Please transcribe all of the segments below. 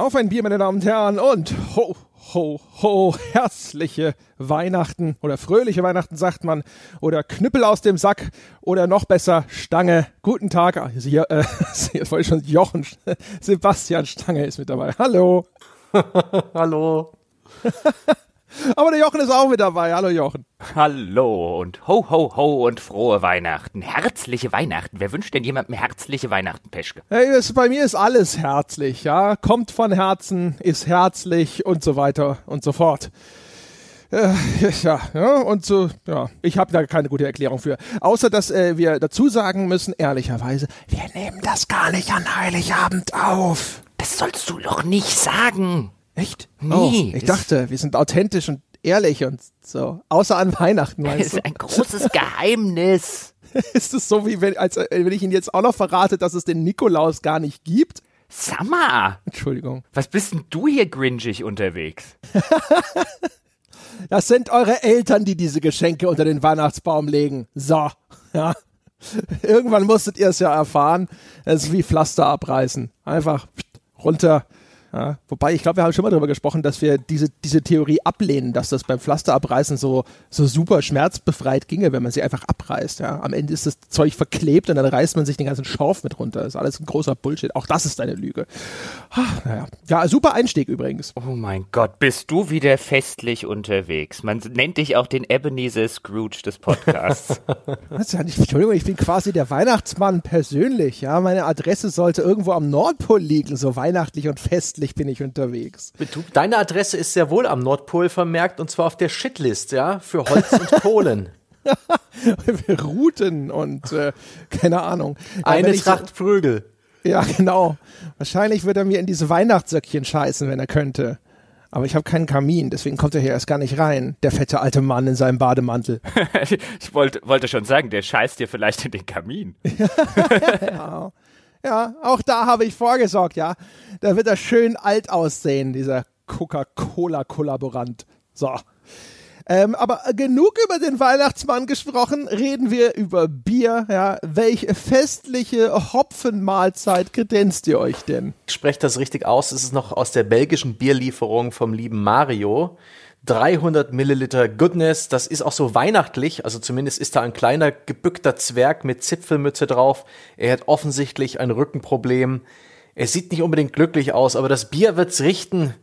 Auf ein Bier, meine Damen und Herren, und ho, ho, ho, herzliche Weihnachten oder fröhliche Weihnachten, sagt man, oder Knüppel aus dem Sack oder noch besser Stange. Guten Tag, ah, hier, äh, jetzt wollte ich schon Jochen, Sebastian Stange ist mit dabei. Hallo. Hallo. Aber der Jochen ist auch mit dabei. Hallo Jochen. Hallo und ho, ho, ho und frohe Weihnachten. Herzliche Weihnachten. Wer wünscht denn jemandem herzliche Weihnachten, Peschke? Hey, es, bei mir ist alles herzlich, ja. Kommt von Herzen, ist herzlich und so weiter und so fort. Äh, ja, ja, und so, ja, ich habe da keine gute Erklärung für. Außer, dass äh, wir dazu sagen müssen, ehrlicherweise, wir nehmen das gar nicht an Heiligabend auf. Das sollst du doch nicht sagen. Echt? Nee. Oh, ich dachte, wir sind authentisch und ehrlich und so. Außer an Weihnachten, Das meinst ist ein großes Geheimnis. du? Ist es so, wie wenn, als, äh, wenn ich Ihnen jetzt auch noch verrate, dass es den Nikolaus gar nicht gibt? Summer, Entschuldigung. was bist denn du hier gringig unterwegs? Das sind eure Eltern, die diese Geschenke unter den Weihnachtsbaum legen. So, ja. Irgendwann musstet ihr es ja erfahren. Es ist wie Pflaster abreißen. Einfach runter. Ja. Wobei, ich glaube, wir haben schon mal darüber gesprochen, dass wir diese, diese Theorie ablehnen, dass das beim Pflasterabreißen so, so super schmerzbefreit ginge, wenn man sie einfach abreißt. Ja. Am Ende ist das Zeug verklebt und dann reißt man sich den ganzen Schorf mit runter. Das ist alles ein großer Bullshit. Auch das ist eine Lüge. Ah, naja. Ja, super Einstieg übrigens. Oh mein Gott, bist du wieder festlich unterwegs. Man nennt dich auch den Ebenezer Scrooge des Podcasts. Das ist ja nicht, Entschuldigung, ich bin quasi der Weihnachtsmann persönlich, ja. Meine Adresse sollte irgendwo am Nordpol liegen, so weihnachtlich und festlich bin ich unterwegs. Deine Adresse ist sehr wohl am Nordpol vermerkt und zwar auf der Shitlist, ja, für Holz und Kohlen. Routen und äh, keine Ahnung. Ja, Eine Tracht Prügel. Ja, genau. Wahrscheinlich würde er mir in diese Weihnachtssöckchen scheißen, wenn er könnte. Aber ich habe keinen Kamin, deswegen kommt er hier erst gar nicht rein. Der fette alte Mann in seinem Bademantel. ich wollte, wollte schon sagen, der scheißt dir vielleicht in den Kamin. Ja, auch da habe ich vorgesorgt, ja. Da wird er schön alt aussehen, dieser Coca-Cola-Kollaborant. So. Ähm, aber genug über den Weihnachtsmann gesprochen, reden wir über Bier, ja. Welche festliche Hopfenmahlzeit kredenzt ihr euch denn? Ich spreche das richtig aus. Es ist noch aus der belgischen Bierlieferung vom lieben Mario. 300 Milliliter Goodness, das ist auch so weihnachtlich, also zumindest ist da ein kleiner gebückter Zwerg mit Zipfelmütze drauf. Er hat offensichtlich ein Rückenproblem. Er sieht nicht unbedingt glücklich aus, aber das Bier wird's richten.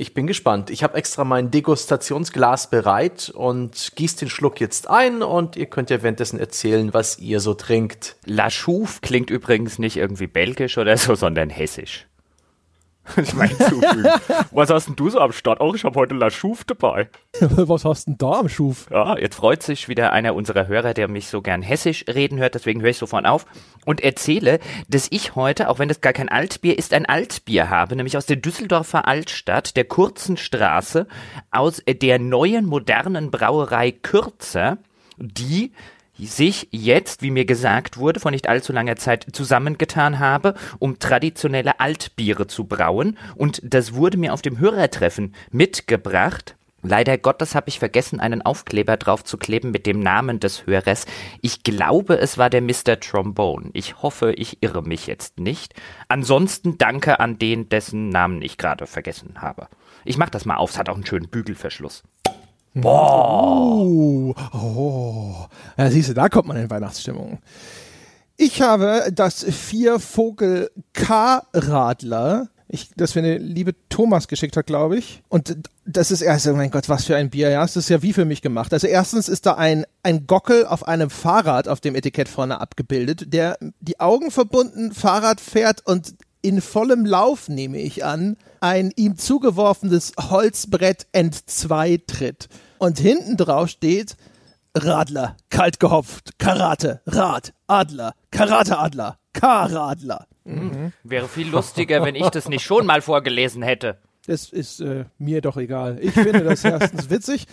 Ich bin gespannt. Ich habe extra mein Degustationsglas bereit und gieß den Schluck jetzt ein und ihr könnt ja währenddessen erzählen, was ihr so trinkt. La Chouffe klingt übrigens nicht irgendwie belgisch oder so, sondern hessisch. Ich meine zufügen. Was hast denn du so am Start? Oh, ich habe heute La Chouffe dabei. Was hast denn da am Schuf? Ja, jetzt freut sich wieder einer unserer Hörer, der mich so gern hessisch reden hört, deswegen höre ich sofort auf und erzähle, dass ich heute, auch wenn das gar kein Altbier ist, ein Altbier habe, nämlich aus der Düsseldorfer Altstadt, der kurzen Straße, aus der neuen modernen Brauerei Kürzer, die sich jetzt, wie mir gesagt wurde, vor nicht allzu langer Zeit zusammengetan habe, um traditionelle Altbiere zu brauen. Und das wurde mir auf dem Hörertreffen mitgebracht. Leider Gottes habe ich vergessen, einen Aufkleber drauf zu kleben mit dem Namen des Hörers. Ich glaube, es war der Mr. Trombone. Ich hoffe, ich irre mich jetzt nicht. Ansonsten danke an den, dessen Namen ich gerade vergessen habe. Ich mach das mal auf, es hat auch einen schönen Bügelverschluss. Oh, oh. Ja, siehst du, da kommt man in Weihnachtsstimmung. Ich habe das Viervogel K-Radler, das mir eine liebe Thomas geschickt hat, glaube ich. Und das ist erst, oh mein Gott, was für ein Bier, ja. Das ist ja wie für mich gemacht. Also erstens ist da ein, ein Gockel auf einem Fahrrad auf dem Etikett vorne abgebildet, der die Augen verbunden Fahrrad fährt und in vollem Lauf, nehme ich an, ein ihm zugeworfenes Holzbrett entzwei tritt. Und hinten drauf steht Radler, kalt gehopft, Karate, Rad, Adler, Karateadler, K-Radler. Wäre viel lustiger, wenn ich das nicht schon mal vorgelesen hätte. Das ist äh, mir doch egal. Ich finde das erstens witzig.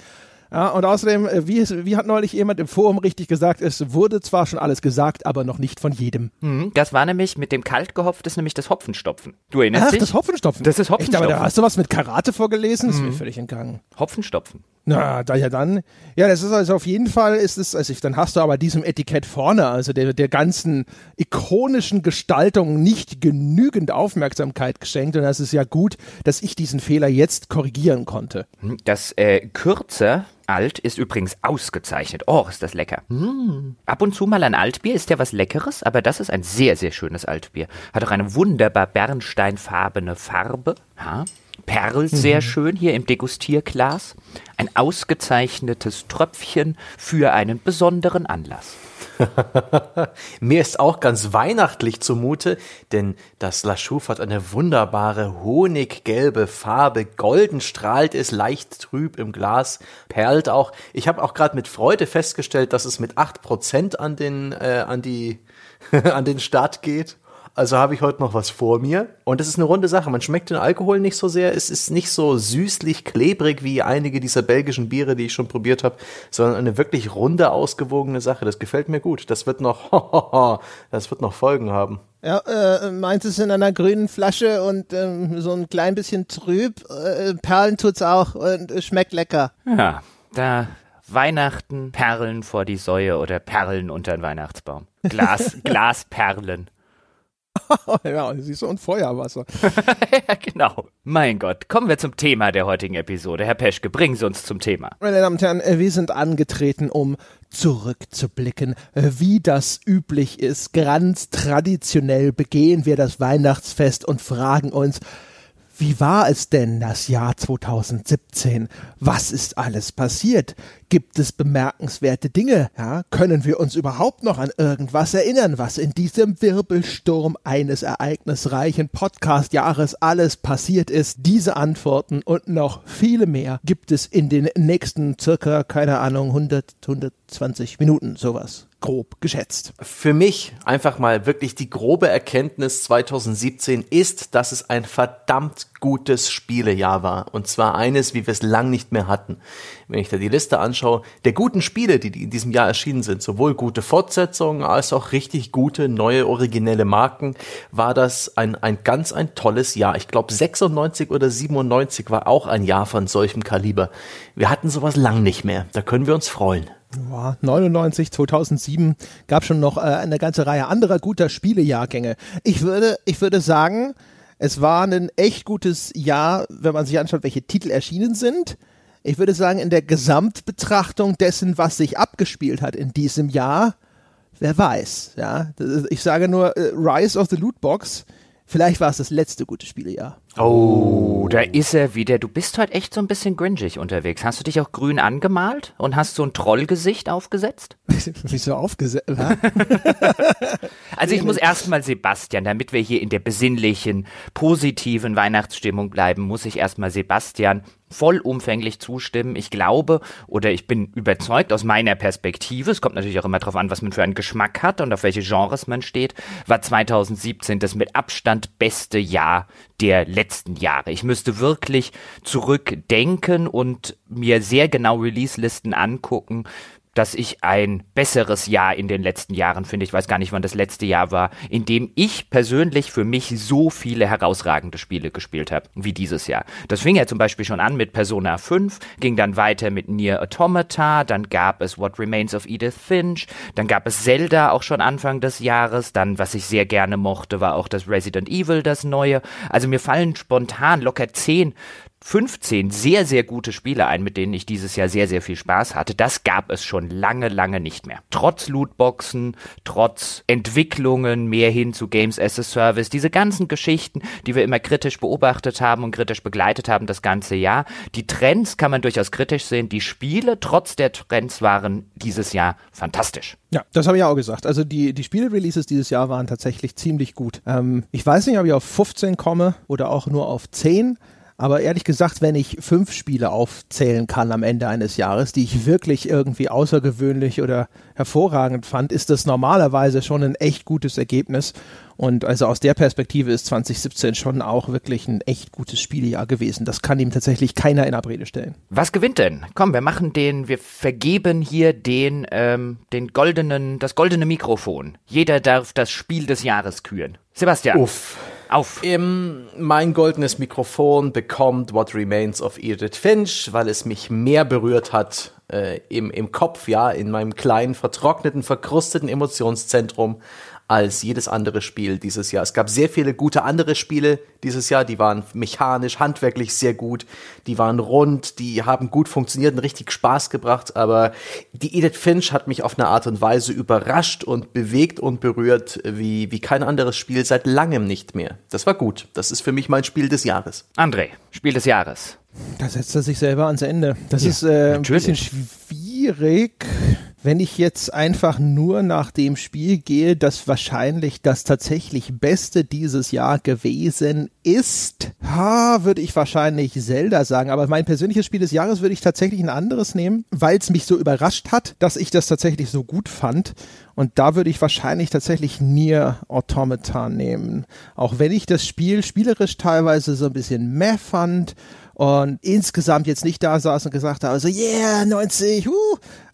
Ja, und außerdem, äh, wie, es- wie hat neulich jemand im Forum richtig gesagt, es wurde zwar schon alles gesagt, aber noch nicht von jedem. Mhm, Das war nämlich mit dem Kaltgehopft ist nämlich das Hopfenstopfen. Du erinnerst Ach, dich? das Hopfenstopfen. Das ist Echt, aber da Hopfenstopfen. hast du was mit Karate vorgelesen? Ist mir völlig entgangen. Hopfenstopfen. Na, da ja dann. Ja, das ist also auf jeden Fall ist es, also dann hast du aber diesem Etikett vorne, also der, der ganzen ikonischen Gestaltung nicht genügend Aufmerksamkeit geschenkt und das ist ja gut, dass ich diesen Fehler jetzt korrigieren konnte. Das äh, Kürzer Alt ist übrigens ausgezeichnet. Oh, ist das lecker. Mm. Ab und zu mal ein Altbier ist ja was Leckeres, aber das ist ein sehr, sehr schönes Altbier. Hat auch eine wunderbar bernsteinfarbene Farbe. Ha? Perl sehr mhm. schön hier im Degustierglas. Ein ausgezeichnetes Tröpfchen für einen besonderen Anlass. Mir ist auch ganz weihnachtlich zumute, denn das La Chouffe hat eine wunderbare honiggelbe Farbe. Golden strahlt es leicht trüb im Glas, perlt auch. Ich habe auch gerade mit Freude festgestellt, dass es mit acht Prozent an den, äh, an die, an den Start geht. Also habe ich heute noch was vor mir. Und das ist eine runde Sache. Man schmeckt den Alkohol nicht so sehr. Es ist nicht so süßlich klebrig wie einige dieser belgischen Biere, die ich schon probiert habe, sondern eine wirklich runde, ausgewogene Sache. Das gefällt mir gut. Das wird noch, das wird noch Folgen haben. Ja, äh, meint es in einer grünen Flasche und ähm, so ein klein bisschen trüb. Äh, Perlen tut's auch und äh, schmeckt lecker. Ja, da Weihnachten, Perlen vor die Säue oder Perlen unter den Weihnachtsbaum. Glas, Glasperlen. ja, siehst du, und Feuerwasser. ja, genau. Mein Gott, kommen wir zum Thema der heutigen Episode. Herr Peschke, bringen Sie uns zum Thema. Meine Damen und Herren, äh, wir sind angetreten, um zurückzublicken, äh, wie das üblich ist. Ganz traditionell begehen wir das Weihnachtsfest und fragen uns, wie war es denn das Jahr 2017? Was ist alles passiert? Gibt es bemerkenswerte Dinge? Ja, können wir uns überhaupt noch an irgendwas erinnern, was in diesem Wirbelsturm eines ereignisreichen Podcast-Jahres alles passiert ist? Diese Antworten und noch viele mehr gibt es in den nächsten circa, keine Ahnung, 100, 120 Minuten, sowas grob geschätzt. Für mich einfach mal wirklich die grobe Erkenntnis 2017 ist, dass es ein verdammt gutes Spielejahr war. Und zwar eines, wie wir es lang nicht mehr hatten. Wenn ich da die Liste anschaue, der guten Spiele, die in diesem Jahr erschienen sind, sowohl gute Fortsetzungen als auch richtig gute, neue, originelle Marken, war das ein, ein ganz ein tolles Jahr. Ich glaube 96 oder 97 war auch ein Jahr von solchem Kaliber. Wir hatten sowas lang nicht mehr. Da können wir uns freuen. 99, 2007 gab schon noch äh, eine ganze Reihe anderer guter Spielejahrgänge. Ich würde, ich würde sagen, es war ein echt gutes Jahr, wenn man sich anschaut, welche Titel erschienen sind. Ich würde sagen, in der Gesamtbetrachtung dessen, was sich abgespielt hat in diesem Jahr, wer weiß, ja. Ich sage nur äh, Rise of the Lootbox Vielleicht war es das letzte gute Spielejahr. Oh, da ist er wieder. Du bist heute echt so ein bisschen gringig unterwegs. Hast du dich auch grün angemalt und hast so ein Trollgesicht aufgesetzt? Wieso aufgesetzt? also ich muss erstmal Sebastian, damit wir hier in der besinnlichen, positiven Weihnachtsstimmung bleiben, muss ich erstmal Sebastian vollumfänglich zustimmen. Ich glaube oder ich bin überzeugt aus meiner Perspektive, es kommt natürlich auch immer darauf an, was man für einen Geschmack hat und auf welche Genres man steht, war 2017 das mit Abstand beste Jahr der letzten Jahre. Ich müsste wirklich zurückdenken und mir sehr genau Release-Listen angucken, dass ich ein besseres Jahr in den letzten Jahren finde. Ich weiß gar nicht, wann das letzte Jahr war, in dem ich persönlich für mich so viele herausragende Spiele gespielt habe wie dieses Jahr. Das fing ja zum Beispiel schon an mit Persona 5, ging dann weiter mit Nier Automata, dann gab es What Remains of Edith Finch, dann gab es Zelda auch schon Anfang des Jahres, dann, was ich sehr gerne mochte, war auch das Resident Evil, das neue. Also mir fallen spontan locker zehn 15 sehr, sehr gute Spiele ein, mit denen ich dieses Jahr sehr, sehr viel Spaß hatte. Das gab es schon lange, lange nicht mehr. Trotz Lootboxen, trotz Entwicklungen mehr hin zu Games as a Service, diese ganzen Geschichten, die wir immer kritisch beobachtet haben und kritisch begleitet haben das ganze Jahr. Die Trends kann man durchaus kritisch sehen. Die Spiele, trotz der Trends, waren dieses Jahr fantastisch. Ja, das habe ich auch gesagt. Also die, die Spiele-Releases dieses Jahr waren tatsächlich ziemlich gut. Ähm, ich weiß nicht, ob ich auf 15 komme oder auch nur auf 10. Aber ehrlich gesagt, wenn ich fünf Spiele aufzählen kann am Ende eines Jahres, die ich wirklich irgendwie außergewöhnlich oder hervorragend fand, ist das normalerweise schon ein echt gutes Ergebnis. Und also aus der Perspektive ist 2017 schon auch wirklich ein echt gutes Spielejahr gewesen. Das kann ihm tatsächlich keiner in Abrede stellen. Was gewinnt denn? Komm, wir machen den, wir vergeben hier den, ähm, den goldenen, das goldene Mikrofon. Jeder darf das Spiel des Jahres küren. Sebastian. Uff Auf. Im, mein goldenes Mikrofon bekommt What Remains of Edith Finch, weil es mich mehr berührt hat äh, im, im Kopf, ja, in meinem kleinen, vertrockneten, verkrusteten Emotionszentrum als jedes andere Spiel dieses Jahr. Es gab sehr viele gute andere Spiele dieses Jahr, die waren mechanisch, handwerklich sehr gut, die waren rund, die haben gut funktioniert und richtig Spaß gebracht, aber die Edith Finch hat mich auf eine Art und Weise überrascht und bewegt und berührt wie, wie kein anderes Spiel seit langem nicht mehr. Das war gut. Das ist für mich mein Spiel des Jahres. André, Spiel des Jahres. Da setzt er sich selber ans Ende. Das ja, ist äh, ein bisschen schwierig wenn ich jetzt einfach nur nach dem Spiel gehe, das wahrscheinlich das tatsächlich Beste dieses Jahr gewesen ist, ha, würde ich wahrscheinlich Zelda sagen. Aber mein persönliches Spiel des Jahres würde ich tatsächlich ein anderes nehmen, weil es mich so überrascht hat, dass ich das tatsächlich so gut fand. Und da würde ich wahrscheinlich tatsächlich Nier Automata nehmen. Auch wenn ich das Spiel spielerisch teilweise so ein bisschen meh fand und insgesamt jetzt nicht da saß und gesagt habe, so yeah, 90, uh.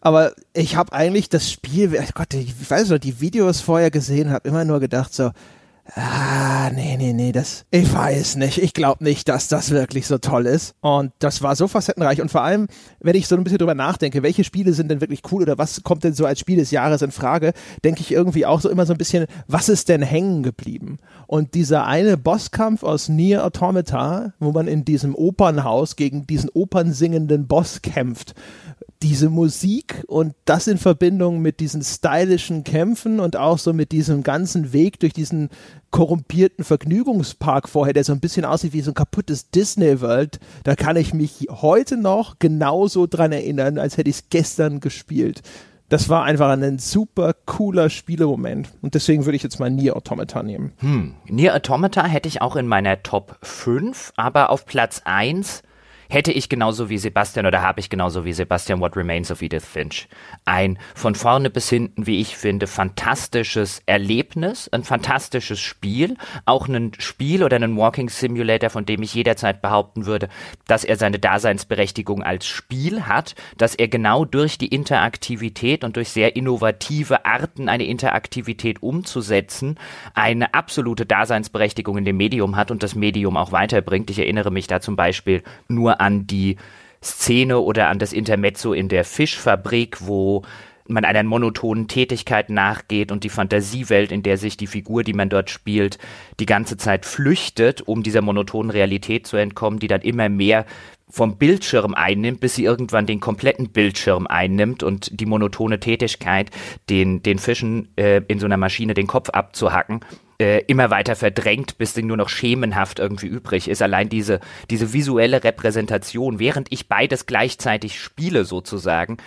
aber ich habe eigentlich das Spiel, oh Gott, ich weiß noch, die Videos vorher gesehen, habe immer nur gedacht so, Ah, nee, nee, nee, das, ich weiß nicht. Ich glaube nicht, dass das wirklich so toll ist. Und das war so facettenreich. Und vor allem, wenn ich so ein bisschen drüber nachdenke, welche Spiele sind denn wirklich cool oder was kommt denn so als Spiel des Jahres in Frage, denke ich irgendwie auch so immer so ein bisschen, was ist denn hängen geblieben? Und dieser eine Bosskampf aus Nier Automata, wo man in diesem Opernhaus gegen diesen opernsingenden Boss kämpft, diese Musik und das in Verbindung mit diesen stylischen Kämpfen und auch so mit diesem ganzen Weg durch diesen korrumpierten Vergnügungspark vorher, der so ein bisschen aussieht wie so ein kaputtes Disney World, da kann ich mich heute noch genauso dran erinnern, als hätte ich es gestern gespielt. Das war einfach ein super cooler Spielemoment. Und deswegen würde ich jetzt mal Nier Automata nehmen. Hm. Nier Automata hätte ich auch in meiner Top 5, aber auf Platz 1 hätte ich genauso wie Sebastian oder habe ich genauso wie Sebastian What Remains of Edith Finch. Ein von vorne bis hinten, wie ich finde, fantastisches Erlebnis, ein fantastisches Spiel, auch ein Spiel oder ein Walking Simulator, von dem ich jederzeit behaupten würde, dass er seine Daseinsberechtigung als Spiel hat, dass er genau durch die Interaktivität und durch sehr innovative Arten eine Interaktivität umzusetzen, eine absolute Daseinsberechtigung in dem Medium hat und das Medium auch weiterbringt. Ich erinnere mich da zum Beispiel nur an die Szene oder an das Intermezzo in der Fischfabrik, wo man einer monotonen Tätigkeit nachgeht und die Fantasiewelt, in der sich die Figur, die man dort spielt, die ganze Zeit flüchtet, um dieser monotonen Realität zu entkommen, die dann immer mehr vom Bildschirm einnimmt, bis sie irgendwann den kompletten Bildschirm einnimmt und die monotone Tätigkeit, den, den Fischen äh, in so einer Maschine den Kopf abzuhacken, äh, immer weiter verdrängt, bis sie nur noch schemenhaft irgendwie übrig ist. Allein diese, diese visuelle Repräsentation, während ich beides gleichzeitig spiele sozusagen,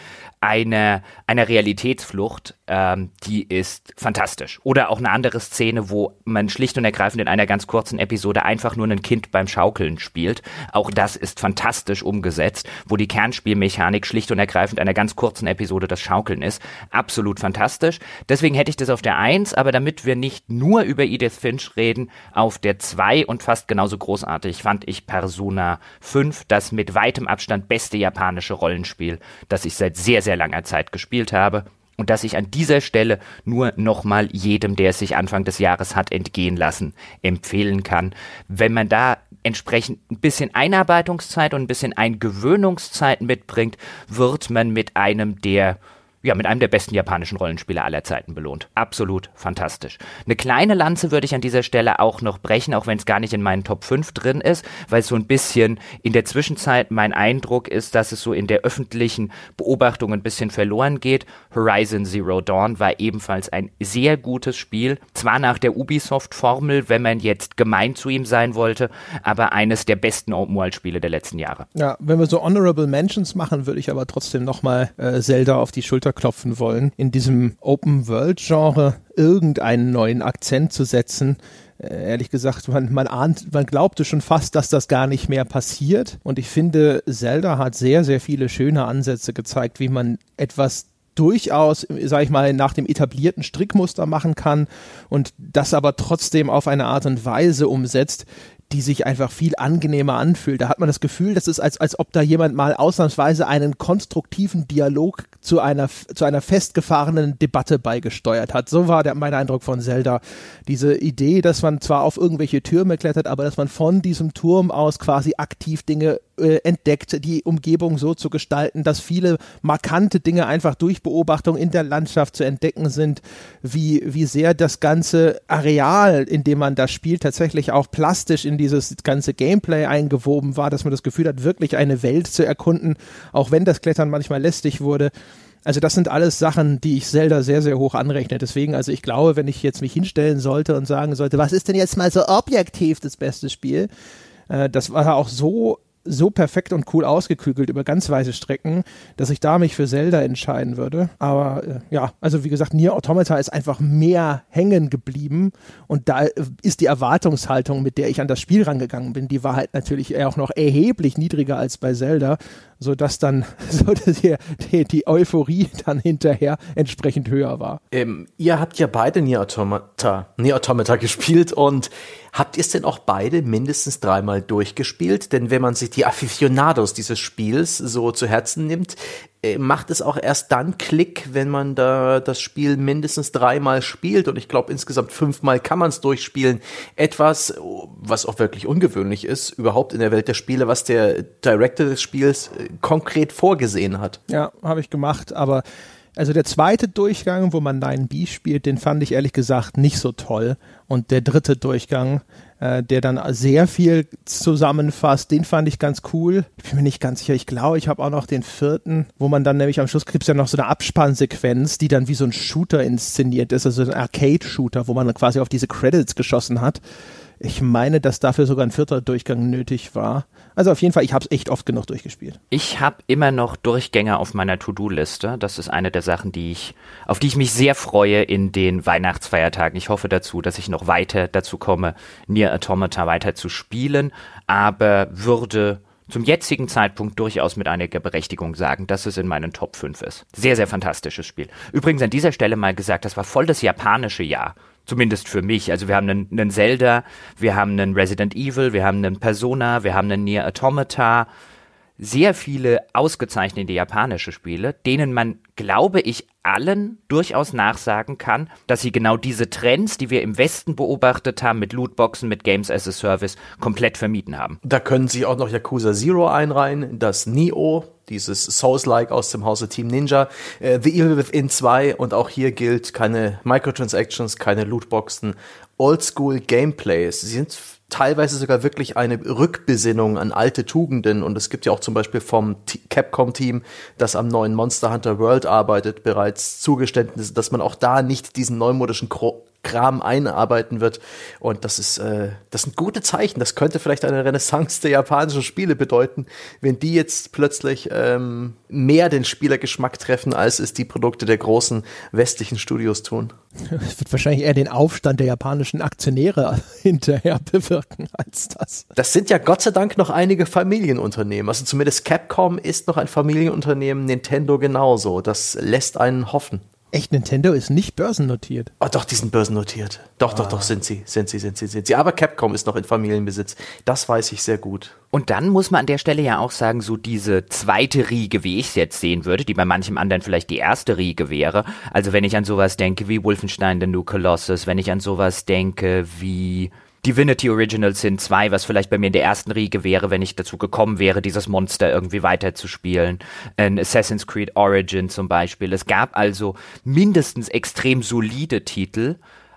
eine, eine Realitätsflucht, ähm, die ist fantastisch. Oder auch eine andere Szene, wo man schlicht und ergreifend in einer ganz kurzen Episode einfach nur ein Kind beim Schaukeln spielt. Auch das ist fantastisch umgesetzt, wo die Kernspielmechanik schlicht und ergreifend einer ganz kurzen Episode das Schaukeln ist. Absolut fantastisch. Deswegen hätte ich das auf der Eins, aber damit wir nicht nur über Edith Finch reden, auf der Zwei und fast genauso großartig fand ich Persona 5, das mit weitem Abstand beste japanische Rollenspiel, das ich seit sehr sehr langer Zeit gespielt habe und dass ich an dieser Stelle nur nochmal jedem, der es sich Anfang des Jahres hat entgehen lassen, empfehlen kann. Wenn man da entsprechend ein bisschen Einarbeitungszeit und ein bisschen Eingewöhnungszeit mitbringt, wird man mit einem der ja, mit einem der besten japanischen Rollenspiele aller Zeiten belohnt. Absolut fantastisch. Eine kleine Lanze würde ich an dieser Stelle auch noch brechen, auch wenn es gar nicht in meinen Top 5 drin ist, weil so ein bisschen in der Zwischenzeit mein Eindruck ist, dass es so in der öffentlichen Beobachtung ein bisschen verloren geht. Horizon Zero Dawn war ebenfalls ein sehr gutes Spiel. Zwar nach der Ubisoft-Formel, wenn man jetzt gemein zu ihm sein wollte, aber eines der besten Open-World-Spiele der letzten Jahre. Ja, wenn wir so Honorable Mentions machen, würde ich aber trotzdem nochmal äh, Zelda auf die Schulter klopfen wollen, in diesem Open-World-Genre irgendeinen neuen Akzent zu setzen. Äh, ehrlich gesagt, man, man ahnt, man glaubte schon fast, dass das gar nicht mehr passiert. Und ich finde, Zelda hat sehr, sehr viele schöne Ansätze gezeigt, wie man etwas durchaus, sage ich mal, nach dem etablierten Strickmuster machen kann und das aber trotzdem auf eine Art und Weise umsetzt, die sich einfach viel angenehmer anfühlt. Da hat man das Gefühl, das ist als, als ob da jemand mal ausnahmsweise einen konstruktiven Dialog zu einer, zu einer festgefahrenen Debatte beigesteuert hat. So war der, mein Eindruck von Zelda. Diese Idee, dass man zwar auf irgendwelche Türme klettert, aber dass man von diesem Turm aus quasi aktiv Dinge äh, entdeckt, die Umgebung so zu gestalten, dass viele markante Dinge einfach durch Beobachtung in der Landschaft zu entdecken sind, wie, wie sehr das ganze Areal, in dem man da spielt, tatsächlich auch plastisch in dieses ganze Gameplay eingewoben war, dass man das Gefühl hat, wirklich eine Welt zu erkunden, auch wenn das Klettern manchmal lästig wurde. Also das sind alles Sachen, die ich Zelda sehr, sehr hoch anrechne. Deswegen, also ich glaube, wenn ich jetzt mich hinstellen sollte und sagen sollte, was ist denn jetzt mal so objektiv das beste Spiel? Äh, das war auch so so perfekt und cool ausgeklügelt über ganz weite Strecken, dass ich da mich für Zelda entscheiden würde. Aber äh, ja, also wie gesagt, Nier Automata ist einfach mehr hängen geblieben und da ist die Erwartungshaltung, mit der ich an das Spiel rangegangen bin, die war halt natürlich auch noch erheblich niedriger als bei Zelda, sodass dann so die, die, die Euphorie dann hinterher entsprechend höher war. Ähm, ihr habt ja beide Nier Automata, Nier Automata gespielt und Habt ihr es denn auch beide mindestens dreimal durchgespielt? Denn wenn man sich die Aficionados dieses Spiels so zu Herzen nimmt, äh, macht es auch erst dann Klick, wenn man da das Spiel mindestens dreimal spielt. Und ich glaube, insgesamt fünfmal kann man es durchspielen. Etwas, was auch wirklich ungewöhnlich ist, überhaupt in der Welt der Spiele, was der Director des Spiels äh, konkret vorgesehen hat. Ja, habe ich gemacht, aber also der zweite Durchgang, wo man 9B spielt, den fand ich ehrlich gesagt nicht so toll. Und der dritte Durchgang, äh, der dann sehr viel zusammenfasst, den fand ich ganz cool. Ich bin mir nicht ganz sicher. Ich glaube, ich habe auch noch den vierten, wo man dann nämlich am Schluss gibt es ja noch so eine Abspannsequenz, die dann wie so ein Shooter inszeniert ist, also ein Arcade-Shooter, wo man quasi auf diese Credits geschossen hat. Ich meine, dass dafür sogar ein vierter Durchgang nötig war. Also auf jeden Fall, ich habe es echt oft genug durchgespielt. Ich habe immer noch Durchgänge auf meiner To-Do-Liste. Das ist eine der Sachen, die ich, auf die ich mich sehr freue in den Weihnachtsfeiertagen. Ich hoffe dazu, dass ich noch weiter dazu komme, Nier Automata weiter zu spielen, aber würde zum jetzigen Zeitpunkt durchaus mit einiger Berechtigung sagen, dass es in meinen Top 5 ist. Sehr, sehr fantastisches Spiel. Übrigens an dieser Stelle mal gesagt, das war voll das japanische Jahr. Zumindest für mich. Also wir haben einen, einen Zelda, wir haben einen Resident Evil, wir haben einen Persona, wir haben einen Nier Automata. Sehr viele ausgezeichnete japanische Spiele, denen man, glaube ich, allen durchaus nachsagen kann, dass sie genau diese Trends, die wir im Westen beobachtet haben, mit Lootboxen, mit Games as a Service, komplett vermieden haben. Da können Sie auch noch Yakuza Zero einreihen, das Neo, dieses Souls-like aus dem Hause Team Ninja, äh, The Evil Within 2 und auch hier gilt keine Microtransactions, keine Lootboxen, Oldschool Gameplays. Sie sind teilweise sogar wirklich eine Rückbesinnung an alte Tugenden. Und es gibt ja auch zum Beispiel vom Capcom-Team, das am neuen Monster Hunter World arbeitet, bereits Zugeständnisse, dass man auch da nicht diesen neumodischen Kram einarbeiten wird. Und das ist, äh, das sind gute Zeichen. Das könnte vielleicht eine Renaissance der japanischen Spiele bedeuten, wenn die jetzt plötzlich ähm, mehr den Spielergeschmack treffen, als es die Produkte der großen westlichen Studios tun. Es wird wahrscheinlich eher den Aufstand der japanischen Aktionäre hinterher bewirken als das. Das sind ja Gott sei Dank noch einige Familienunternehmen. Also zumindest Capcom ist noch ein Familienunternehmen, Nintendo genauso. Das lässt einen hoffen. Echt, Nintendo ist nicht börsennotiert. Oh, doch, die sind börsennotiert. Doch, ah. doch, doch, sind sie, sind sie, sind sie, sind sie. Aber Capcom ist noch in Familienbesitz. Das weiß ich sehr gut. Und dann muss man an der Stelle ja auch sagen, so diese zweite Riege, wie ich es jetzt sehen würde, die bei manchem anderen vielleicht die erste Riege wäre. Also wenn ich an sowas denke wie Wolfenstein The New Colossus, wenn ich an sowas denke wie Divinity Original Sin 2, was vielleicht bei mir in der ersten Riege wäre, wenn ich dazu gekommen wäre, dieses Monster irgendwie weiterzuspielen. Ein Assassin's Creed Origin zum Beispiel. Es gab also mindestens extrem solide Titel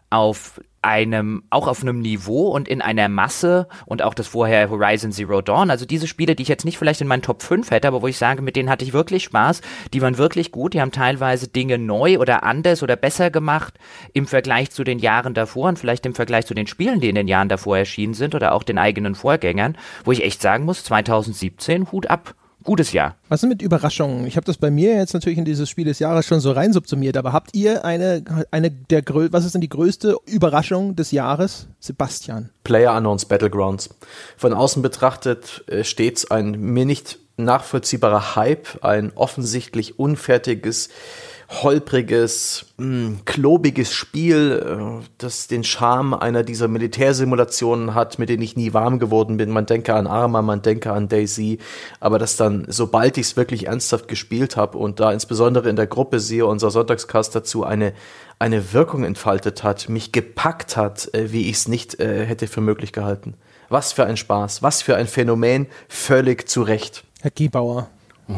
auf einem, auch auf einem Niveau und in einer Masse und auch das vorher Horizon Zero Dawn, also diese Spiele, die ich jetzt nicht vielleicht in meinen Top 5 hätte, aber wo ich sage, mit denen hatte ich wirklich Spaß, die waren wirklich gut, die haben teilweise Dinge neu oder anders oder besser gemacht im Vergleich zu den Jahren davor und vielleicht im Vergleich zu den Spielen, die in den Jahren davor erschienen sind oder auch den eigenen Vorgängern, wo ich echt sagen muss, 2017 Hut ab gutes Jahr. Was ist mit Überraschungen? Ich habe das bei mir jetzt natürlich in dieses Spiel des Jahres schon so rein subsumiert, aber habt ihr eine, eine der was ist denn die größte Überraschung des Jahres? Sebastian. Player Unknowns Battlegrounds. Von außen betrachtet äh, stets ein mir nicht nachvollziehbarer Hype, ein offensichtlich unfertiges holpriges, mh, hm, klobiges Spiel, äh, das den Charme einer dieser Militärsimulationen hat, mit denen ich nie warm geworden bin. Man denke an Arma, man denke an Daisy, aber das dann, sobald ich es wirklich ernsthaft gespielt habe und da insbesondere in der Gruppe sehe, unser Sonntagscast dazu eine eine Wirkung entfaltet hat, mich gepackt hat, äh, wie ich es nicht äh, hätte für möglich gehalten. Was für ein Spaß, was für ein Phänomen, völlig zu Recht. Herr Giebauer,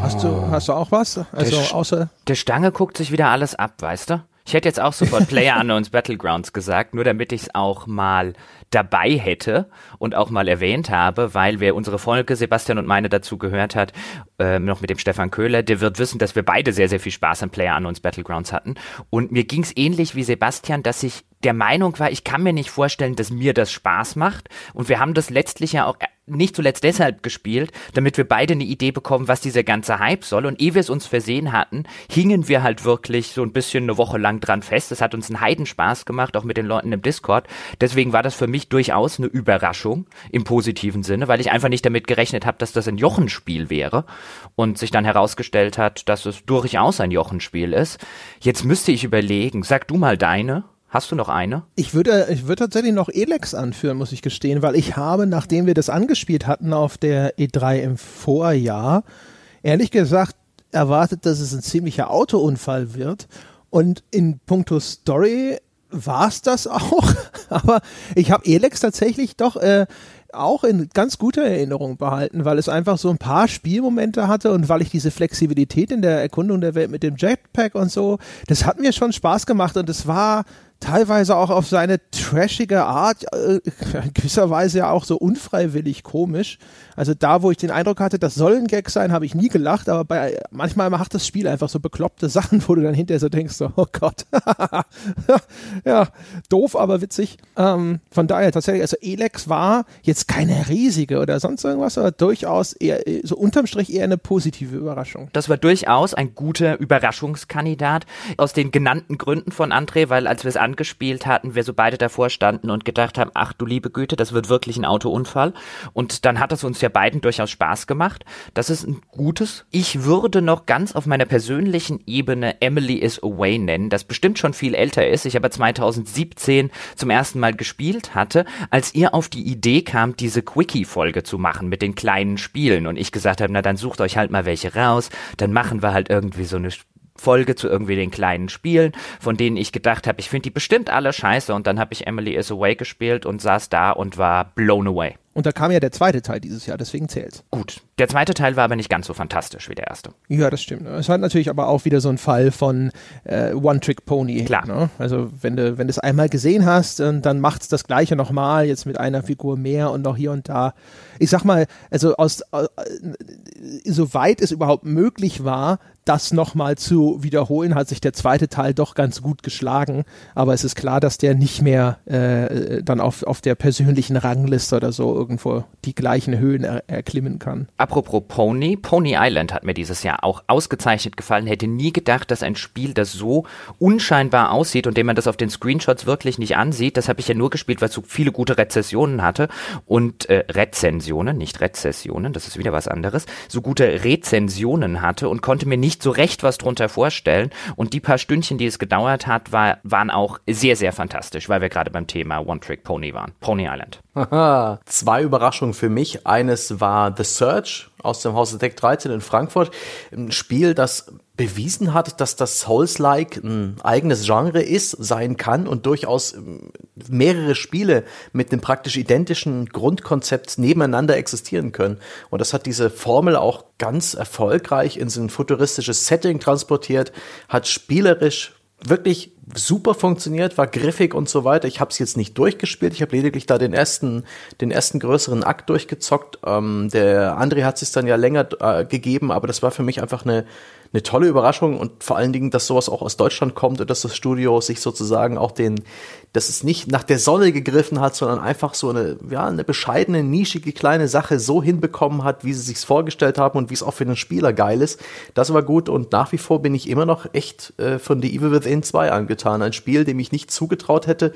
Hast du, hast du auch was? Also der, außer der Stange guckt sich wieder alles ab, weißt du? Ich hätte jetzt auch sofort Player Unknowns Battlegrounds gesagt, nur damit ich es auch mal dabei hätte und auch mal erwähnt habe, weil wer unsere Folge Sebastian und meine dazu gehört hat, äh, noch mit dem Stefan Köhler, der wird wissen, dass wir beide sehr, sehr viel Spaß an Player Unknowns Battlegrounds hatten. Und mir ging es ähnlich wie Sebastian, dass ich der Meinung war, ich kann mir nicht vorstellen, dass mir das Spaß macht. Und wir haben das letztlich ja auch nicht zuletzt deshalb gespielt, damit wir beide eine Idee bekommen, was dieser ganze Hype soll. Und ehe wir es uns versehen hatten, hingen wir halt wirklich so ein bisschen eine Woche lang dran fest. Es hat uns einen Heidenspaß gemacht, auch mit den Leuten im Discord. Deswegen war das für mich durchaus eine Überraschung im positiven Sinne, weil ich einfach nicht damit gerechnet habe, dass das ein Jochenspiel wäre und sich dann herausgestellt hat, dass es durchaus ein Jochenspiel ist. Jetzt müsste ich überlegen, sag du mal deine. Hast du noch eine? Ich würde, ich würde tatsächlich noch Elex anführen, muss ich gestehen, weil ich habe, nachdem wir das angespielt hatten auf der E3 im Vorjahr, ehrlich gesagt erwartet, dass es ein ziemlicher Autounfall wird. Und in puncto Story war es das auch. Aber ich habe Elex tatsächlich doch äh, auch in ganz guter Erinnerung behalten, weil es einfach so ein paar Spielmomente hatte und weil ich diese Flexibilität in der Erkundung der Welt mit dem Jetpack und so, das hat mir schon Spaß gemacht und es war teilweise auch auf seine trashige Art, äh, gewisserweise ja auch so unfreiwillig komisch. Also da, wo ich den Eindruck hatte, das soll ein Gag sein, habe ich nie gelacht, aber bei, manchmal macht das Spiel einfach so bekloppte Sachen, wo du dann hinterher so denkst, so, oh Gott, ja, doof, aber witzig. Ähm, von daher tatsächlich, also Elex war jetzt keine riesige oder sonst irgendwas, aber durchaus eher, so unterm Strich eher eine positive Überraschung. Das war durchaus ein guter Überraschungskandidat aus den genannten Gründen von André, weil als wir es angespielt hatten, wir so beide davor standen und gedacht haben, ach du liebe Güte, das wird wirklich ein Autounfall. Und dann hat es uns ja beiden durchaus Spaß gemacht. Das ist ein gutes. Ich würde noch ganz auf meiner persönlichen Ebene Emily is Away nennen, das bestimmt schon viel älter ist. Ich aber 2017 zum ersten Mal gespielt hatte, als ihr auf die Idee kam, diese Quickie-Folge zu machen mit den kleinen Spielen. Und ich gesagt habe, na dann sucht euch halt mal welche raus, dann machen wir halt irgendwie so eine Folge zu irgendwie den kleinen Spielen, von denen ich gedacht habe, ich finde die bestimmt alle scheiße und dann habe ich Emily is Away gespielt und saß da und war blown away. Und da kam ja der zweite Teil dieses Jahr, deswegen zählt's. Gut. Der zweite Teil war aber nicht ganz so fantastisch wie der erste. Ja, das stimmt. Es hat natürlich aber auch wieder so ein Fall von äh, One-Trick-Pony. Klar. Ne? Also wenn du, wenn du es einmal gesehen hast, dann macht's das gleiche nochmal, jetzt mit einer Figur mehr und noch hier und da. Ich sag mal, also aus äh, soweit es überhaupt möglich war, das nochmal zu wiederholen, hat sich der zweite Teil doch ganz gut geschlagen. Aber es ist klar, dass der nicht mehr äh, dann auf, auf der persönlichen Rangliste oder so irgendwo die gleichen Höhen er, erklimmen kann. Apropos Pony, Pony Island hat mir dieses Jahr auch ausgezeichnet gefallen. Hätte nie gedacht, dass ein Spiel, das so unscheinbar aussieht und dem man das auf den Screenshots wirklich nicht ansieht, das habe ich ja nur gespielt, weil es so viele gute Rezessionen hatte und äh, Rezensionen, nicht Rezessionen, das ist wieder was anderes, so gute Rezensionen hatte und konnte mir nicht so recht was drunter vorstellen. Und die paar Stündchen, die es gedauert hat, war, waren auch sehr, sehr fantastisch, weil wir gerade beim Thema One Trick Pony waren. Pony Island. Zwei Überraschungen für mich. Eines war The Search aus dem Haus Deck 13 in Frankfurt. Ein Spiel, das bewiesen hat, dass das Souls-like ein eigenes Genre ist, sein kann und durchaus ähm, mehrere Spiele mit einem praktisch identischen Grundkonzept nebeneinander existieren können. Und das hat diese Formel auch ganz erfolgreich in so ein futuristisches Setting transportiert, hat spielerisch wirklich super funktioniert, war griffig und so weiter. Ich habe es jetzt nicht durchgespielt, ich habe lediglich da den ersten, den ersten größeren Akt durchgezockt. Ähm, der André hat es dann ja länger äh, gegeben, aber das war für mich einfach eine eine tolle Überraschung und vor allen Dingen, dass sowas auch aus Deutschland kommt und dass das Studio sich sozusagen auch den, dass es nicht nach der Sonne gegriffen hat, sondern einfach so eine, ja, eine bescheidene, nischige kleine Sache so hinbekommen hat, wie sie sich's vorgestellt haben und wie es auch für den Spieler geil ist. Das war gut und nach wie vor bin ich immer noch echt äh, von The Evil Within 2 angetan. Ein Spiel, dem ich nicht zugetraut hätte,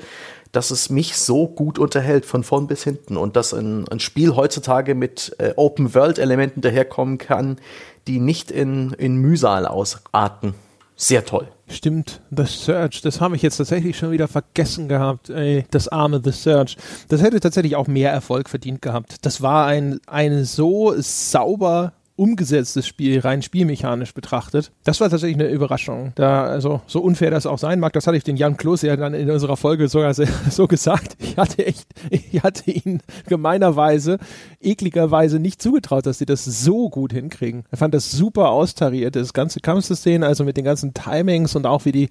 dass es mich so gut unterhält von vorn bis hinten und dass ein, ein Spiel heutzutage mit äh, Open-World-Elementen daherkommen kann, die nicht in, in Mühsal ausarten. Sehr toll. Stimmt, The Search, das habe ich jetzt tatsächlich schon wieder vergessen gehabt. Ey, das arme The Search. Das hätte tatsächlich auch mehr Erfolg verdient gehabt. Das war ein, ein so sauber umgesetztes Spiel, rein spielmechanisch betrachtet. Das war tatsächlich eine Überraschung. Da, also, so unfair das auch sein mag, das hatte ich den Jan Kloß ja dann in unserer Folge sogar so gesagt. Ich hatte echt, ich hatte ihn gemeinerweise, ekligerweise nicht zugetraut, dass sie das so gut hinkriegen. Er fand das super austariert, das ganze Kampfsystem, also mit den ganzen Timings und auch wie die,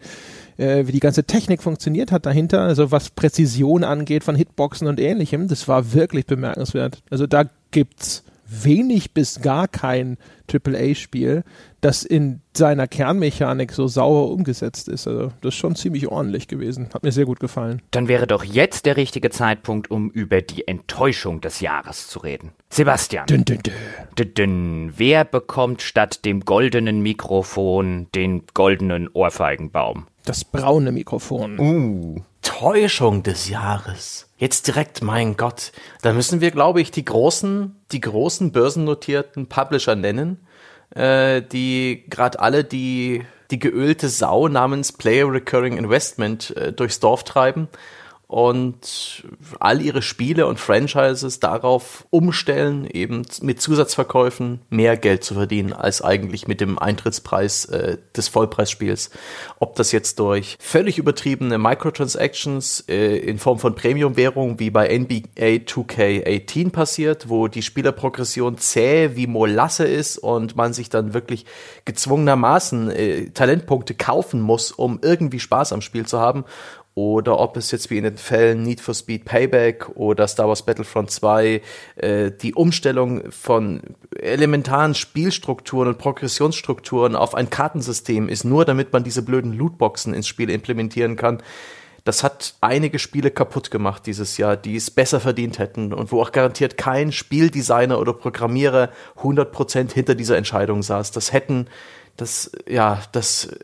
äh, wie die ganze Technik funktioniert hat dahinter, also was Präzision angeht von Hitboxen und ähnlichem, das war wirklich bemerkenswert. Also da gibt's wenig bis gar kein AAA-Spiel, das in seiner Kernmechanik so sauer umgesetzt ist. Also das ist schon ziemlich ordentlich gewesen. Hat mir sehr gut gefallen. Dann wäre doch jetzt der richtige Zeitpunkt, um über die Enttäuschung des Jahres zu reden. Sebastian. Dün, dün, dün. Dün, dün. Wer bekommt statt dem goldenen Mikrofon den goldenen Ohrfeigenbaum? Das braune Mikrofon. Uh, Täuschung des Jahres. Jetzt direkt, mein Gott. Da müssen wir, glaube ich, die großen, die großen börsennotierten Publisher nennen, äh, die gerade alle die, die geölte Sau namens Player Recurring Investment äh, durchs Dorf treiben und all ihre Spiele und Franchises darauf umstellen, eben mit Zusatzverkäufen mehr Geld zu verdienen, als eigentlich mit dem Eintrittspreis äh, des Vollpreisspiels. Ob das jetzt durch völlig übertriebene Microtransactions äh, in Form von Premium-Währung wie bei NBA 2K18 passiert, wo die Spielerprogression zäh wie Molasse ist und man sich dann wirklich gezwungenermaßen äh, Talentpunkte kaufen muss, um irgendwie Spaß am Spiel zu haben oder ob es jetzt wie in den Fällen Need for Speed Payback oder Star Wars Battlefront 2 äh, die Umstellung von elementaren Spielstrukturen und Progressionsstrukturen auf ein Kartensystem ist, nur damit man diese blöden Lootboxen ins Spiel implementieren kann. Das hat einige Spiele kaputt gemacht dieses Jahr, die es besser verdient hätten und wo auch garantiert kein Spieldesigner oder Programmierer 100% hinter dieser Entscheidung saß. Das hätten, das, ja, das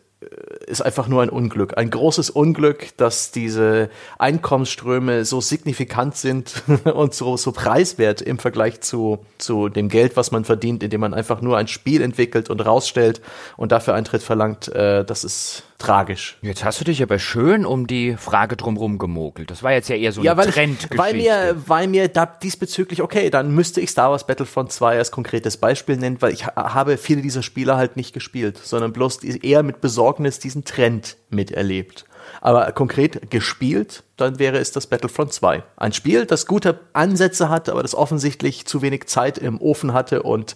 ist einfach nur ein Unglück. Ein großes Unglück, dass diese Einkommensströme so signifikant sind und so, so preiswert im Vergleich zu, zu dem Geld, was man verdient, indem man einfach nur ein Spiel entwickelt und rausstellt und dafür Eintritt verlangt. Äh, das ist tragisch. Jetzt hast du dich aber schön um die Frage drumherum gemogelt. Das war jetzt ja eher so ja, eine weil, Trendgeschichte. Weil mir, weil mir da diesbezüglich, okay, dann müsste ich Star Wars Battlefront 2 als konkretes Beispiel nennen, weil ich habe viele dieser Spiele halt nicht gespielt, sondern bloß eher mit Besorgnis diesen Trend miterlebt. Aber konkret gespielt, dann wäre es das Battlefront 2. Ein Spiel, das gute Ansätze hatte, aber das offensichtlich zu wenig Zeit im Ofen hatte und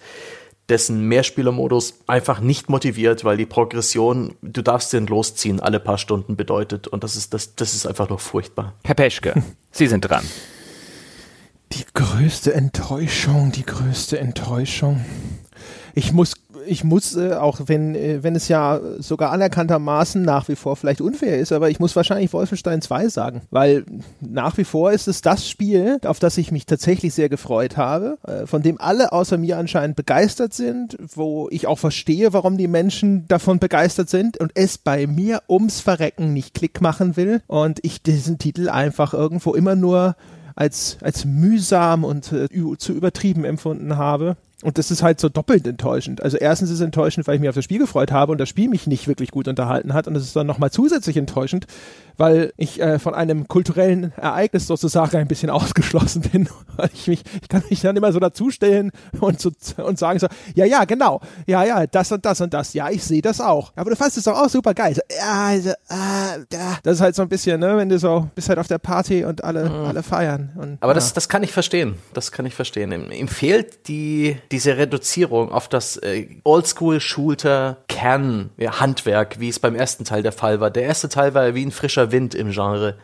dessen Mehrspielermodus einfach nicht motiviert, weil die Progression, du darfst den losziehen, alle paar Stunden bedeutet. Und das ist, das, das ist einfach nur furchtbar. Herr Peschke, Sie sind dran. Die größte Enttäuschung, die größte Enttäuschung. Ich muss ich muss, äh, auch wenn, äh, wenn es ja sogar anerkanntermaßen nach wie vor vielleicht unfair ist, aber ich muss wahrscheinlich Wolfenstein 2 sagen, weil nach wie vor ist es das Spiel, auf das ich mich tatsächlich sehr gefreut habe, äh, von dem alle außer mir anscheinend begeistert sind, wo ich auch verstehe, warum die Menschen davon begeistert sind und es bei mir ums Verrecken nicht Klick machen will und ich diesen Titel einfach irgendwo immer nur als, als mühsam und äh, zu übertrieben empfunden habe. Und das ist halt so doppelt enttäuschend. Also erstens ist es enttäuschend, weil ich mich auf das Spiel gefreut habe und das Spiel mich nicht wirklich gut unterhalten hat. Und es ist dann nochmal zusätzlich enttäuschend, weil ich äh, von einem kulturellen Ereignis sozusagen ein bisschen ausgeschlossen bin. Ich mich, ich kann mich dann immer so dazustellen und, so, und sagen so, ja, ja, genau, ja, ja, das und das und das, ja, ich sehe das auch. Aber du fandest es doch auch super geil. So, ja, also, äh, ja. Das ist halt so ein bisschen, ne, wenn du so bist halt auf der Party und alle, mhm. alle feiern. Und, Aber ja. das, das kann ich verstehen. Das kann ich verstehen. Ihm, ihm fehlt die, diese Reduzierung auf das äh, Oldschool-Schulter Kern-Handwerk, wie es beim ersten Teil der Fall war. Der erste Teil war ja wie ein frischer Wind im Genre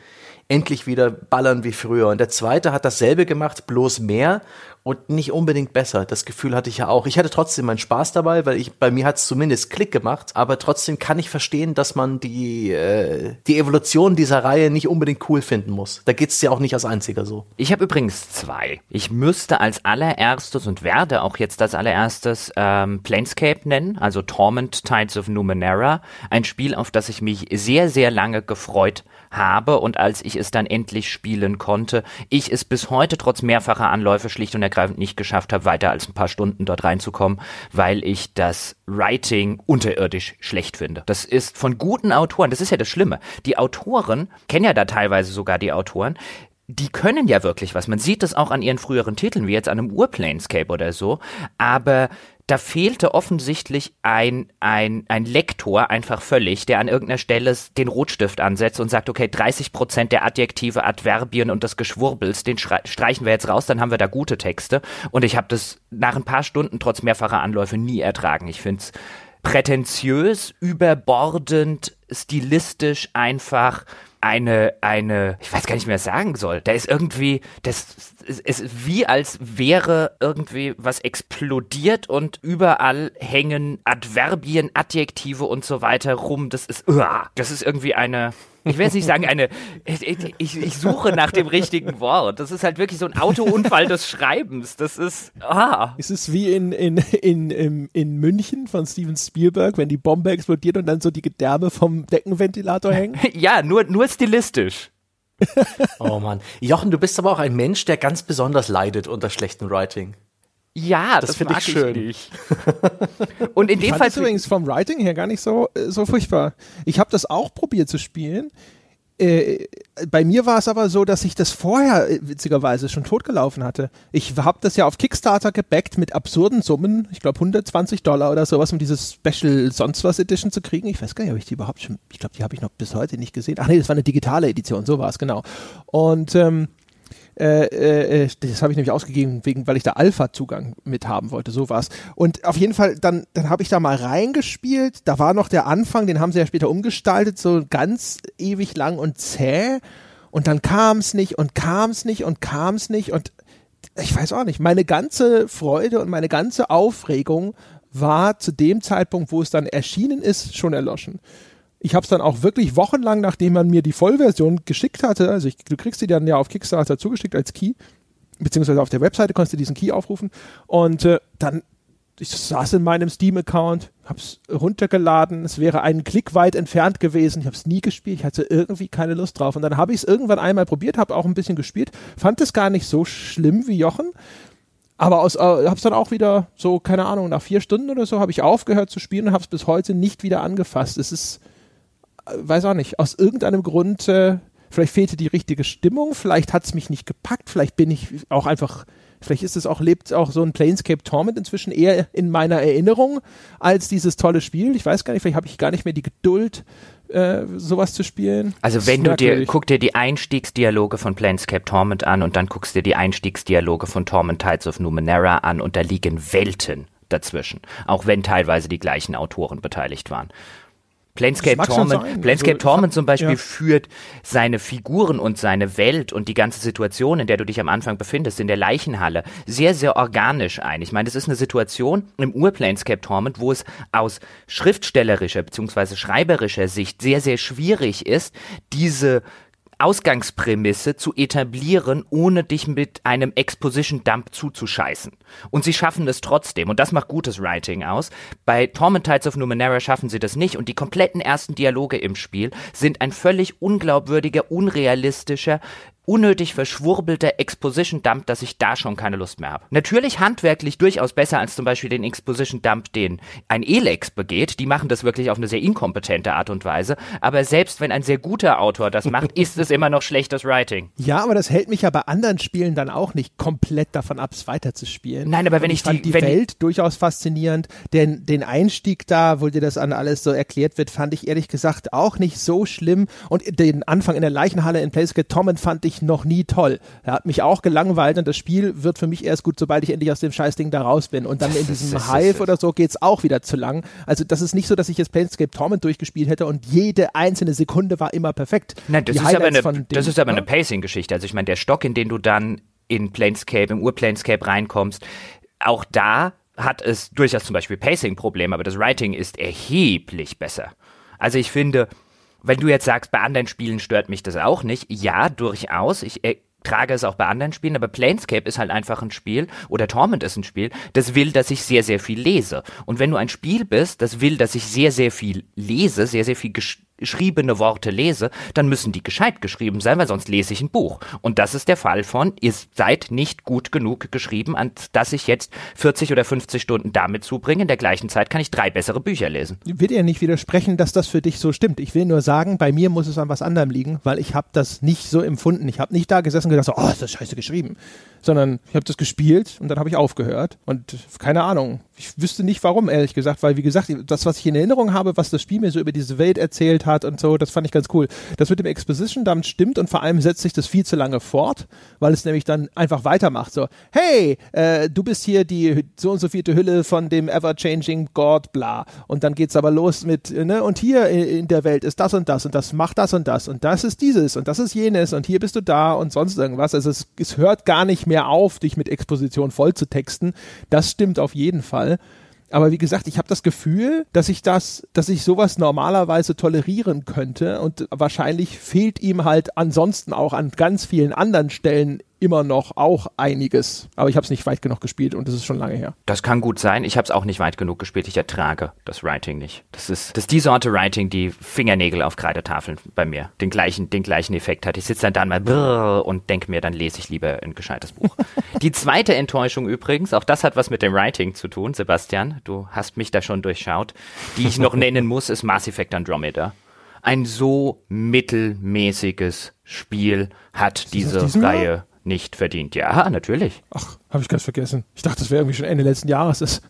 endlich wieder ballern wie früher. Und der zweite hat dasselbe gemacht, bloß mehr und nicht unbedingt besser. Das Gefühl hatte ich ja auch. Ich hatte trotzdem meinen Spaß dabei, weil ich bei mir hat es zumindest Klick gemacht. Aber trotzdem kann ich verstehen, dass man die äh, die Evolution dieser Reihe nicht unbedingt cool finden muss. Da geht's ja auch nicht als einziger so. Ich habe übrigens zwei. Ich müsste als allererstes und werde auch jetzt als allererstes ähm, Planescape nennen, also Torment Tides of Numenera, ein Spiel, auf das ich mich sehr sehr lange gefreut habe und als ich es dann endlich spielen konnte, ich es bis heute trotz mehrfacher Anläufe schlicht und ergreifend ergreifend nicht geschafft habe, weiter als ein paar Stunden dort reinzukommen, weil ich das Writing unterirdisch schlecht finde. Das ist von guten Autoren, das ist ja das Schlimme. Die Autoren, kennen ja da teilweise sogar die Autoren, die können ja wirklich was. Man sieht das auch an ihren früheren Titeln, wie jetzt an einem Urplanescape oder so. Aber da fehlte offensichtlich ein, ein, ein Lektor einfach völlig, der an irgendeiner Stelle den Rotstift ansetzt und sagt, okay, 30 Prozent der Adjektive, Adverbien und des Geschwurbels, den streichen wir jetzt raus, dann haben wir da gute Texte. Und ich habe das nach ein paar Stunden trotz mehrfacher Anläufe nie ertragen. Ich finde es prätentiös, überbordend, stilistisch einfach eine, eine, ich weiß gar nicht mehr, was sagen soll. Da ist irgendwie, das ist wie als wäre irgendwie was explodiert und überall hängen Adverbien, Adjektive und so weiter rum. Das ist, uah, das ist irgendwie eine, ich will jetzt nicht sagen, eine, ich, ich, suche nach dem richtigen Wort. Das ist halt wirklich so ein Autounfall des Schreibens. Das ist, ah. Es ist wie in, in, in, in, in München von Steven Spielberg, wenn die Bombe explodiert und dann so die Gedärme vom Deckenventilator hängen. ja, nur, nur stilistisch. oh Mann. Jochen, du bist aber auch ein Mensch, der ganz besonders leidet unter schlechtem Writing. Ja, das, das finde ich schön. Ich Und in dem ich Fall übrigens vom Writing her gar nicht so äh, so furchtbar. Ich habe das auch probiert zu spielen. Äh, bei mir war es aber so, dass ich das vorher äh, witzigerweise schon totgelaufen hatte. Ich habe das ja auf Kickstarter gebackt mit absurden Summen, ich glaube 120 Dollar oder sowas, um dieses Special sonst was Edition zu kriegen. Ich weiß gar nicht, ob ich die überhaupt schon, ich glaube, die habe ich noch bis heute nicht gesehen. Ach nee, das war eine digitale Edition, so war es, genau. Und ähm, äh, äh, äh, das habe ich nämlich ausgegeben, wegen, weil ich da Alpha-Zugang mit haben wollte, so war's. Und auf jeden Fall, dann, dann habe ich da mal reingespielt. Da war noch der Anfang, den haben sie ja später umgestaltet, so ganz ewig lang und zäh. Und dann kam es nicht und kam es nicht und kam es nicht. Und ich weiß auch nicht, meine ganze Freude und meine ganze Aufregung war zu dem Zeitpunkt, wo es dann erschienen ist, schon erloschen ich habe es dann auch wirklich wochenlang, nachdem man mir die Vollversion geschickt hatte, also ich, du kriegst die dann ja auf Kickstarter zugeschickt als Key, beziehungsweise auf der Webseite konntest du diesen Key aufrufen und äh, dann ich saß in meinem Steam-Account, hab's runtergeladen, es wäre einen Klick weit entfernt gewesen, ich habe es nie gespielt, ich hatte irgendwie keine Lust drauf und dann habe ich es irgendwann einmal probiert, habe auch ein bisschen gespielt, fand es gar nicht so schlimm wie Jochen, aber aus, äh, hab's dann auch wieder so, keine Ahnung, nach vier Stunden oder so habe ich aufgehört zu spielen und habe es bis heute nicht wieder angefasst. Es ist weiß auch nicht, aus irgendeinem Grund, äh, vielleicht fehlte die richtige Stimmung, vielleicht hat es mich nicht gepackt, vielleicht bin ich auch einfach, vielleicht ist es auch, lebt auch so ein Planescape Torment inzwischen eher in meiner Erinnerung als dieses tolle Spiel. Ich weiß gar nicht, vielleicht habe ich gar nicht mehr die Geduld, äh, sowas zu spielen. Also wenn du dir, guck dir die Einstiegsdialoge von Planescape Torment an und dann guckst dir die Einstiegsdialoge von Torment Tides of Numenera an und da liegen Welten dazwischen, auch wenn teilweise die gleichen Autoren beteiligt waren. Planescape Torment, Planescape also, Torment zum Beispiel ja. führt seine Figuren und seine Welt und die ganze Situation, in der du dich am Anfang befindest, in der Leichenhalle, sehr, sehr organisch ein. Ich meine, das ist eine Situation im Ur-Planescape Torment, wo es aus schriftstellerischer bzw. schreiberischer Sicht sehr, sehr schwierig ist, diese Ausgangsprämisse zu etablieren, ohne dich mit einem Exposition-Dump zuzuscheißen. Und sie schaffen es trotzdem. Und das macht gutes Writing aus. Bei Torment Tides of Numenera schaffen sie das nicht. Und die kompletten ersten Dialoge im Spiel sind ein völlig unglaubwürdiger, unrealistischer, unnötig verschwurbelter Exposition-Dump, dass ich da schon keine Lust mehr habe. Natürlich handwerklich durchaus besser als zum Beispiel den Exposition-Dump, den ein Elex begeht. Die machen das wirklich auf eine sehr inkompetente Art und Weise. Aber selbst wenn ein sehr guter Autor das macht, ist es immer noch schlechtes Writing. Ja, aber das hält mich ja bei anderen Spielen dann auch nicht komplett davon ab, es weiterzuspielen. Nein, aber wenn ich, ich fand die, die Welt durchaus faszinierend. Den, den Einstieg da, wo dir das an alles so erklärt wird, fand ich ehrlich gesagt auch nicht so schlimm. Und den Anfang in der Leichenhalle in Place Torment fand ich noch nie toll. Er hat mich auch gelangweilt und das Spiel wird für mich erst gut, sobald ich endlich aus dem Scheißding da raus bin. Und dann in diesem Hive oder so geht es auch wieder zu lang. Also das ist nicht so, dass ich jetzt Planescape Torment durchgespielt hätte und jede einzelne Sekunde war immer perfekt. Nein, das, ist aber, eine, dem, das ist aber eine Pacing-Geschichte. Also ich meine, der Stock, in den du dann in Planescape, im Ur-Planescape reinkommst, auch da hat es durchaus zum Beispiel Pacing-Probleme, aber das Writing ist erheblich besser. Also ich finde, wenn du jetzt sagst, bei anderen Spielen stört mich das auch nicht, ja, durchaus. Ich äh, trage es auch bei anderen Spielen, aber Planescape ist halt einfach ein Spiel oder Torment ist ein Spiel, das will, dass ich sehr, sehr viel lese. Und wenn du ein Spiel bist, das will, dass ich sehr, sehr viel lese, sehr, sehr viel geschriebene Worte lese, dann müssen die gescheit geschrieben sein, weil sonst lese ich ein Buch. Und das ist der Fall von, ihr seid nicht gut genug geschrieben, an dass ich jetzt 40 oder 50 Stunden damit zubringe. In der gleichen Zeit kann ich drei bessere Bücher lesen. Ich will ja nicht widersprechen, dass das für dich so stimmt. Ich will nur sagen, bei mir muss es an was anderem liegen, weil ich habe das nicht so empfunden. Ich habe nicht da gesessen und gedacht, so, oh, ist das scheiße geschrieben sondern ich habe das gespielt und dann habe ich aufgehört und keine Ahnung. Ich wüsste nicht warum, ehrlich gesagt, weil wie gesagt, das, was ich in Erinnerung habe, was das Spiel mir so über diese Welt erzählt hat und so, das fand ich ganz cool. Das mit dem Exposition damit stimmt und vor allem setzt sich das viel zu lange fort, weil es nämlich dann einfach weitermacht. So, hey, äh, du bist hier die so und so vierte Hülle von dem Ever-Changing God, bla. Und dann geht's aber los mit, ne, und hier in der Welt ist das und das und das macht das und das und das ist dieses und das ist jenes und hier bist du da und sonst irgendwas. Also es, es hört gar nicht mehr auf, dich mit Exposition voll zu texten. Das stimmt auf jeden Fall. Aber wie gesagt, ich habe das Gefühl, dass ich das, dass ich sowas normalerweise tolerieren könnte und wahrscheinlich fehlt ihm halt ansonsten auch an ganz vielen anderen Stellen immer noch auch einiges. Aber ich habe es nicht weit genug gespielt und das ist schon lange her. Das kann gut sein. Ich habe es auch nicht weit genug gespielt. Ich ertrage das Writing nicht. Das ist, das ist die Sorte Writing, die Fingernägel auf Kreidetafeln bei mir den gleichen, den gleichen Effekt hat. Ich sitze dann da mal und denke mir, dann lese ich lieber ein gescheites Buch. die zweite Enttäuschung übrigens, auch das hat was mit dem Writing zu tun, Sebastian. Du hast mich da schon durchschaut. Die ich noch nennen muss, ist Mass Effect Andromeda. Ein so mittelmäßiges Spiel hat diese Reihe. Jahr? Nicht verdient. Ja, natürlich. Ach, habe ich ganz vergessen. Ich dachte, das wäre irgendwie schon Ende letzten Jahres. Das,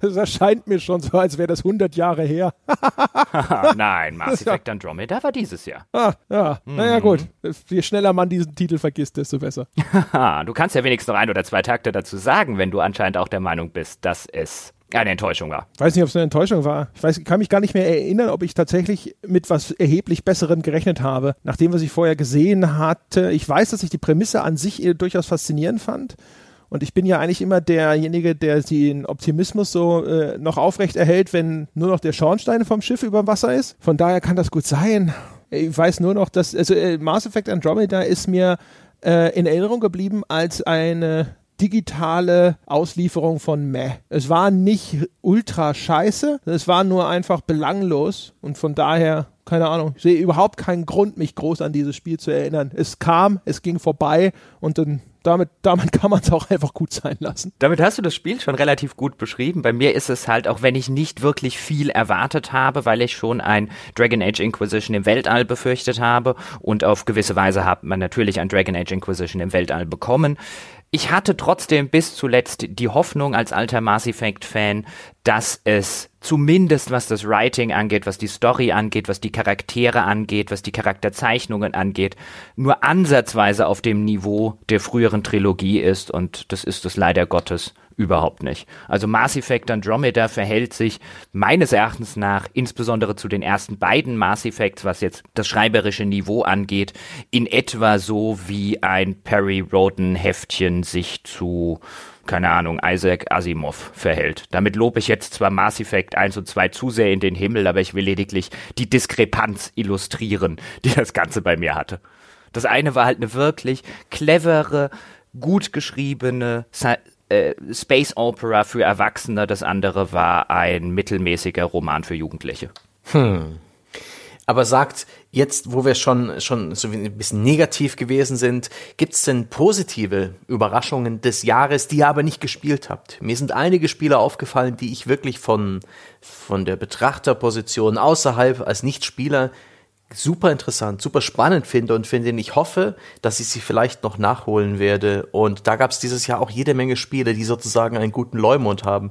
das erscheint mir schon so, als wäre das 100 Jahre her. Nein, Mass Effect Andromeda war dieses Jahr. Ah, ja. Mhm. Naja, gut. Je schneller man diesen Titel vergisst, desto besser. du kannst ja wenigstens noch ein oder zwei Takte dazu sagen, wenn du anscheinend auch der Meinung bist, dass es eine Enttäuschung war. Weiß nicht, ob es eine Enttäuschung war. Ich weiß, kann mich gar nicht mehr erinnern, ob ich tatsächlich mit was erheblich Besserem gerechnet habe. Nach dem, was ich vorher gesehen hatte. Ich weiß, dass ich die Prämisse an sich durchaus faszinierend fand. Und ich bin ja eigentlich immer derjenige, der den Optimismus so äh, noch aufrecht erhält, wenn nur noch der Schornstein vom Schiff über dem Wasser ist. Von daher kann das gut sein. Ich weiß nur noch, dass, also äh, Mass Effect Andromeda ist mir äh, in Erinnerung geblieben als eine digitale Auslieferung von Meh. Es war nicht ultra scheiße, es war nur einfach belanglos und von daher, keine Ahnung, ich sehe überhaupt keinen Grund, mich groß an dieses Spiel zu erinnern. Es kam, es ging vorbei und dann damit, damit kann man es auch einfach gut sein lassen. Damit hast du das Spiel schon relativ gut beschrieben. Bei mir ist es halt, auch wenn ich nicht wirklich viel erwartet habe, weil ich schon ein Dragon Age Inquisition im Weltall befürchtet habe und auf gewisse Weise hat man natürlich ein Dragon Age Inquisition im Weltall bekommen ich hatte trotzdem bis zuletzt die Hoffnung als alter Mass Effect Fan, dass es zumindest was das Writing angeht, was die Story angeht, was die Charaktere angeht, was die Charakterzeichnungen angeht, nur ansatzweise auf dem Niveau der früheren Trilogie ist und das ist es leider Gottes überhaupt nicht. Also Mass Effect Andromeda verhält sich meines Erachtens nach, insbesondere zu den ersten beiden Mass Effects, was jetzt das schreiberische Niveau angeht, in etwa so wie ein Perry Roden Heftchen sich zu keine Ahnung, Isaac Asimov verhält. Damit lobe ich jetzt zwar Mass Effect 1 und 2 zu sehr in den Himmel, aber ich will lediglich die Diskrepanz illustrieren, die das Ganze bei mir hatte. Das eine war halt eine wirklich clevere, gut geschriebene äh, Space Opera für Erwachsene, das andere war ein mittelmäßiger Roman für Jugendliche. Hm. Aber sagt, jetzt, wo wir schon, schon so ein bisschen negativ gewesen sind, gibt es denn positive Überraschungen des Jahres, die ihr aber nicht gespielt habt? Mir sind einige Spiele aufgefallen, die ich wirklich von, von der Betrachterposition außerhalb als Nichtspieler super interessant, super spannend finde und finde, ich hoffe, dass ich sie vielleicht noch nachholen werde. Und da gab es dieses Jahr auch jede Menge Spiele, die sozusagen einen guten Leumund haben.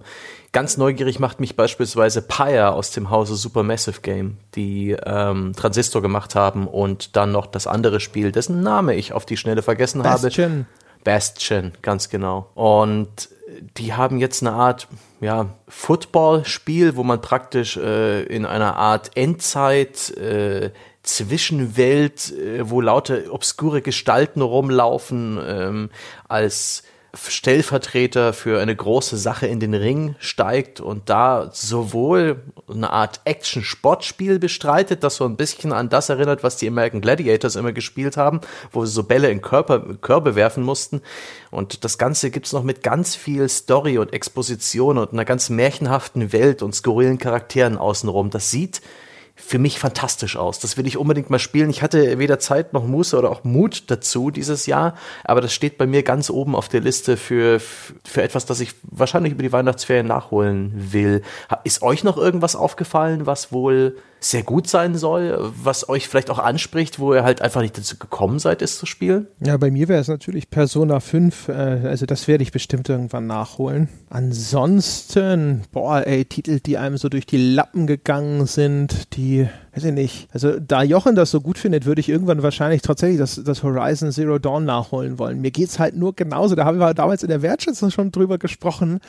Ganz neugierig macht mich beispielsweise Pyre aus dem Hause Supermassive Game, die ähm, Transistor gemacht haben und dann noch das andere Spiel, dessen Name ich auf die Schnelle vergessen Bastion. habe. Bastion, ganz genau. Und die haben jetzt eine Art ja, Football-Spiel, wo man praktisch äh, in einer Art Endzeit äh, Zwischenwelt, äh, wo lauter obskure Gestalten rumlaufen, ähm, als Stellvertreter für eine große Sache in den Ring steigt und da sowohl eine Art Action-Sportspiel bestreitet, das so ein bisschen an das erinnert, was die American Gladiators immer gespielt haben, wo sie so Bälle in Körper, Körbe werfen mussten. Und das Ganze gibt's noch mit ganz viel Story und Exposition und einer ganz märchenhaften Welt und skurrilen Charakteren außenrum. Das sieht für mich fantastisch aus. Das will ich unbedingt mal spielen. Ich hatte weder Zeit noch Muße oder auch Mut dazu dieses Jahr, aber das steht bei mir ganz oben auf der Liste für, für etwas, das ich wahrscheinlich über die Weihnachtsferien nachholen will. Ist euch noch irgendwas aufgefallen, was wohl sehr gut sein soll, was euch vielleicht auch anspricht, wo ihr halt einfach nicht dazu gekommen seid, es zu spielen? Ja, bei mir wäre es natürlich Persona 5, äh, also das werde ich bestimmt irgendwann nachholen. Ansonsten, boah, ey, Titel, die einem so durch die Lappen gegangen sind, die, weiß ich nicht, also da Jochen das so gut findet, würde ich irgendwann wahrscheinlich tatsächlich das, das Horizon Zero Dawn nachholen wollen. Mir geht es halt nur genauso, da haben wir damals in der Wertschätzung schon drüber gesprochen,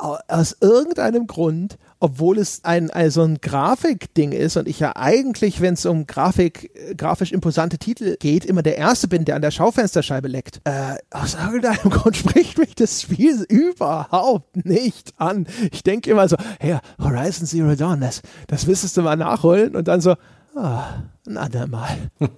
aus irgendeinem Grund, obwohl es ein also ein Grafikding ist und ich ja eigentlich, wenn es um Grafik, grafisch imposante Titel geht, immer der Erste bin, der an der Schaufensterscheibe leckt. Äh, aus irgendeinem Grund spricht mich das Spiel überhaupt nicht an. Ich denke immer so, hey, Horizon Zero Dawn, das, das müsstest du mal nachholen und dann so, ah, ein andermal.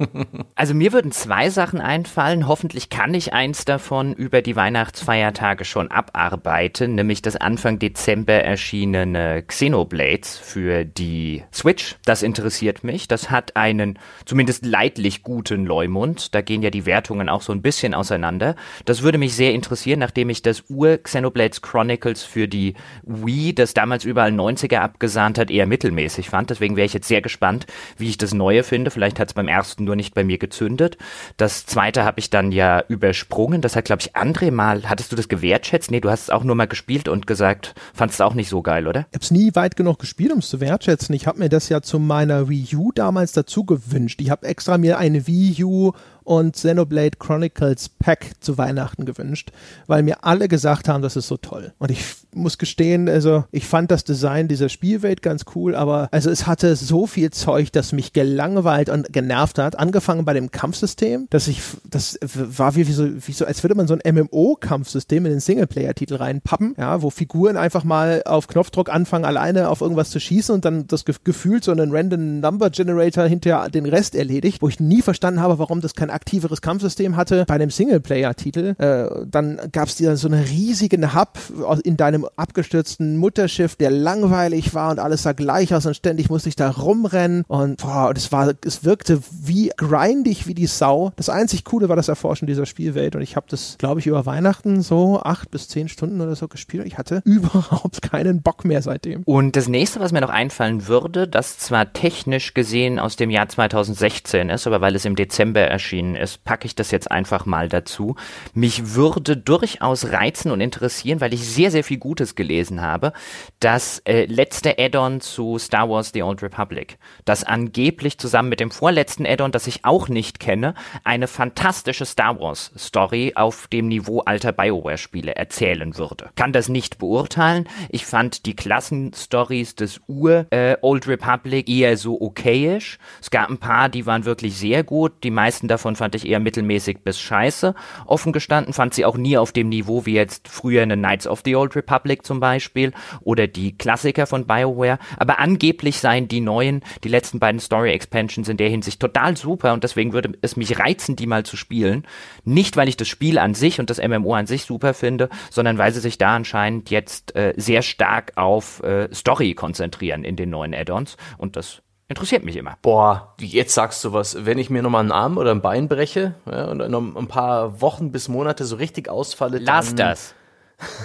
Also mir würden zwei Sachen einfallen. Hoffentlich kann ich eins davon über die Weihnachtsfeiertage schon abarbeiten, nämlich das Anfang Dezember erschienene Xenoblades für die Switch. Das interessiert mich. Das hat einen zumindest leidlich guten Leumund. Da gehen ja die Wertungen auch so ein bisschen auseinander. Das würde mich sehr interessieren, nachdem ich das Ur Xenoblades Chronicles für die Wii, das damals überall 90er abgesahnt hat, eher mittelmäßig fand. Deswegen wäre ich jetzt sehr gespannt, wie ich das neue finde. Vielleicht hat es beim ersten nur nicht bei mir gezündet. Das zweite habe ich dann ja übersprungen. Das hat, glaube ich, André mal, hattest du das gewertschätzt? Nee, du hast es auch nur mal gespielt und gesagt, fandest du auch nicht so geil, oder? Ich habe es nie weit genug gespielt, um es zu wertschätzen. Ich habe mir das ja zu meiner Wii U damals dazu gewünscht. Ich habe extra mir eine Wii U und Xenoblade Chronicles Pack zu Weihnachten gewünscht, weil mir alle gesagt haben, das ist so toll. Und ich muss gestehen, also ich fand das Design dieser Spielwelt ganz cool, aber also es hatte so viel Zeug, das mich gelangweilt und genervt hat. Angefangen bei dem Kampfsystem, dass ich, das war wie, wie, so, wie so, als würde man so ein MMO-Kampfsystem in den Singleplayer-Titel reinpappen, ja, wo Figuren einfach mal auf Knopfdruck anfangen, alleine auf irgendwas zu schießen und dann das gefühlt so einen Random Number Generator hinterher den Rest erledigt, wo ich nie verstanden habe, warum das kein aktiveres Kampfsystem hatte bei einem Singleplayer-Titel. Äh, dann gab es dir so einen riesigen Hub in deinem abgestürzten Mutterschiff, der langweilig war und alles sah gleich aus und ständig musste ich da rumrennen und boah, das war, es wirkte wie grindig wie die Sau. Das einzig Coole war das Erforschen dieser Spielwelt und ich habe das, glaube ich, über Weihnachten so acht bis zehn Stunden oder so gespielt. Ich hatte überhaupt keinen Bock mehr seitdem. Und das nächste, was mir noch einfallen würde, das zwar technisch gesehen aus dem Jahr 2016 ist, aber weil es im Dezember erschien, erschienen ist, packe ich das jetzt einfach mal dazu. Mich würde durchaus reizen und interessieren, weil ich sehr, sehr viel Gutes gelesen habe, das äh, letzte Add-on zu Star Wars The Old Republic, das angeblich zusammen mit dem vorletzten Add-on, das ich auch nicht kenne, eine fantastische Star Wars Story auf dem Niveau alter Bioware-Spiele erzählen würde. Kann das nicht beurteilen. Ich fand die Klassenstories des Ur äh, Old Republic eher so okayisch. Es gab ein paar, die waren wirklich sehr gut. Die meisten davon fand ich eher mittelmäßig bis scheiße. Offen gestanden fand sie auch nie auf dem Niveau wie jetzt früher eine Knights of the Old Republic zum Beispiel oder die Klassiker von BioWare. Aber angeblich seien die neuen, die letzten beiden Story Expansions in der Hinsicht total super und deswegen würde es mich reizen, die mal zu spielen. Nicht, weil ich das Spiel an sich und das MMO an sich super finde, sondern weil sie sich da anscheinend jetzt äh, sehr stark auf äh, Story konzentrieren in den neuen Add-ons und das Interessiert mich immer. Boah, jetzt sagst du was. Wenn ich mir nochmal einen Arm oder ein Bein breche ja, und noch ein paar Wochen bis Monate so richtig ausfalle, Lass das.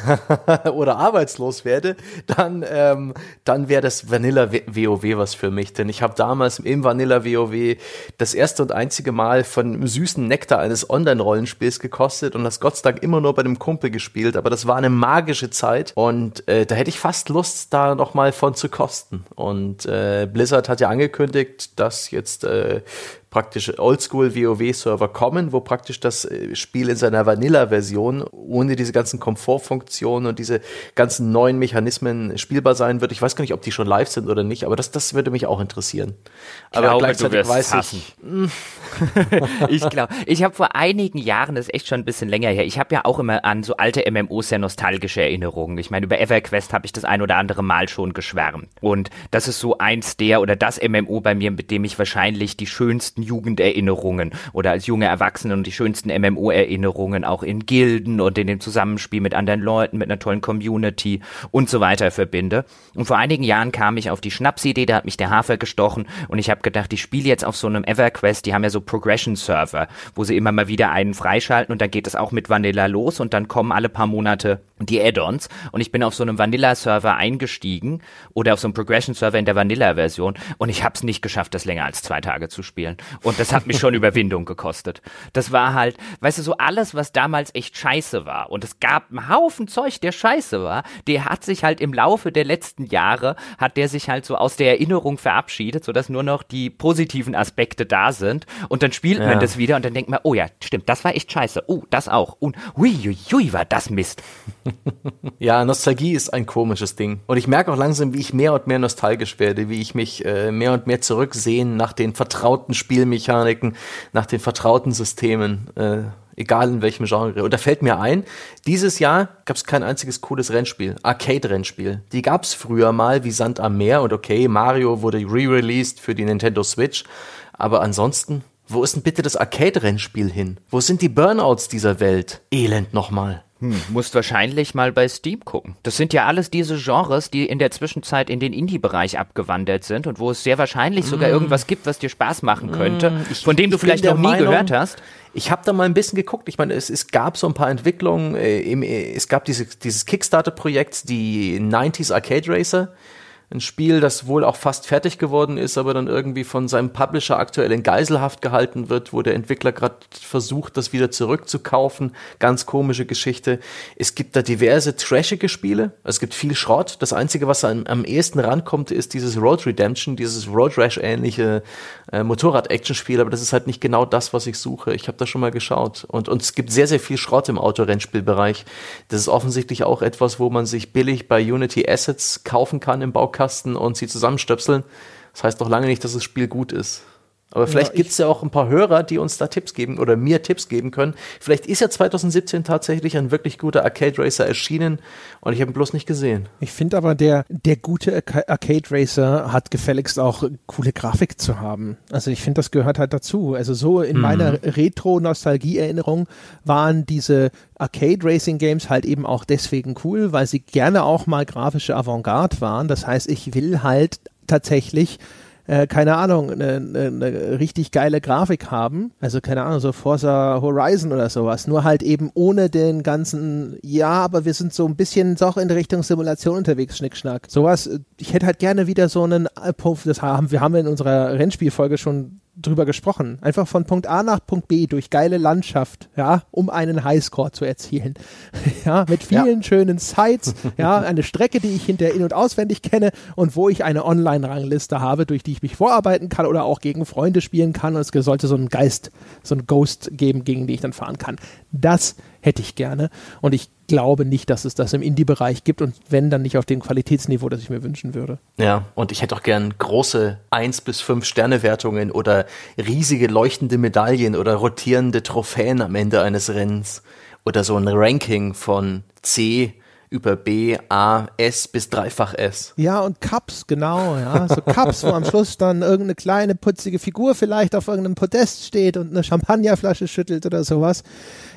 oder arbeitslos werde, dann, ähm, dann wäre das Vanilla WoW was für mich. Denn ich habe damals im Vanilla WoW das erste und einzige Mal von süßen Nektar eines Online-Rollenspiels gekostet und das Gott sei Dank immer nur bei dem Kumpel gespielt. Aber das war eine magische Zeit und äh, da hätte ich fast Lust, da nochmal von zu kosten. Und äh, Blizzard hat ja angekündigt, dass jetzt äh, praktisch Oldschool WoW-Server kommen, wo praktisch das äh, Spiel in seiner Vanilla-Version ohne diese ganzen Komfortfunktionen und diese ganzen neuen Mechanismen spielbar sein wird. Ich weiß gar nicht, ob die schon live sind oder nicht, aber das, das würde mich auch interessieren. Aber glaube, gleichzeitig weiß ich. Hm, ich glaube, ich habe vor einigen Jahren, das ist echt schon ein bisschen länger her, ich habe ja auch immer an so alte MMOs sehr nostalgische Erinnerungen. Ich meine, über EverQuest habe ich das ein oder andere Mal schon geschwärmt. Und das ist so eins der oder das MMO bei mir, mit dem ich wahrscheinlich die schönsten Jugenderinnerungen oder als junge Erwachsene und die schönsten MMO-Erinnerungen auch in Gilden und in dem Zusammenspiel mit anderen Leuten, mit einer tollen Community und so weiter verbinde. Und vor einigen Jahren kam ich auf die Schnapsidee, da hat mich der Hafer gestochen und ich habe gedacht, ich spiele jetzt auf so einem EverQuest, die haben ja so Progression-Server, wo sie immer mal wieder einen freischalten und dann geht es auch mit Vanilla los und dann kommen alle paar Monate die Add-ons. Und ich bin auf so einem Vanilla-Server eingestiegen oder auf so einem Progression-Server in der Vanilla-Version. Und ich habe es nicht geschafft, das länger als zwei Tage zu spielen. Und das hat mich schon Überwindung gekostet. Das war halt, weißt du, so alles, was damals echt scheiße war. Und es gab einen Haufen Zeug, der scheiße war, der hat sich halt im Laufe der letzten Jahre, hat der sich halt so aus der Erinnerung verabschiedet, sodass nur noch die positiven Aspekte da sind. Und dann spielt ja. man das wieder und dann denkt man, oh ja, stimmt, das war echt scheiße, oh, das auch. Und hui, hui, hui war das Mist. ja, Nostalgie ist ein komisches Ding. Und ich merke auch langsam, wie ich mehr und mehr nostalgisch werde, wie ich mich äh, mehr und mehr zurücksehen nach den vertrauten Spielmechaniken, nach den vertrauten Systemen. Äh, egal in welchem Genre. Und da fällt mir ein, dieses Jahr gab es kein einziges cooles Rennspiel, Arcade-Rennspiel. Die gab es früher mal wie Sand am Meer und okay, Mario wurde re-released für die Nintendo Switch, aber ansonsten, wo ist denn bitte das Arcade-Rennspiel hin? Wo sind die Burnouts dieser Welt? Elend nochmal. Hm, musst wahrscheinlich mal bei Steam gucken. Das sind ja alles diese Genres, die in der Zwischenzeit in den Indie-Bereich abgewandert sind und wo es sehr wahrscheinlich sogar mm. irgendwas gibt, was dir Spaß machen könnte, mm. ich, von dem du vielleicht noch nie Meinung, gehört hast. Ich habe da mal ein bisschen geguckt. Ich meine, es, es gab so ein paar Entwicklungen. Äh, im, äh, es gab diese, dieses Kickstarter-Projekt, die 90s Arcade Racer ein Spiel, das wohl auch fast fertig geworden ist, aber dann irgendwie von seinem Publisher aktuell in Geiselhaft gehalten wird, wo der Entwickler gerade versucht, das wieder zurückzukaufen. Ganz komische Geschichte. Es gibt da diverse trashige Spiele. Es gibt viel Schrott. Das Einzige, was am, am ehesten rankommt, ist dieses Road Redemption, dieses Road Rash-ähnliche äh, Motorrad-Action-Spiel, aber das ist halt nicht genau das, was ich suche. Ich habe da schon mal geschaut. Und, und es gibt sehr, sehr viel Schrott im Autorennspielbereich. Das ist offensichtlich auch etwas, wo man sich billig bei Unity Assets kaufen kann im Baukasten Baukasten und sie zusammenstöpseln. Das heißt noch lange nicht, dass das Spiel gut ist. Aber vielleicht ja, gibt es ja auch ein paar Hörer, die uns da Tipps geben oder mir Tipps geben können. Vielleicht ist ja 2017 tatsächlich ein wirklich guter Arcade Racer erschienen und ich habe ihn bloß nicht gesehen. Ich finde aber, der, der gute Arcade Racer hat gefälligst auch coole Grafik zu haben. Also ich finde, das gehört halt dazu. Also so in mhm. meiner Retro-Nostalgie-Erinnerung waren diese Arcade Racing Games halt eben auch deswegen cool, weil sie gerne auch mal grafische Avantgarde waren. Das heißt, ich will halt tatsächlich äh, keine Ahnung, eine, eine, eine richtig geile Grafik haben. Also keine Ahnung, so Forza Horizon oder sowas. Nur halt eben ohne den ganzen, ja, aber wir sind so ein bisschen doch in Richtung Simulation unterwegs, Schnickschnack. Sowas, ich hätte halt gerne wieder so einen, äh, das haben wir haben in unserer Rennspielfolge schon drüber gesprochen. Einfach von Punkt A nach Punkt B durch geile Landschaft, ja, um einen Highscore zu erzielen. ja, mit vielen ja. schönen Sites, ja, eine Strecke, die ich hinter in- und auswendig kenne und wo ich eine Online-Rangliste habe, durch die ich mich vorarbeiten kann oder auch gegen Freunde spielen kann. Und es sollte so einen Geist, so einen Ghost geben, gegen den ich dann fahren kann. Das hätte ich gerne. Und ich glaube nicht, dass es das im Indie-Bereich gibt und wenn, dann nicht auf dem Qualitätsniveau, das ich mir wünschen würde. Ja, und ich hätte auch gern große 1 bis 5 Sterne-Wertungen oder riesige leuchtende Medaillen oder rotierende Trophäen am Ende eines Rennens oder so ein Ranking von C über B, A, S bis dreifach S. Ja, und Cups, genau, ja. So Cups, wo am Schluss dann irgendeine kleine putzige Figur vielleicht auf irgendeinem Podest steht und eine Champagnerflasche schüttelt oder sowas.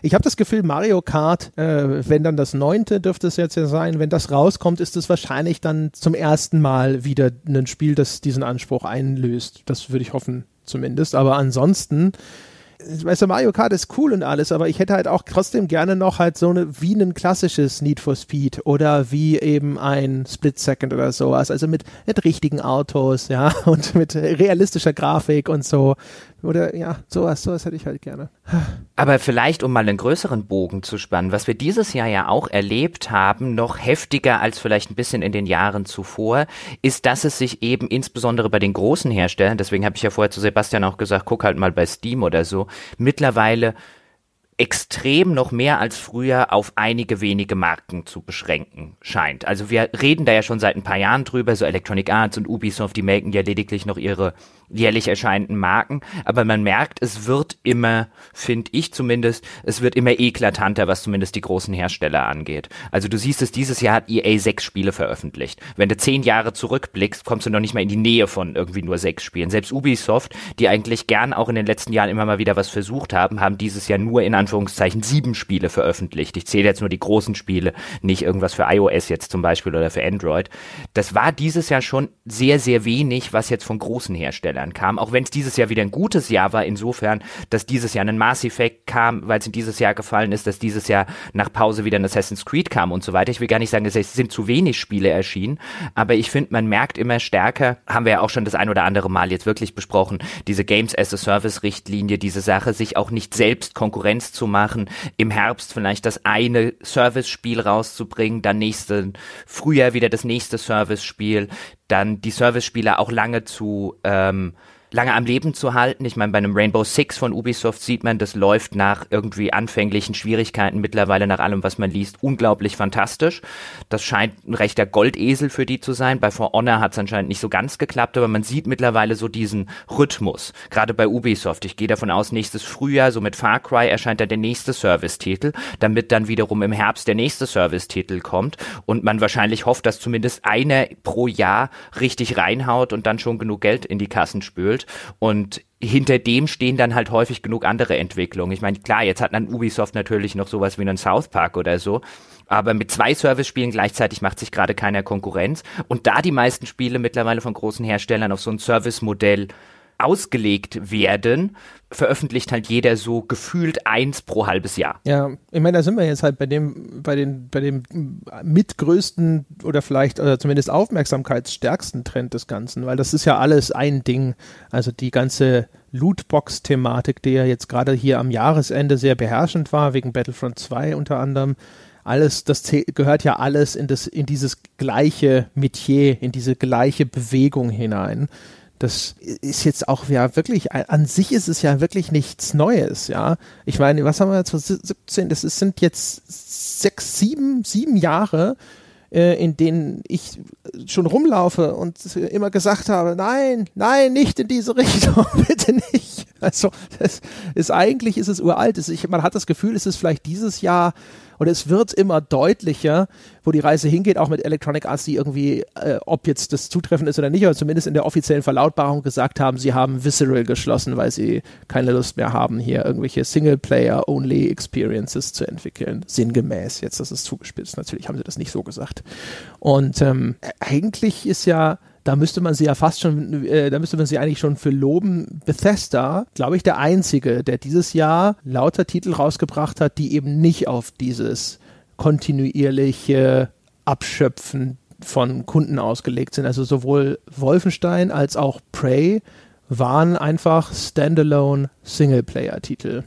Ich habe das Gefühl, Mario Kart, äh, wenn dann das neunte dürfte es jetzt ja sein, wenn das rauskommt, ist es wahrscheinlich dann zum ersten Mal wieder ein Spiel, das diesen Anspruch einlöst. Das würde ich hoffen, zumindest. Aber ansonsten weißt du, Mario Kart ist cool und alles, aber ich hätte halt auch trotzdem gerne noch halt so eine, wie ein klassisches Need for Speed oder wie eben ein Split Second oder sowas, also mit, mit richtigen Autos, ja, und mit realistischer Grafik und so. Oder ja, sowas, sowas hätte ich halt gerne. Aber vielleicht, um mal einen größeren Bogen zu spannen, was wir dieses Jahr ja auch erlebt haben, noch heftiger als vielleicht ein bisschen in den Jahren zuvor, ist, dass es sich eben insbesondere bei den großen Herstellern, deswegen habe ich ja vorher zu Sebastian auch gesagt, guck halt mal bei Steam oder so, mittlerweile extrem noch mehr als früher auf einige wenige Marken zu beschränken scheint. Also wir reden da ja schon seit ein paar Jahren drüber, so Electronic Arts und Ubisoft, die melken ja lediglich noch ihre jährlich erscheinenden Marken, aber man merkt, es wird immer, finde ich zumindest, es wird immer eklatanter, was zumindest die großen Hersteller angeht. Also du siehst es, dieses Jahr hat EA sechs Spiele veröffentlicht. Wenn du zehn Jahre zurückblickst, kommst du noch nicht mal in die Nähe von irgendwie nur sechs Spielen. Selbst Ubisoft, die eigentlich gern auch in den letzten Jahren immer mal wieder was versucht haben, haben dieses Jahr nur in Anführungszeichen sieben Spiele veröffentlicht. Ich zähle jetzt nur die großen Spiele, nicht irgendwas für iOS jetzt zum Beispiel oder für Android. Das war dieses Jahr schon sehr, sehr wenig, was jetzt von großen Herstellern Herstellern kam, auch wenn es dieses Jahr wieder ein gutes Jahr war, insofern, dass dieses Jahr ein Mass Effect kam, weil es in dieses Jahr gefallen ist, dass dieses Jahr nach Pause wieder ein Assassin's Creed kam und so weiter. Ich will gar nicht sagen, es sind zu wenig Spiele erschienen, aber ich finde, man merkt immer stärker, haben wir ja auch schon das ein oder andere Mal jetzt wirklich besprochen, diese Games as a Service Richtlinie, diese Sache, sich auch nicht selbst Konkurrenz zu machen, im Herbst vielleicht das eine Service-Spiel rauszubringen, dann nächste Frühjahr wieder das nächste Service-Spiel, dann die Service-Spieler auch lange zu ähm, lange am Leben zu halten. Ich meine, bei einem Rainbow Six von Ubisoft sieht man, das läuft nach irgendwie anfänglichen Schwierigkeiten mittlerweile nach allem, was man liest, unglaublich fantastisch. Das scheint ein rechter Goldesel für die zu sein. Bei For Honor hat es anscheinend nicht so ganz geklappt, aber man sieht mittlerweile so diesen Rhythmus. Gerade bei Ubisoft. Ich gehe davon aus, nächstes Frühjahr, so mit Far Cry erscheint dann der nächste Service-Titel, damit dann wiederum im Herbst der nächste Service-Titel kommt und man wahrscheinlich hofft, dass zumindest einer pro Jahr richtig reinhaut und dann schon genug Geld in die Kassen spült entwickelt und hinter dem stehen dann halt häufig genug andere Entwicklungen. Ich meine, klar, jetzt hat dann Ubisoft natürlich noch sowas wie einen South Park oder so, aber mit zwei Service-Spielen gleichzeitig macht sich gerade keiner Konkurrenz. Und da die meisten Spiele mittlerweile von großen Herstellern auf so ein Service-Modell ausgelegt werden, veröffentlicht halt jeder so gefühlt eins pro halbes Jahr. Ja, ich meine, da sind wir jetzt halt bei dem, bei den, bei dem mitgrößten oder vielleicht oder zumindest aufmerksamkeitsstärksten Trend des Ganzen, weil das ist ja alles ein Ding. Also die ganze Lootbox-Thematik, die ja jetzt gerade hier am Jahresende sehr beherrschend war, wegen Battlefront 2 unter anderem. Alles, das gehört ja alles in das, in dieses gleiche Metier, in diese gleiche Bewegung hinein das ist jetzt auch ja wirklich, an sich ist es ja wirklich nichts Neues, ja. Ich meine, was haben wir jetzt 17? Das ist, sind jetzt sechs, sieben, sieben Jahre, äh, in denen ich schon rumlaufe und immer gesagt habe, nein, nein, nicht in diese Richtung, bitte nicht. Also, das ist eigentlich ist es uralt. Ich, man hat das Gefühl, es ist vielleicht dieses Jahr und es wird immer deutlicher, wo die Reise hingeht, auch mit Electronic Arts, die irgendwie, äh, ob jetzt das zutreffend ist oder nicht, aber zumindest in der offiziellen Verlautbarung gesagt haben, sie haben Visceral geschlossen, weil sie keine Lust mehr haben, hier irgendwelche Singleplayer-Only-Experiences zu entwickeln. Sinngemäß, jetzt, das ist zugespitzt. Natürlich haben sie das nicht so gesagt. Und ähm, eigentlich ist ja da müsste man sie ja fast schon, äh, da müsste man sie eigentlich schon für loben. Bethesda, glaube ich, der einzige, der dieses Jahr lauter Titel rausgebracht hat, die eben nicht auf dieses kontinuierliche Abschöpfen von Kunden ausgelegt sind. Also sowohl Wolfenstein als auch Prey waren einfach Standalone Singleplayer-Titel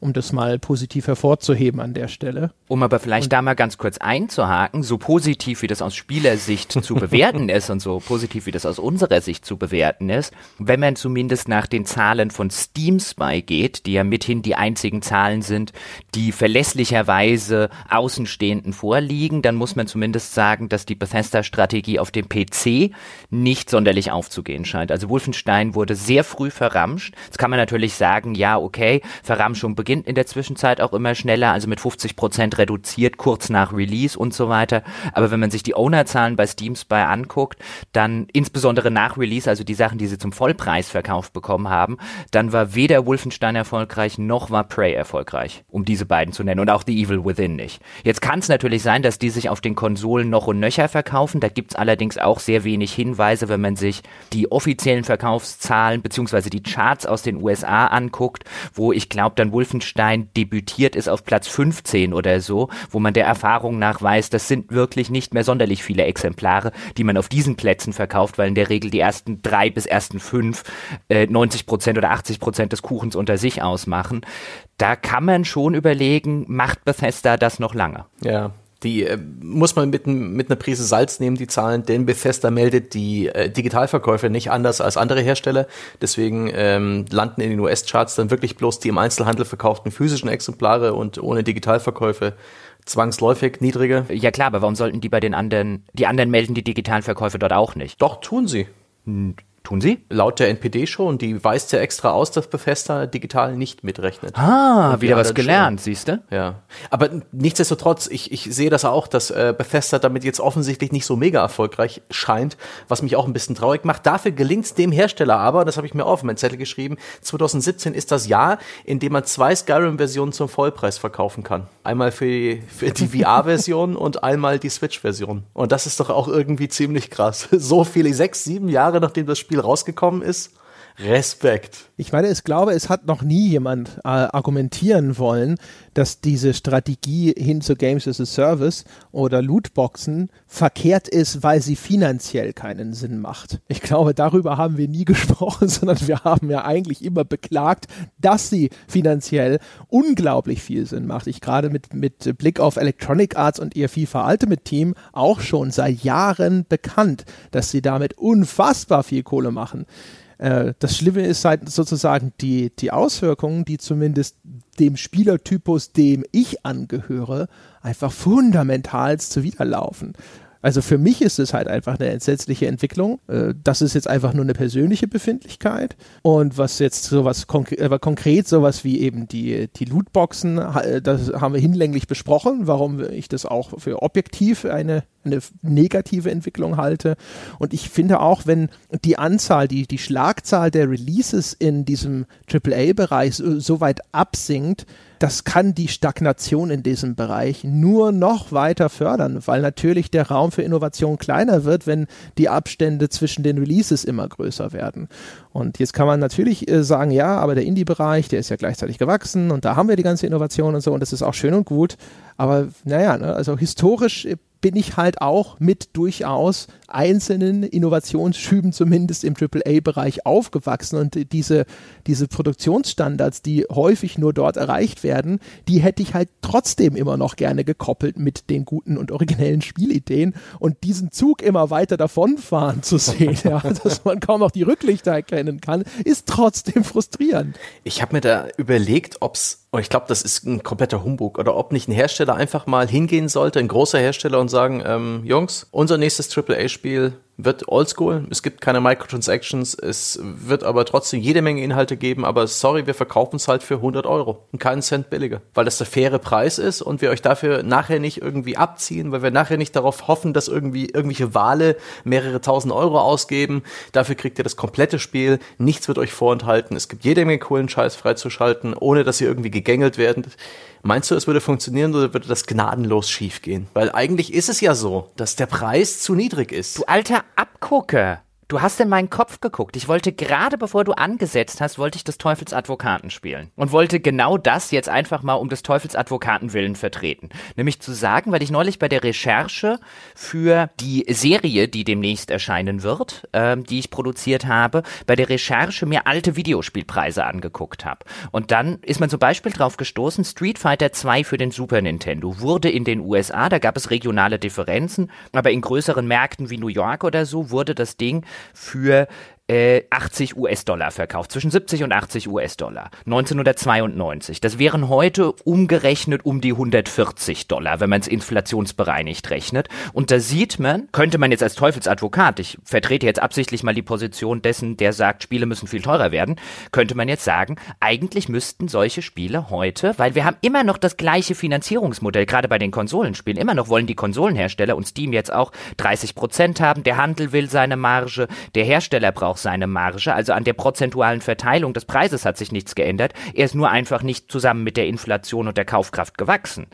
um das mal positiv hervorzuheben an der Stelle. Um aber vielleicht und da mal ganz kurz einzuhaken, so positiv wie das aus Spielersicht zu bewerten ist und so positiv wie das aus unserer Sicht zu bewerten ist, wenn man zumindest nach den Zahlen von Steam Spy geht, die ja mithin die einzigen Zahlen sind, die verlässlicherweise Außenstehenden vorliegen, dann muss man zumindest sagen, dass die Bethesda-Strategie auf dem PC nicht sonderlich aufzugehen scheint. Also Wolfenstein wurde sehr früh verramscht. Jetzt kann man natürlich sagen, ja, okay, Verramschung beginnt beginnt in der Zwischenzeit auch immer schneller, also mit 50 Prozent reduziert, kurz nach Release und so weiter. Aber wenn man sich die Owner-Zahlen bei Steam Spy anguckt, dann insbesondere nach Release, also die Sachen, die sie zum Vollpreisverkauf bekommen haben, dann war weder Wolfenstein erfolgreich, noch war Prey erfolgreich, um diese beiden zu nennen und auch The Evil Within nicht. Jetzt kann es natürlich sein, dass die sich auf den Konsolen noch und nöcher verkaufen. Da gibt es allerdings auch sehr wenig Hinweise, wenn man sich die offiziellen Verkaufszahlen beziehungsweise die Charts aus den USA anguckt, wo ich glaube, dann Wolfenstein Wolfenstein debütiert ist auf Platz 15 oder so, wo man der Erfahrung nach weiß, das sind wirklich nicht mehr sonderlich viele Exemplare, die man auf diesen Plätzen verkauft, weil in der Regel die ersten drei bis ersten fünf äh, 90 Prozent oder 80 Prozent des Kuchens unter sich ausmachen. Da kann man schon überlegen, macht Bethesda das noch lange? Ja, Die äh, muss man mit, mit einer Prise Salz nehmen, die Zahlen, denn Bethesda meldet die äh, Digitalverkäufe nicht anders als andere Hersteller. Deswegen ähm, landen in den US-Charts dann wirklich bloß die im Einzelhandel verkauften physischen Exemplare und ohne Digitalverkäufe zwangsläufig niedriger. Ja klar, aber warum sollten die bei den anderen, die anderen melden die Digitalverkäufe dort auch nicht? Doch, tun sie. Tun sie? Laut der NPD schon. Die weist ja extra aus, dass Bethesda digital nicht mitrechnet. Ah, wieder was gelernt, siehst du? Ja. Aber nichtsdestotrotz, ich, ich sehe das auch, dass äh, Bethesda damit jetzt offensichtlich nicht so mega erfolgreich scheint, was mich auch ein bisschen traurig macht. Dafür gelingt es dem Hersteller aber, das habe ich mir auf meinen Zettel geschrieben, 2017 ist das Jahr, in dem man zwei Skyrim-Versionen zum Vollpreis verkaufen kann. Einmal für die, für die VR-Version und einmal die Switch-Version. Und das ist doch auch irgendwie ziemlich krass. So viele, sechs, sieben Jahre nachdem das Spiel rausgekommen ist. Respekt. Ich meine, ich glaube, es hat noch nie jemand äh, argumentieren wollen, dass diese Strategie hin zu Games as a Service oder Lootboxen verkehrt ist, weil sie finanziell keinen Sinn macht. Ich glaube, darüber haben wir nie gesprochen, sondern wir haben ja eigentlich immer beklagt, dass sie finanziell unglaublich viel Sinn macht. Ich gerade mit, mit Blick auf Electronic Arts und ihr FIFA Ultimate Team auch schon seit Jahren bekannt, dass sie damit unfassbar viel Kohle machen. Äh, das Schlimme ist halt sozusagen die, die Auswirkungen, die zumindest dem Spielertypus, dem ich angehöre, einfach fundamental zuwiderlaufen. Also für mich ist es halt einfach eine entsetzliche Entwicklung. Äh, das ist jetzt einfach nur eine persönliche Befindlichkeit. Und was jetzt sowas konkret, äh, konkret sowas wie eben die, die Lootboxen, das haben wir hinlänglich besprochen, warum ich das auch für objektiv eine eine negative Entwicklung halte. Und ich finde auch, wenn die Anzahl, die, die Schlagzahl der Releases in diesem AAA-Bereich so weit absinkt, das kann die Stagnation in diesem Bereich nur noch weiter fördern, weil natürlich der Raum für Innovation kleiner wird, wenn die Abstände zwischen den Releases immer größer werden. Und jetzt kann man natürlich äh, sagen, ja, aber der Indie-Bereich, der ist ja gleichzeitig gewachsen und da haben wir die ganze Innovation und so und das ist auch schön und gut. Aber naja, ne, also historisch bin ich halt auch mit durchaus einzelnen Innovationsschüben zumindest im AAA-Bereich aufgewachsen und diese, diese Produktionsstandards, die häufig nur dort erreicht werden, die hätte ich halt trotzdem immer noch gerne gekoppelt mit den guten und originellen Spielideen und diesen Zug immer weiter davonfahren zu sehen, ja, dass man kaum noch die Rücklichter erkennen kann, ist trotzdem frustrierend. Ich habe mir da überlegt, ob es und ich glaube, das ist ein kompletter Humbug. Oder ob nicht ein Hersteller einfach mal hingehen sollte, ein großer Hersteller, und sagen, ähm, Jungs, unser nächstes AAA-Spiel wird oldschool. Es gibt keine Microtransactions. Es wird aber trotzdem jede Menge Inhalte geben. Aber sorry, wir verkaufen es halt für 100 Euro und keinen Cent billiger, weil das der faire Preis ist und wir euch dafür nachher nicht irgendwie abziehen, weil wir nachher nicht darauf hoffen, dass irgendwie irgendwelche Wale mehrere tausend Euro ausgeben. Dafür kriegt ihr das komplette Spiel. Nichts wird euch vorenthalten. Es gibt jede Menge coolen Scheiß freizuschalten, ohne dass ihr irgendwie gegängelt werdet. Meinst du, es würde funktionieren oder würde das gnadenlos schiefgehen? Weil eigentlich ist es ja so, dass der Preis zu niedrig ist. Du alter Abgucker. Du hast in meinen Kopf geguckt. Ich wollte gerade bevor du angesetzt hast, wollte ich des Teufels Advokaten spielen. Und wollte genau das jetzt einfach mal um des Teufels Advokaten willen vertreten. Nämlich zu sagen, weil ich neulich bei der Recherche für die Serie, die demnächst erscheinen wird, ähm, die ich produziert habe, bei der Recherche mir alte Videospielpreise angeguckt habe. Und dann ist man zum Beispiel drauf gestoßen, Street Fighter 2 für den Super Nintendo wurde in den USA, da gab es regionale Differenzen, aber in größeren Märkten wie New York oder so wurde das Ding für 80 äh, US-Dollar verkauft, zwischen 70 und 80 US-Dollar. 1992. Das wären heute umgerechnet um die 140 Dollar, wenn man es inflationsbereinigt rechnet. Und da sieht man, könnte man jetzt als Teufelsadvokat, ich vertrete jetzt absichtlich mal die Position dessen, der sagt, Spiele müssen viel teurer werden, könnte man jetzt sagen, eigentlich müssten solche Spiele heute, weil wir haben immer noch das gleiche Finanzierungsmodell, gerade bei den Konsolenspielen, immer noch wollen die Konsolenhersteller und Steam jetzt auch 30 Prozent haben, der Handel will seine Marge, der Hersteller braucht seine Marge, also an der prozentualen Verteilung des Preises hat sich nichts geändert. Er ist nur einfach nicht zusammen mit der Inflation und der Kaufkraft gewachsen.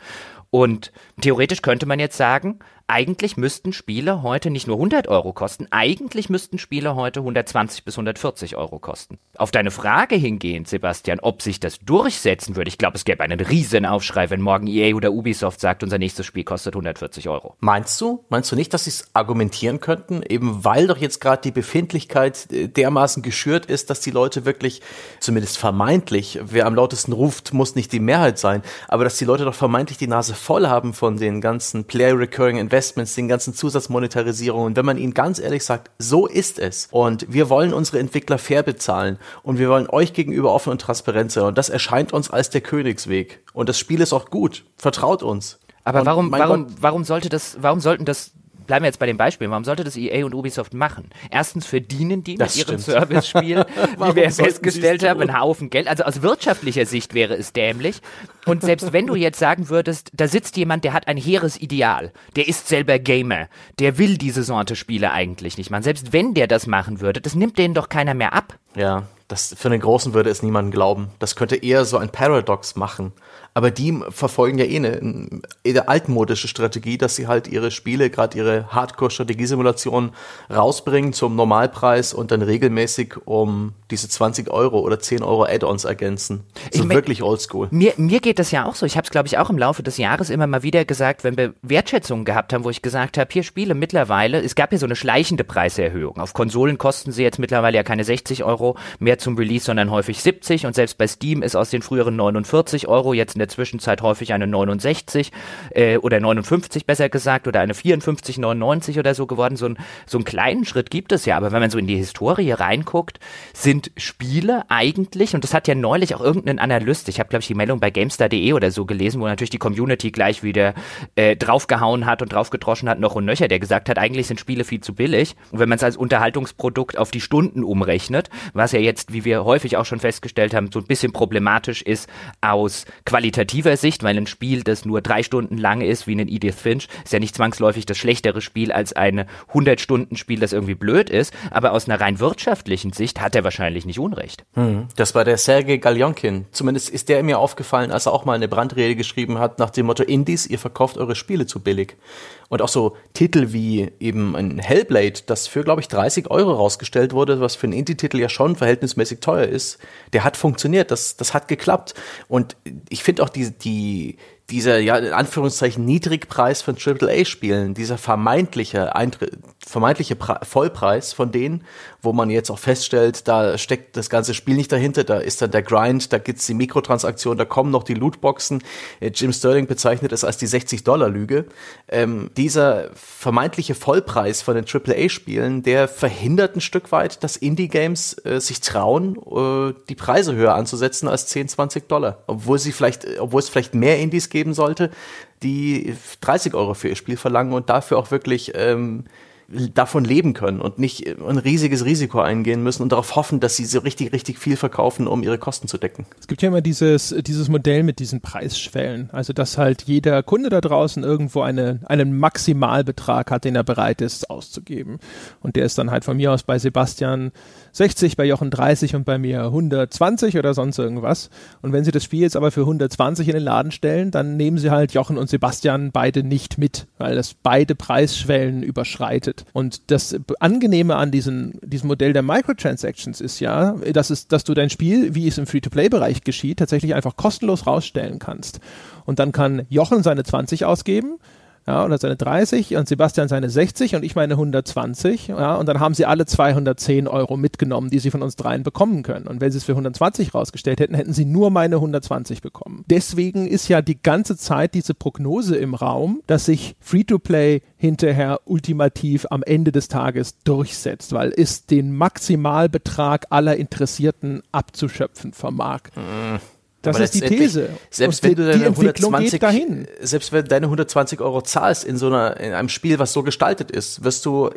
Und theoretisch könnte man jetzt sagen, Eigentlich müssten Spiele heute nicht nur 100 Euro kosten, eigentlich müssten Spiele heute 120 bis 140 Euro kosten. Auf deine Frage hingehend, Sebastian, ob sich das durchsetzen würde, ich glaube, es gäbe einen riesen Aufschrei, wenn morgen EA oder Ubisoft sagt, unser nächstes Spiel kostet 140 Euro. Meinst du? Meinst du nicht, dass sie es argumentieren könnten, eben weil doch jetzt gerade die Befindlichkeit äh, dermaßen geschürt ist, dass die Leute wirklich, zumindest vermeintlich, wer am lautesten ruft, muss nicht die Mehrheit sein, aber dass die Leute doch vermeintlich die Nase voll haben von den ganzen Player Recurring Investments, den ganzen Zusatzmonetarisierungen. Und wenn man ihnen ganz ehrlich sagt, so ist es. Und wir wollen unsere Entwickler fair bezahlen und wir wollen euch gegenüber offen und transparent sein. Und das erscheint uns als der Königsweg. Und das Spiel ist auch gut. Vertraut uns. Aber und warum, warum, warum sollte das, warum sollten das bleiben wir jetzt bei den Beispielen. Warum sollte das EA und Ubisoft machen? Erstens verdienen die das mit ihrem. Service-Spiel, wie wir festgestellt haben, einen Haufen Geld. Also aus wirtschaftlicher Sicht wäre es dämlich. Und selbst wenn du jetzt sagen würdest, da sitzt jemand, der hat ein hehres Ideal, der ist selber Gamer, der will diese Sorte Spiele eigentlich nicht machen. Selbst wenn der das machen würde, das nimmt denen doch keiner mehr ab. Ja, das für den Großen würde es niemand glauben. Das könnte eher so ein Paradox machen. Aber die verfolgen ja eh eine, eine altmodische Strategie, dass sie halt ihre Spiele, gerade ihre Hardcore-Strategiesimulationen rausbringen zum Normalpreis und dann regelmäßig um diese 20 Euro oder 10 Euro Add-ons ergänzen. So Ich mein- wirklich oldschool. Mir, mir geht das ja auch so. Ich habe es, glaube ich, auch im Laufe des Jahres immer mal wieder gesagt, wenn wir Wertschätzungen gehabt haben, wo ich gesagt habe, hier Spiele mittlerweile, es gab ja so eine schleichende Preiserhöhung. Auf Konsolen kosten sie jetzt mittlerweile ja keine 60 Euro mehr zum Release, sondern häufig 70 und selbst bei Steam ist aus den früheren 49 Euro jetzt in der Zwischenzeit häufig eine 69 äh, oder 59 besser gesagt oder eine 54,99 oder so geworden. So, ein, so einen kleinen Schritt gibt es ja, aber wenn man so in die Historie reinguckt, sind Spiele eigentlich, und das hat ja neulich auch irgendein Analyst, ich habe glaube ich die Meldung bei GameStar.de oder so gelesen, wo natürlich die Community gleich wieder äh, draufgehauen hat und draufgedroschen hat, noch und nöcher, der gesagt hat, eigentlich sind Spiele viel zu billig. Und wenn man es als Unterhaltungsprodukt auf die Stunden umrechnet, was ja jetzt, wie wir häufig auch schon festgestellt haben, so ein bisschen problematisch ist aus qualitativer Sicht, weil ein Spiel, das nur drei Stunden lang ist, wie ein Edith Finch, ist ja nicht zwangsläufig das schlechtere Spiel als ein 100-Stunden-Spiel, das irgendwie blöd ist. Aber aus einer rein wirtschaftlichen Sicht hat er wahrscheinlich nicht Unrecht. Das war der Sergei Galionkin. Zumindest ist der mir aufgefallen, als er auch mal eine Brandrede geschrieben hat nach dem Motto Indies, ihr verkauft eure Spiele zu billig. Und auch so Titel wie eben ein Hellblade, das für, glaube ich, 30 Euro rausgestellt wurde, was für einen Indie-Titel ja schon verhältnismäßig teuer ist, der hat funktioniert, das, das hat geklappt. Und ich finde auch die, die, dieser, ja, in Anführungszeichen Niedrigpreis von AAA-Spielen, dieser vermeintliche, Eintritt, vermeintliche Pre Vollpreis von denen, wo man jetzt auch feststellt, da steckt das ganze Spiel nicht dahinter, da ist dann der Grind, da gibt's die Mikrotransaktion, da kommen noch die Lootboxen. Äh, Jim Sterling bezeichnet es als die 60-Dollar-Lüge. Ähm, dieser vermeintliche Vollpreis von den AAA-Spielen, der verhindert ein Stück weit, dass Indie-Games äh, sich trauen, äh, die Preise höher anzusetzen als 10, 20 Dollar. Obwohl sie vielleicht, äh, obwohl es vielleicht mehr Indies geben sollte, die 30 Euro für ihr Spiel verlangen und dafür auch wirklich ähm, davon leben können und nicht ein riesiges Risiko eingehen müssen und darauf hoffen, dass sie so richtig, richtig viel verkaufen, um ihre Kosten zu decken. Es gibt ja immer dieses, dieses Modell mit diesen Preisschwellen. Also, dass halt jeder Kunde da draußen irgendwo eine, einen Maximalbetrag hat, den er bereit ist auszugeben. Und der ist dann halt von mir aus bei Sebastian 60, bei Jochen 30 und bei mir 120 oder sonst irgendwas. Und wenn sie das Spiel jetzt aber für 120 in den Laden stellen, dann nehmen sie halt Jochen und Sebastian beide nicht mit, weil das beide Preisschwellen überschreitet. Und das Angenehme an diesem, diesem Modell der Microtransactions ist ja, dass, es, dass du dein Spiel, wie es im Free-to-Play-Bereich geschieht, tatsächlich einfach kostenlos rausstellen kannst. Und dann kann Jochen seine 20 ausgeben, ja, oder seine 30 und Sebastian seine 60 und ich meine 120, ja, und dann haben sie alle 210 Euro mitgenommen, die sie von uns dreien bekommen können. Und wenn sie es für 120 rausgestellt hätten, hätten sie nur meine 120 bekommen. Deswegen ist ja die ganze Zeit diese Prognose im Raum, dass sich Free-to-Play hinterher ultimativ am Ende des Tages durchsetzt, weil es den Maximalbetrag aller Interessierten abzuschöpfen vermag. Das Aber ist die These. Selbst wenn du die deine Entwicklung 120, geht dahin. selbst wenn du deine 120 Euro zahlst in so einer, in einem Spiel, was so gestaltet ist, wirst du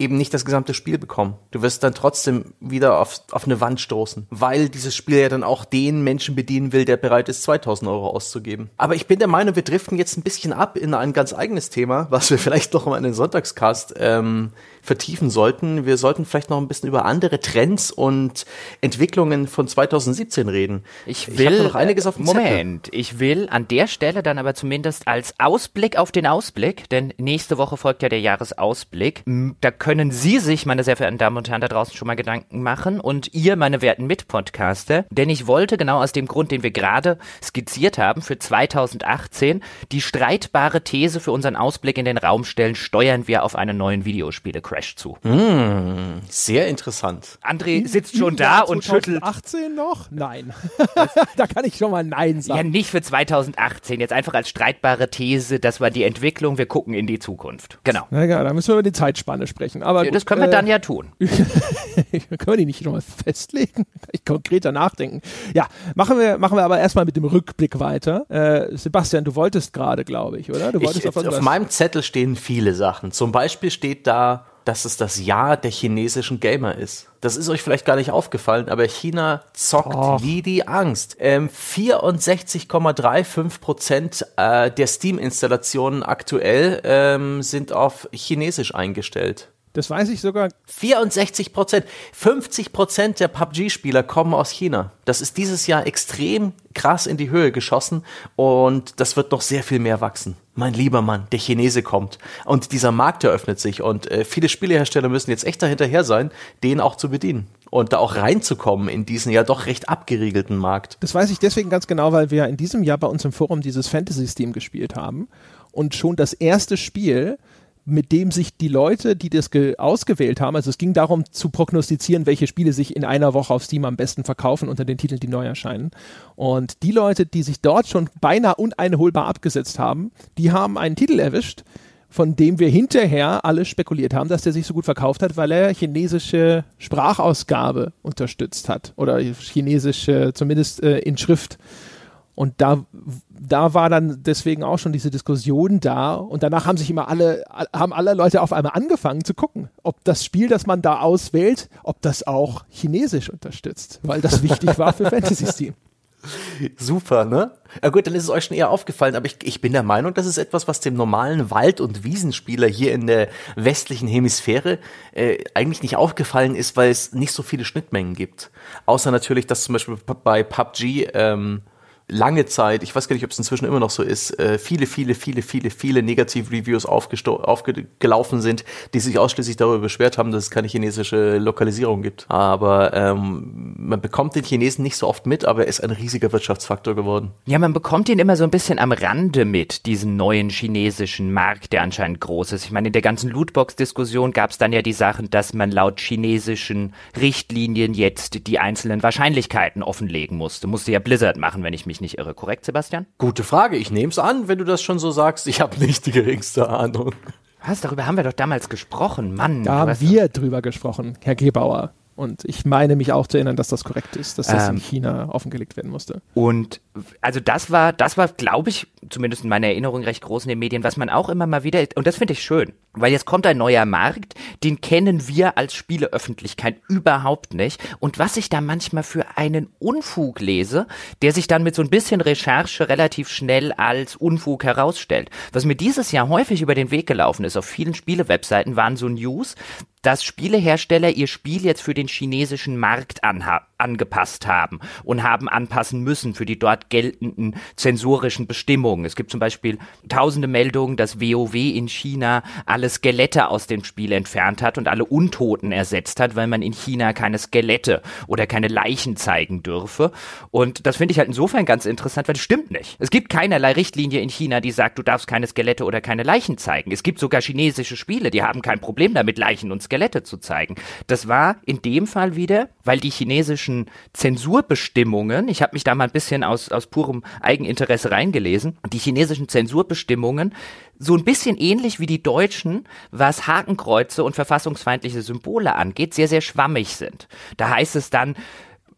eben nicht das gesamte Spiel bekommen. Du wirst dann trotzdem wieder auf, auf eine Wand stoßen, weil dieses Spiel ja dann auch den Menschen bedienen will, der bereit ist, 2000 Euro auszugeben. Aber ich bin der Meinung, wir driften jetzt ein bisschen ab in ein ganz eigenes Thema, was wir vielleicht noch mal in den Sonntagscast ähm, vertiefen sollten. Wir sollten vielleicht noch ein bisschen über andere Trends und Entwicklungen von 2017 reden. Ich will ich noch einiges auf dem Moment, Zettel. ich will an der Stelle dann aber zumindest als Ausblick auf den Ausblick, denn nächste Woche folgt ja der Jahresausblick. Da können Sie sich, meine sehr verehrten Damen und Herren, da draußen schon mal Gedanken machen und ihr, meine werten Mitpodcaster, denn ich wollte genau aus dem Grund, den wir gerade skizziert haben, für 2018 die streitbare These für unseren Ausblick in den Raum stellen, steuern wir auf einen neuen Videospiele Crash zu. Mm, sehr interessant. André sitzt schon da und schüttelt. 18 noch? Nein. da kann ich schon mal Nein sagen. Ja, nicht für 2018. Jetzt einfach als streitbare These, das war die Entwicklung, wir gucken in die Zukunft. Genau. Na ja, da müssen wir über die Zeitspanne sprechen. Aber Ja, gut, das können wir äh, dann ja tun. können wir die nicht nochmal festlegen? Kann ich konkreter nachdenken. Ja, machen wir, machen wir aber erstmal mit dem Rückblick weiter. Äh, Sebastian, du wolltest gerade, glaube ich, oder? Du wolltest Ich, auf meinem Zettel stehen viele Sachen. Zum Beispiel steht da, dass es das Jahr der chinesischen Gamer ist. Das ist euch vielleicht gar nicht aufgefallen, aber China zockt Och. wie die Angst. Ähm, 64,35 Prozent äh, der Steam-Installationen aktuell ähm, sind auf Chinesisch eingestellt. Das weiß ich sogar. 64 Prozent. 50 Prozent der PUBG-Spieler kommen aus China. Das ist dieses Jahr extrem krass in die Höhe geschossen und das wird noch sehr viel mehr wachsen. Mein lieber Mann, der Chinese kommt und dieser Markt eröffnet sich und äh, viele Spielehersteller müssen jetzt echt dahinterher sein, den auch zu bedienen und da auch reinzukommen in diesen ja doch recht abgeriegelten Markt. Das weiß ich deswegen ganz genau, weil wir in diesem Jahr bei uns im Forum dieses Fantasy-Steam gespielt haben und schon das erste Spiel mit dem sich die Leute, die das ge- ausgewählt haben, also es ging darum zu prognostizieren, welche Spiele sich in einer Woche auf Steam am besten verkaufen unter den Titeln, die neu erscheinen. Und die Leute, die sich dort schon beinahe uneinholbar abgesetzt haben, die haben einen Titel erwischt, von dem wir hinterher alle spekuliert haben, dass der sich so gut verkauft hat, weil er chinesische Sprachausgabe unterstützt hat oder chinesische, zumindest äh, in Schrift. Und da, da war dann deswegen auch schon diese Diskussion da. Und danach haben sich immer alle, haben alle Leute auf einmal angefangen zu gucken, ob das Spiel, das man da auswählt, ob das auch Chinesisch unterstützt, weil das wichtig war für Fantasy Steam. Super, ne? Ja gut, dann ist es euch schon eher aufgefallen, aber ich, ich bin der Meinung, das ist etwas, was dem normalen Wald- und Wiesenspieler hier in der westlichen Hemisphäre äh, eigentlich nicht aufgefallen ist, weil es nicht so viele Schnittmengen gibt. Außer natürlich, dass zum Beispiel bei PUBG ähm, lange Zeit, ich weiß gar nicht, ob es inzwischen immer noch so ist, äh, viele, viele, viele, viele, viele Negativ-Reviews aufgesto- aufgelaufen sind, die sich ausschließlich darüber beschwert haben, dass es keine chinesische Lokalisierung gibt. Aber ähm, man bekommt den Chinesen nicht so oft mit, aber er ist ein riesiger Wirtschaftsfaktor geworden. Ja, man bekommt ihn immer so ein bisschen am Rande mit, diesen neuen chinesischen Markt, der anscheinend groß ist. Ich meine, in der ganzen Lootbox-Diskussion gab es dann ja die Sachen, dass man laut chinesischen Richtlinien jetzt die einzelnen Wahrscheinlichkeiten offenlegen musste. Musste ja Blizzard machen, wenn ich mich nicht irre. Korrekt, Sebastian? Gute Frage. Ich nehme es an, wenn du das schon so sagst. Ich habe nicht die geringste Ahnung. Was? Darüber haben wir doch damals gesprochen. Mann. Da haben wir drüber gesprochen, Herr Gebauer. Und ich meine mich auch zu erinnern, dass das korrekt ist, dass das in Ähm. China offengelegt werden musste. Und also das war, das war, glaube ich, zumindest in meiner Erinnerung recht groß in den Medien, was man auch immer mal wieder, und das finde ich schön, weil jetzt kommt ein neuer Markt, den kennen wir als Spieleöffentlichkeit überhaupt nicht. Und was ich da manchmal für einen Unfug lese, der sich dann mit so ein bisschen Recherche relativ schnell als Unfug herausstellt. Was mir dieses Jahr häufig über den Weg gelaufen ist, auf vielen Spielewebseiten waren so News, dass Spielehersteller ihr Spiel jetzt für den chinesischen Markt anha angepasst haben und haben anpassen müssen für die dort geltenden zensurischen Bestimmungen. Es gibt zum Beispiel tausende Meldungen, dass WoW in China alle Skelette aus dem Spiel entfernt hat und alle Untoten ersetzt hat, weil man in China keine Skelette oder keine Leichen zeigen dürfe. Und das finde ich halt insofern ganz interessant, weil es stimmt nicht. Es gibt keinerlei Richtlinie in China, die sagt, du darfst keine Skelette oder keine Leichen zeigen. Es gibt sogar chinesische Spiele, die haben kein Problem damit, Leichen und Skelette zu zeigen. Das war in dem Fall wieder, weil die chinesischen Zensurbestimmungen, ich habe mich da mal ein bisschen aus, aus purem Eigeninteresse reingelesen, die chinesischen Zensurbestimmungen so ein bisschen ähnlich wie die deutschen, was Hakenkreuze und verfassungsfeindliche Symbole angeht, sehr, sehr schwammig sind. Da heißt es dann,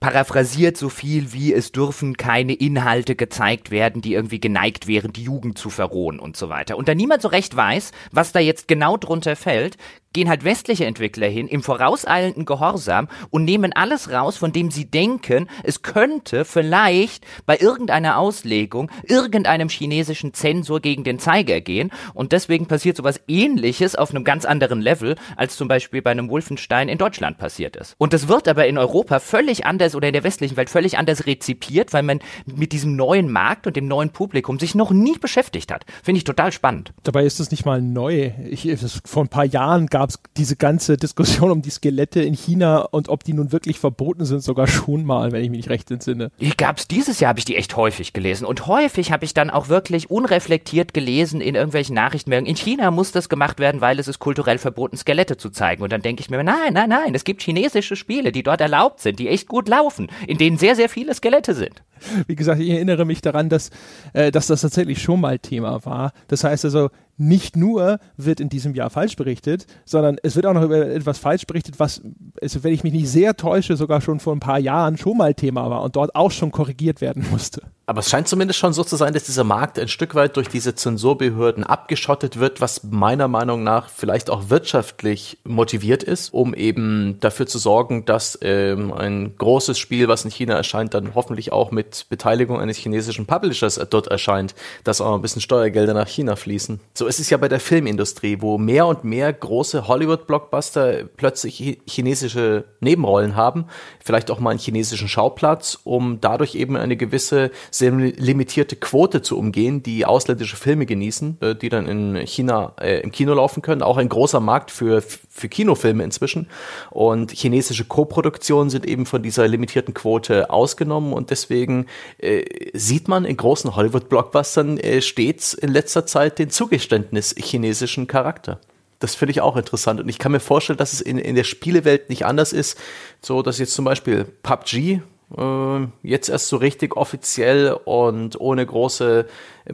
paraphrasiert so viel wie es dürfen keine Inhalte gezeigt werden, die irgendwie geneigt wären, die Jugend zu verrohen und so weiter. Und da niemand so recht weiß, was da jetzt genau drunter fällt, gehen halt westliche Entwickler hin im vorauseilenden Gehorsam und nehmen alles raus, von dem sie denken, es könnte vielleicht bei irgendeiner Auslegung irgendeinem chinesischen Zensor gegen den Zeiger gehen und deswegen passiert sowas ähnliches auf einem ganz anderen Level, als zum Beispiel bei einem Wolfenstein in Deutschland passiert ist. Und das wird aber in Europa völlig anders oder in der westlichen Welt völlig anders rezipiert, weil man mit diesem neuen Markt und dem neuen Publikum sich noch nie beschäftigt hat. Finde ich total spannend. Dabei ist es nicht mal neu. Ich, vor ein paar Jahren gab es diese ganze Diskussion um die Skelette in China und ob die nun wirklich verboten sind, sogar schon mal, wenn ich mich nicht recht entsinne. Die gab es dieses Jahr, habe ich die echt häufig gelesen. Und häufig habe ich dann auch wirklich unreflektiert gelesen in irgendwelchen Nachrichtenmeldungen. In China muss das gemacht werden, weil es ist kulturell verboten, Skelette zu zeigen. Und dann denke ich mir, nein, nein, nein, es gibt chinesische Spiele, die dort erlaubt sind, die echt gut laufen, in denen sehr, sehr viele Skelette sind. Wie gesagt, ich erinnere mich daran, dass, äh, dass das tatsächlich schon mal Thema war. Das heißt also, nicht nur wird in diesem Jahr falsch berichtet, sondern es wird auch noch über etwas falsch berichtet, was, also wenn ich mich nicht sehr täusche, sogar schon vor ein paar Jahren schon mal Thema war und dort auch schon korrigiert werden musste. Aber es scheint zumindest schon so zu sein, dass dieser Markt ein Stück weit durch diese Zensurbehörden abgeschottet wird, was meiner Meinung nach vielleicht auch wirtschaftlich motiviert ist, um eben dafür zu sorgen, dass ähm, ein großes Spiel, was in China erscheint, dann hoffentlich auch mit Beteiligung eines chinesischen Publishers dort erscheint, dass auch ein bisschen Steuergelder nach China fließen. So ist es ja bei der Filmindustrie, wo mehr und mehr große Hollywood-Blockbuster plötzlich chinesische Nebenrollen haben, vielleicht auch mal einen chinesischen Schauplatz, um dadurch eben eine gewisse sehr limitierte Quote zu umgehen, die ausländische Filme genießen, äh, die dann in China äh, im Kino laufen können. Auch ein großer Markt für, für Kinofilme inzwischen. Und chinesische Koproduktionen sind eben von dieser limitierten Quote ausgenommen und deswegen äh, sieht man in großen Hollywood-Blockbustern äh, stets in letzter Zeit den Zugeständnis chinesischen Charakter. Das finde ich auch interessant. Und ich kann mir vorstellen, dass es in, in der Spielewelt nicht anders ist. So, dass jetzt zum Beispiel PUBG, äh, jetzt erst so richtig offiziell und ohne große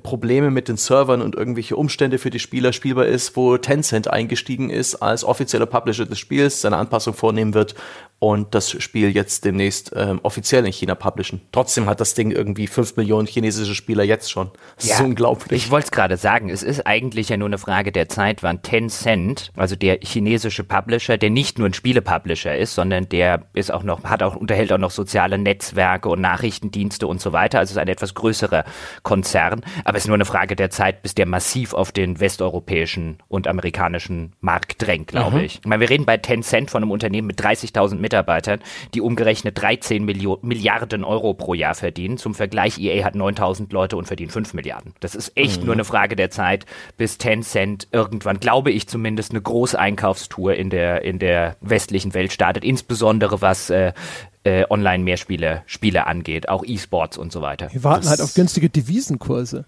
Probleme mit den Servern und irgendwelche Umstände für die Spieler spielbar ist, wo Tencent eingestiegen ist als offizieller Publisher des Spiels, seine Anpassung vornehmen wird und das Spiel jetzt demnächst ähm, offiziell in China publishen. Trotzdem hat das Ding irgendwie fünf Millionen chinesische Spieler jetzt schon. Das ja, ist unglaublich. Ich wollte es gerade sagen, es ist eigentlich ja nur eine Frage der Zeit, wann Tencent, also der chinesische Publisher, der nicht nur ein Spielepublisher ist, sondern der ist auch noch, hat auch, unterhält auch noch soziale Netzwerke und Nachrichtendienste und so weiter, also ist ein etwas größerer Konzern, aber es ist nur eine Frage der Zeit, bis der massiv auf den westeuropäischen und amerikanischen Markt drängt, glaube mhm. ich. Ich meine, wir reden bei Tencent von einem Unternehmen mit 30.000 Mitarbeitern, die umgerechnet 13 Millio Milliarden Euro pro Jahr verdienen. Zum Vergleich, EA hat 9.000 Leute und verdient 5 Milliarden. Das ist echt mhm. nur eine Frage der Zeit, bis Tencent irgendwann, glaube ich zumindest, eine Großeinkaufstour in der, in der westlichen Welt startet. Insbesondere was äh, äh, Online-Mehrspiele Spiele angeht, auch E-Sports und so weiter. Wir warten das halt auf günstige Devisenkurse.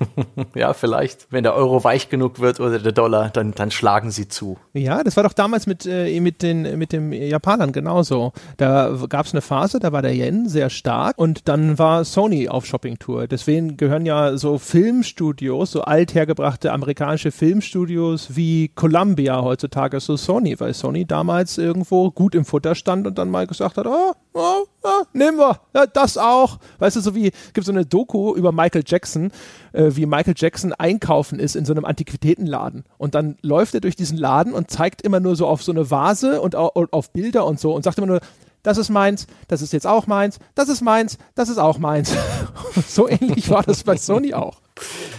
ja, vielleicht. Wenn der Euro weich genug wird oder der Dollar, dann, dann schlagen sie zu. Ja, das war doch damals mit, äh, mit, den, mit den Japanern genauso. Da gab es eine Phase, da war der Yen sehr stark und dann war Sony auf Shoppingtour. Deswegen gehören ja so Filmstudios, so althergebrachte amerikanische Filmstudios wie Columbia heutzutage zu Sony, weil Sony damals irgendwo gut im Futter stand und dann mal gesagt hat, oh, oh, oh, nehmen wir, ja, das auch. Weißt du, so wie, gibt so eine Doku über Michael Jackson, äh, wie Michael Jackson einkaufen ist in so einem Antiquitätenladen. Und dann läuft er durch diesen Laden und zeigt immer nur so auf so eine Vase und und auf Bilder und so und sagt immer nur, das ist meins, das ist jetzt auch meins, das ist meins, das ist auch meins. so ähnlich war das bei Sony auch.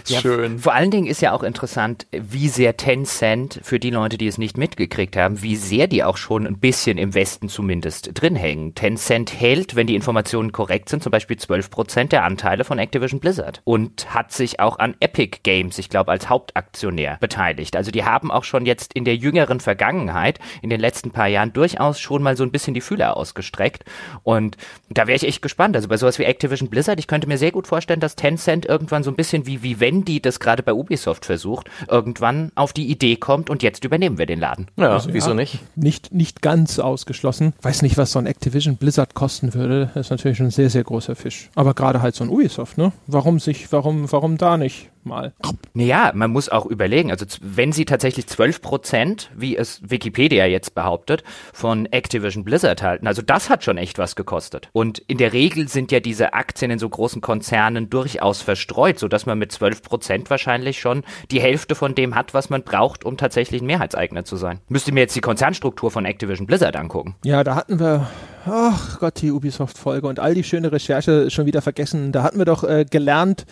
Ja, Schön. Vor allen Dingen ist ja auch interessant, wie sehr Tencent, für die Leute, die es nicht mitgekriegt haben, wie sehr die auch schon ein bisschen im Westen zumindest drin hängen. Tencent hält, wenn die Informationen korrekt sind, zum Beispiel 12 Prozent der Anteile von Activision Blizzard und hat sich auch an Epic Games, ich glaube, als Hauptaktionär beteiligt. Also die haben auch schon jetzt in der jüngeren Vergangenheit, in den letzten paar Jahren durchaus schon mal so ein bisschen die Fühler ausgestreckt. Und da wäre ich echt gespannt. Also bei sowas wie Activision Blizzard, ich könnte mir sehr gut vorstellen, dass Tencent irgendwann so ein bisschen wie, wie Wendy das gerade bei Ubisoft versucht, irgendwann auf die Idee kommt und jetzt übernehmen wir den Laden. Ja, also, wieso ja, nicht? Nicht, nicht ganz ausgeschlossen. Weiß nicht, was so ein Activision Blizzard kosten würde. Das ist natürlich ein sehr, sehr großer Fisch. Aber gerade halt so ein Ubisoft, ne? Warum sich, warum, warum da nicht? Mal. Naja, man muss auch überlegen, also wenn sie tatsächlich 12 Prozent, wie es Wikipedia jetzt behauptet, von Activision Blizzard halten, also das hat schon echt was gekostet. Und in der Regel sind ja diese Aktien in so großen Konzernen durchaus verstreut, sodass man mit 12 Prozent wahrscheinlich schon die Hälfte von dem hat, was man braucht, um tatsächlich ein Mehrheitseigner zu sein. Müsste mir jetzt die Konzernstruktur von Activision Blizzard angucken. Ja, da hatten wir, ach Gott, die Ubisoft-Folge und all die schöne Recherche schon wieder vergessen. Da hatten wir doch äh, gelernt,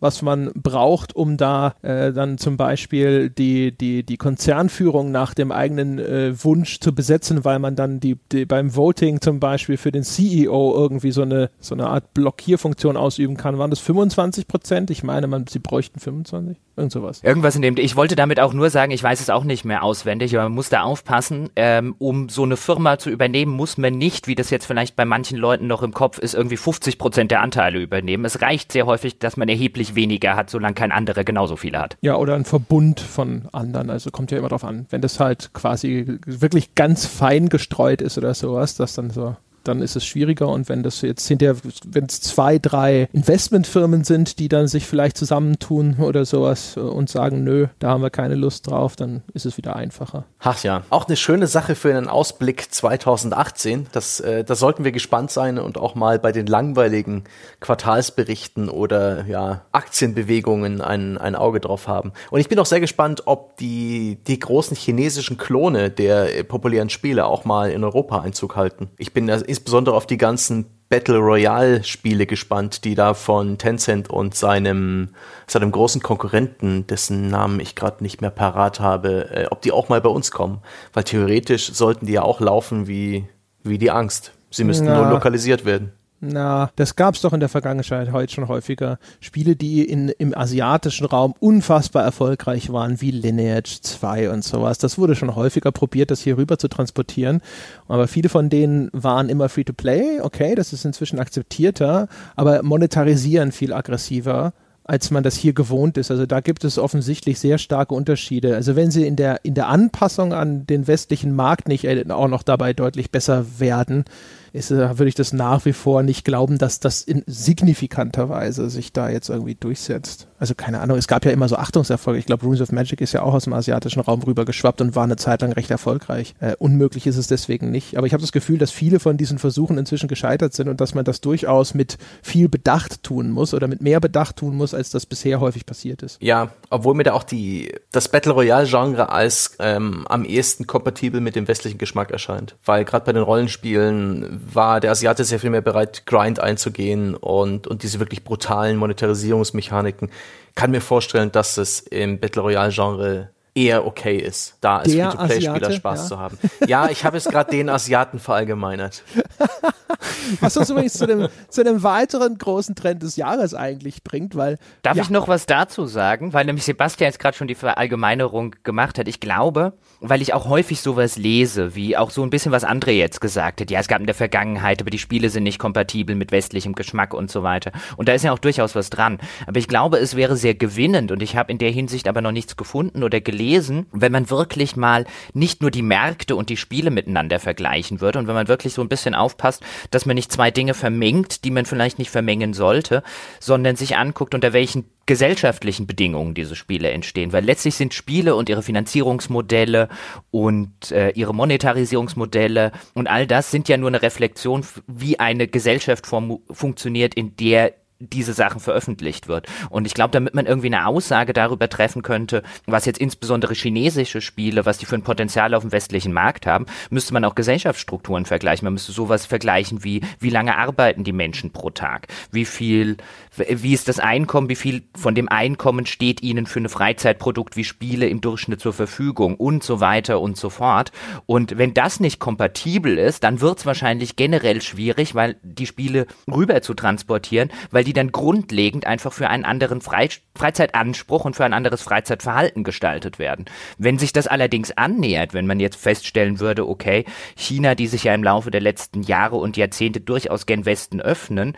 was man braucht, um da äh, dann zum Beispiel die, die, die Konzernführung nach dem eigenen äh, Wunsch zu besetzen, weil man dann die, die beim Voting zum Beispiel für den CEO irgendwie so eine, so eine Art Blockierfunktion ausüben kann. Waren das 25 Prozent? Ich meine, man, sie bräuchten 25? Irgend sowas. Irgendwas in dem. Ich wollte damit auch nur sagen, ich weiß es auch nicht mehr auswendig, aber man muss da aufpassen. Ähm, um so eine Firma zu übernehmen, muss man nicht, wie das jetzt vielleicht bei manchen Leuten noch im Kopf ist, irgendwie 50 Prozent der Anteile übernehmen. Es reicht sehr häufig, dass man erheblich weniger hat, solange kein anderer genauso viele hat. Ja, oder ein Verbund von anderen. Also kommt ja immer drauf an. Wenn das halt quasi wirklich ganz fein gestreut ist oder sowas, dass dann so dann ist es schwieriger. Und wenn das jetzt hinterher, wenn es zwei, drei Investmentfirmen sind, die dann sich vielleicht zusammentun oder sowas und sagen, nö, da haben wir keine Lust drauf, dann ist es wieder einfacher. Ach ja, auch eine schöne Sache für einen Ausblick 2018. Das, äh, da sollten wir gespannt sein und auch mal bei den langweiligen Quartalsberichten oder ja, Aktienbewegungen ein, ein Auge drauf haben. Und ich bin auch sehr gespannt, ob die, die großen chinesischen Klone der äh, populären Spiele auch mal in Europa Einzug halten. Ich bin insbesondere auf die ganzen Battle Royale Spiele gespannt, die da von Tencent und seinem, seinem großen Konkurrenten, dessen Namen ich gerade nicht mehr parat habe, äh, ob die auch mal bei uns kommen. Weil theoretisch sollten die ja auch laufen wie, wie die Angst. Sie müssten Na. nur lokalisiert werden. Na, das gab es doch in der Vergangenheit heute schon häufiger. Spiele, die in, im asiatischen Raum unfassbar erfolgreich waren, wie Lineage 2 und sowas. Das wurde schon häufiger probiert, das hier rüber zu transportieren. Aber viele von denen waren immer Free-to-Play. Okay, das ist inzwischen akzeptierter, aber monetarisieren viel aggressiver als man das hier gewohnt ist. Also da gibt es offensichtlich sehr starke Unterschiede. Also wenn sie in der, in der Anpassung an den westlichen Markt nicht äh, auch noch dabei deutlich besser werden, ist, äh, würde ich das nach wie vor nicht glauben, dass das in signifikanter Weise sich da jetzt irgendwie durchsetzt. Also keine Ahnung, es gab ja immer so Achtungserfolge. Ich glaube, Runes of Magic ist ja auch aus dem asiatischen Raum rübergeschwappt und war eine Zeit lang recht erfolgreich. Äh, unmöglich ist es deswegen nicht. Aber ich habe das Gefühl, dass viele von diesen Versuchen inzwischen gescheitert sind und dass man das durchaus mit viel Bedacht tun muss oder mit mehr Bedacht tun muss, als das bisher häufig passiert ist. Ja, obwohl mir da auch die, das Battle Royale Genre als ähm, am ehesten kompatibel mit dem westlichen Geschmack erscheint. Weil gerade bei den Rollenspielen war der Asiate sehr viel mehr bereit, Grind einzugehen und, und diese wirklich brutalen Monetarisierungsmechaniken. Kann mir vorstellen, dass es im Battle Royale Genre eher okay ist, da als Free-to-Play-Spieler Spaß ja. zu haben. Ja, ich habe es gerade den Asiaten verallgemeinert. Was uns übrigens zu einem, zu einem weiteren großen Trend des Jahres eigentlich bringt, weil. Darf ja. ich noch was dazu sagen? Weil nämlich Sebastian jetzt gerade schon die Verallgemeinerung gemacht hat. Ich glaube, weil ich auch häufig sowas lese, wie auch so ein bisschen was André jetzt gesagt hat. Ja, es gab in der Vergangenheit, aber die Spiele sind nicht kompatibel mit westlichem Geschmack und so weiter. Und da ist ja auch durchaus was dran. Aber ich glaube, es wäre sehr gewinnend und ich habe in der Hinsicht aber noch nichts gefunden oder gelesen lesen, wenn man wirklich mal nicht nur die Märkte und die Spiele miteinander vergleichen würde und wenn man wirklich so ein bisschen aufpasst, dass man nicht zwei Dinge vermengt, die man vielleicht nicht vermengen sollte, sondern sich anguckt, unter welchen gesellschaftlichen Bedingungen diese Spiele entstehen, weil letztlich sind Spiele und ihre Finanzierungsmodelle und äh, ihre Monetarisierungsmodelle und all das sind ja nur eine Reflexion, wie eine Gesellschaft funktioniert, in der diese Sachen veröffentlicht wird. Und ich glaube, damit man irgendwie eine Aussage darüber treffen könnte, was jetzt insbesondere chinesische Spiele, was die für ein Potenzial auf dem westlichen Markt haben, müsste man auch Gesellschaftsstrukturen vergleichen. Man müsste sowas vergleichen wie, wie lange arbeiten die Menschen pro Tag? Wie viel, wie ist das Einkommen? Wie viel von dem Einkommen steht ihnen für ein Freizeitprodukt wie Spiele im Durchschnitt zur Verfügung? Und so weiter und so fort. Und wenn das nicht kompatibel ist, dann wird es wahrscheinlich generell schwierig, weil die Spiele rüber zu transportieren, weil die die dann grundlegend einfach für einen anderen Fre Freizeitanspruch und für ein anderes Freizeitverhalten gestaltet werden. Wenn sich das allerdings annähert, wenn man jetzt feststellen würde, okay, China, die sich ja im Laufe der letzten Jahre und Jahrzehnte durchaus gen Westen öffnen,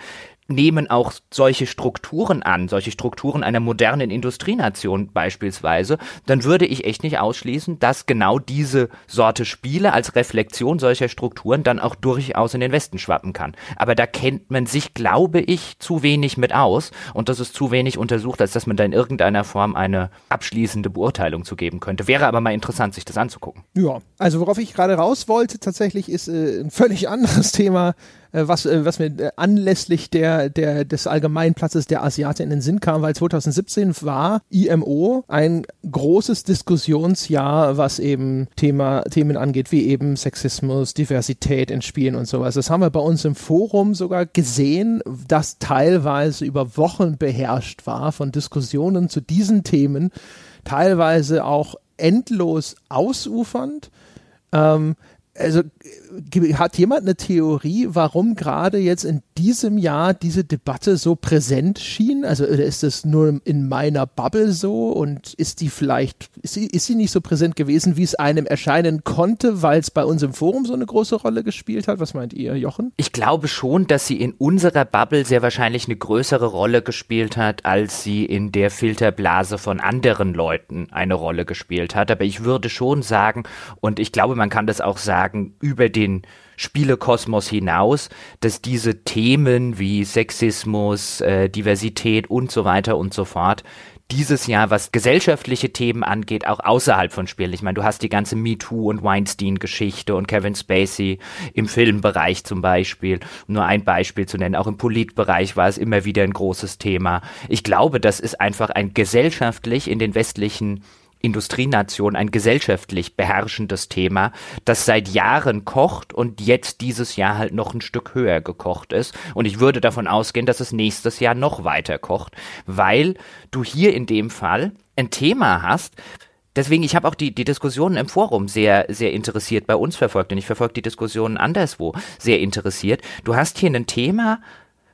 nehmen auch solche Strukturen an, solche Strukturen einer modernen Industrienation beispielsweise, dann würde ich echt nicht ausschließen, dass genau diese Sorte Spiele als Reflexion solcher Strukturen dann auch durchaus in den Westen schwappen kann. Aber da kennt man sich, glaube ich, zu wenig mit aus und das ist zu wenig untersucht, als dass man da in irgendeiner Form eine abschließende Beurteilung zu geben könnte. Wäre aber mal interessant, sich das anzugucken. Ja, also worauf ich gerade raus wollte, tatsächlich ist äh, ein völlig anderes Thema, was, äh, was mir äh, anlässlich der, der, des Allgemeinplatzes der Asiaten in den Sinn kam, weil 2017 war IMO ein großes Diskussionsjahr, was eben Thema, Themen angeht, wie eben Sexismus, Diversität in Spielen und sowas. Das haben wir bei uns im Forum sogar gesehen, das teilweise über Wochen beherrscht war von Diskussionen zu diesen Themen, teilweise auch endlos ausufernd. Ähm, also hat jemand eine Theorie, warum gerade jetzt in diesem Jahr diese Debatte so präsent schien? Also ist das nur in meiner Bubble so und ist die vielleicht, ist sie, ist sie nicht so präsent gewesen, wie es einem erscheinen konnte, weil es bei uns im Forum so eine große Rolle gespielt hat? Was meint ihr, Jochen? Ich glaube schon, dass sie in unserer Bubble sehr wahrscheinlich eine größere Rolle gespielt hat, als sie in der Filterblase von anderen Leuten eine Rolle gespielt hat. Aber ich würde schon sagen, und ich glaube, man kann das auch sagen, über den Spielekosmos hinaus, dass diese Themen wie Sexismus, äh, Diversität und so weiter und so fort dieses Jahr, was gesellschaftliche Themen angeht, auch außerhalb von Spielen. Ich meine, du hast die ganze MeToo und Weinstein-Geschichte und Kevin Spacey im Filmbereich zum Beispiel. Um nur ein Beispiel zu nennen. Auch im Politbereich war es immer wieder ein großes Thema. Ich glaube, das ist einfach ein gesellschaftlich in den westlichen Industrienation ein gesellschaftlich beherrschendes Thema, das seit Jahren kocht und jetzt dieses Jahr halt noch ein Stück höher gekocht ist. Und ich würde davon ausgehen, dass es nächstes Jahr noch weiter kocht, weil du hier in dem Fall ein Thema hast, Deswegen, ich habe auch die, die Diskussionen im Forum sehr, sehr interessiert bei uns verfolgt und ich verfolge die Diskussionen anderswo sehr interessiert. Du hast hier ein Thema,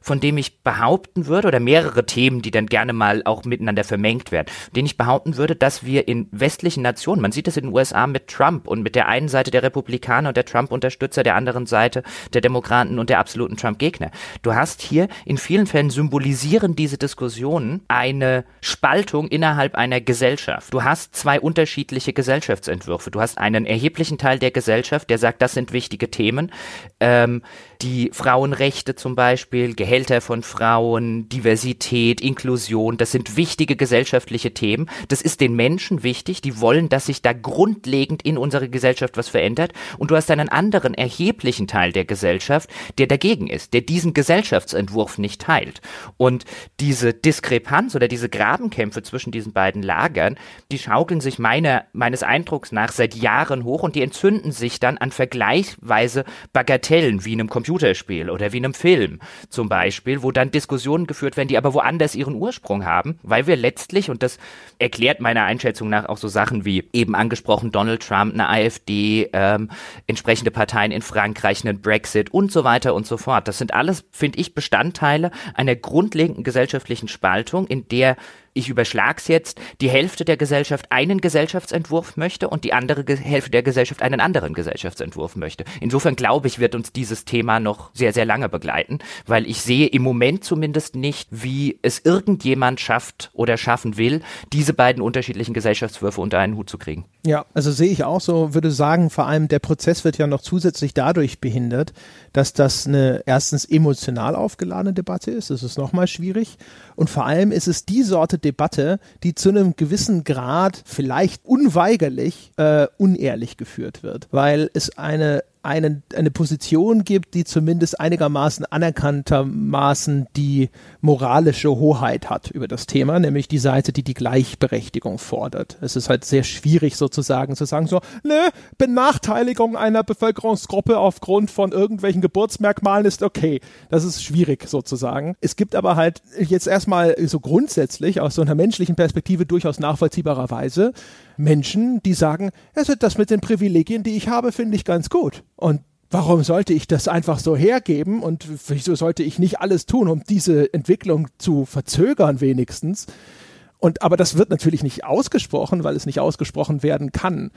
von dem ich behaupten würde, oder mehrere Themen, die dann gerne mal auch miteinander vermengt werden, den ich behaupten würde, dass wir in westlichen Nationen, man sieht das in den USA mit Trump und mit der einen Seite der Republikaner und der Trump-Unterstützer, der anderen Seite der Demokraten und der absoluten Trump-Gegner. Du hast hier in vielen Fällen symbolisieren diese Diskussionen eine Spaltung innerhalb einer Gesellschaft. Du hast zwei unterschiedliche Gesellschaftsentwürfe. Du hast einen erheblichen Teil der Gesellschaft, der sagt, das sind wichtige Themen. Ähm, die Frauenrechte zum Beispiel, Gehälter von Frauen, Diversität, Inklusion, das sind wichtige gesellschaftliche Themen. Das ist den Menschen wichtig, die wollen, dass sich da grundlegend in unserer Gesellschaft was verändert. Und du hast einen anderen erheblichen Teil der Gesellschaft, der dagegen ist, der diesen Gesellschaftsentwurf nicht teilt. Und diese Diskrepanz oder diese Grabenkämpfe zwischen diesen beiden Lagern, die schaukeln sich meiner, meines Eindrucks nach seit Jahren hoch und die entzünden sich dann an vergleichsweise Bagatellen wie einem Computer Computerspiel oder wie in einem Film zum Beispiel, wo dann Diskussionen geführt werden, die aber woanders ihren Ursprung haben, weil wir letztlich, und das erklärt meiner Einschätzung nach auch so Sachen wie eben angesprochen Donald Trump, eine AfD, ähm, entsprechende Parteien in Frankreich, einen Brexit und so weiter und so fort. Das sind alles, finde ich, Bestandteile einer grundlegenden gesellschaftlichen Spaltung, in der ich überschlag's jetzt, die Hälfte der Gesellschaft einen Gesellschaftsentwurf möchte und die andere Ge Hälfte der Gesellschaft einen anderen Gesellschaftsentwurf möchte. Insofern glaube ich, wird uns dieses Thema noch sehr, sehr lange begleiten, weil ich sehe im Moment zumindest nicht, wie es irgendjemand schafft oder schaffen will, diese beiden unterschiedlichen Gesellschaftswürfe unter einen Hut zu kriegen. Ja, also sehe ich auch so, würde sagen, vor allem der Prozess wird ja noch zusätzlich dadurch behindert, dass das eine erstens emotional aufgeladene Debatte ist. Das ist nochmal schwierig. Und vor allem ist es die Sorte Debatte, die zu einem gewissen Grad vielleicht unweigerlich äh, unehrlich geführt wird, weil es eine eine, eine Position gibt, die zumindest einigermaßen anerkanntermaßen die moralische Hoheit hat über das Thema, nämlich die Seite, die die Gleichberechtigung fordert. Es ist halt sehr schwierig sozusagen zu sagen so, ne, Benachteiligung einer Bevölkerungsgruppe aufgrund von irgendwelchen Geburtsmerkmalen ist okay. Das ist schwierig sozusagen. Es gibt aber halt jetzt erstmal so grundsätzlich aus so einer menschlichen Perspektive durchaus nachvollziehbarerweise Menschen, die sagen, also das mit den Privilegien, die ich habe, finde ich ganz gut. Und warum sollte ich das einfach so hergeben und wieso sollte ich nicht alles tun, um diese Entwicklung zu verzögern wenigstens? Und aber das wird natürlich nicht ausgesprochen, weil es nicht ausgesprochen werden kann.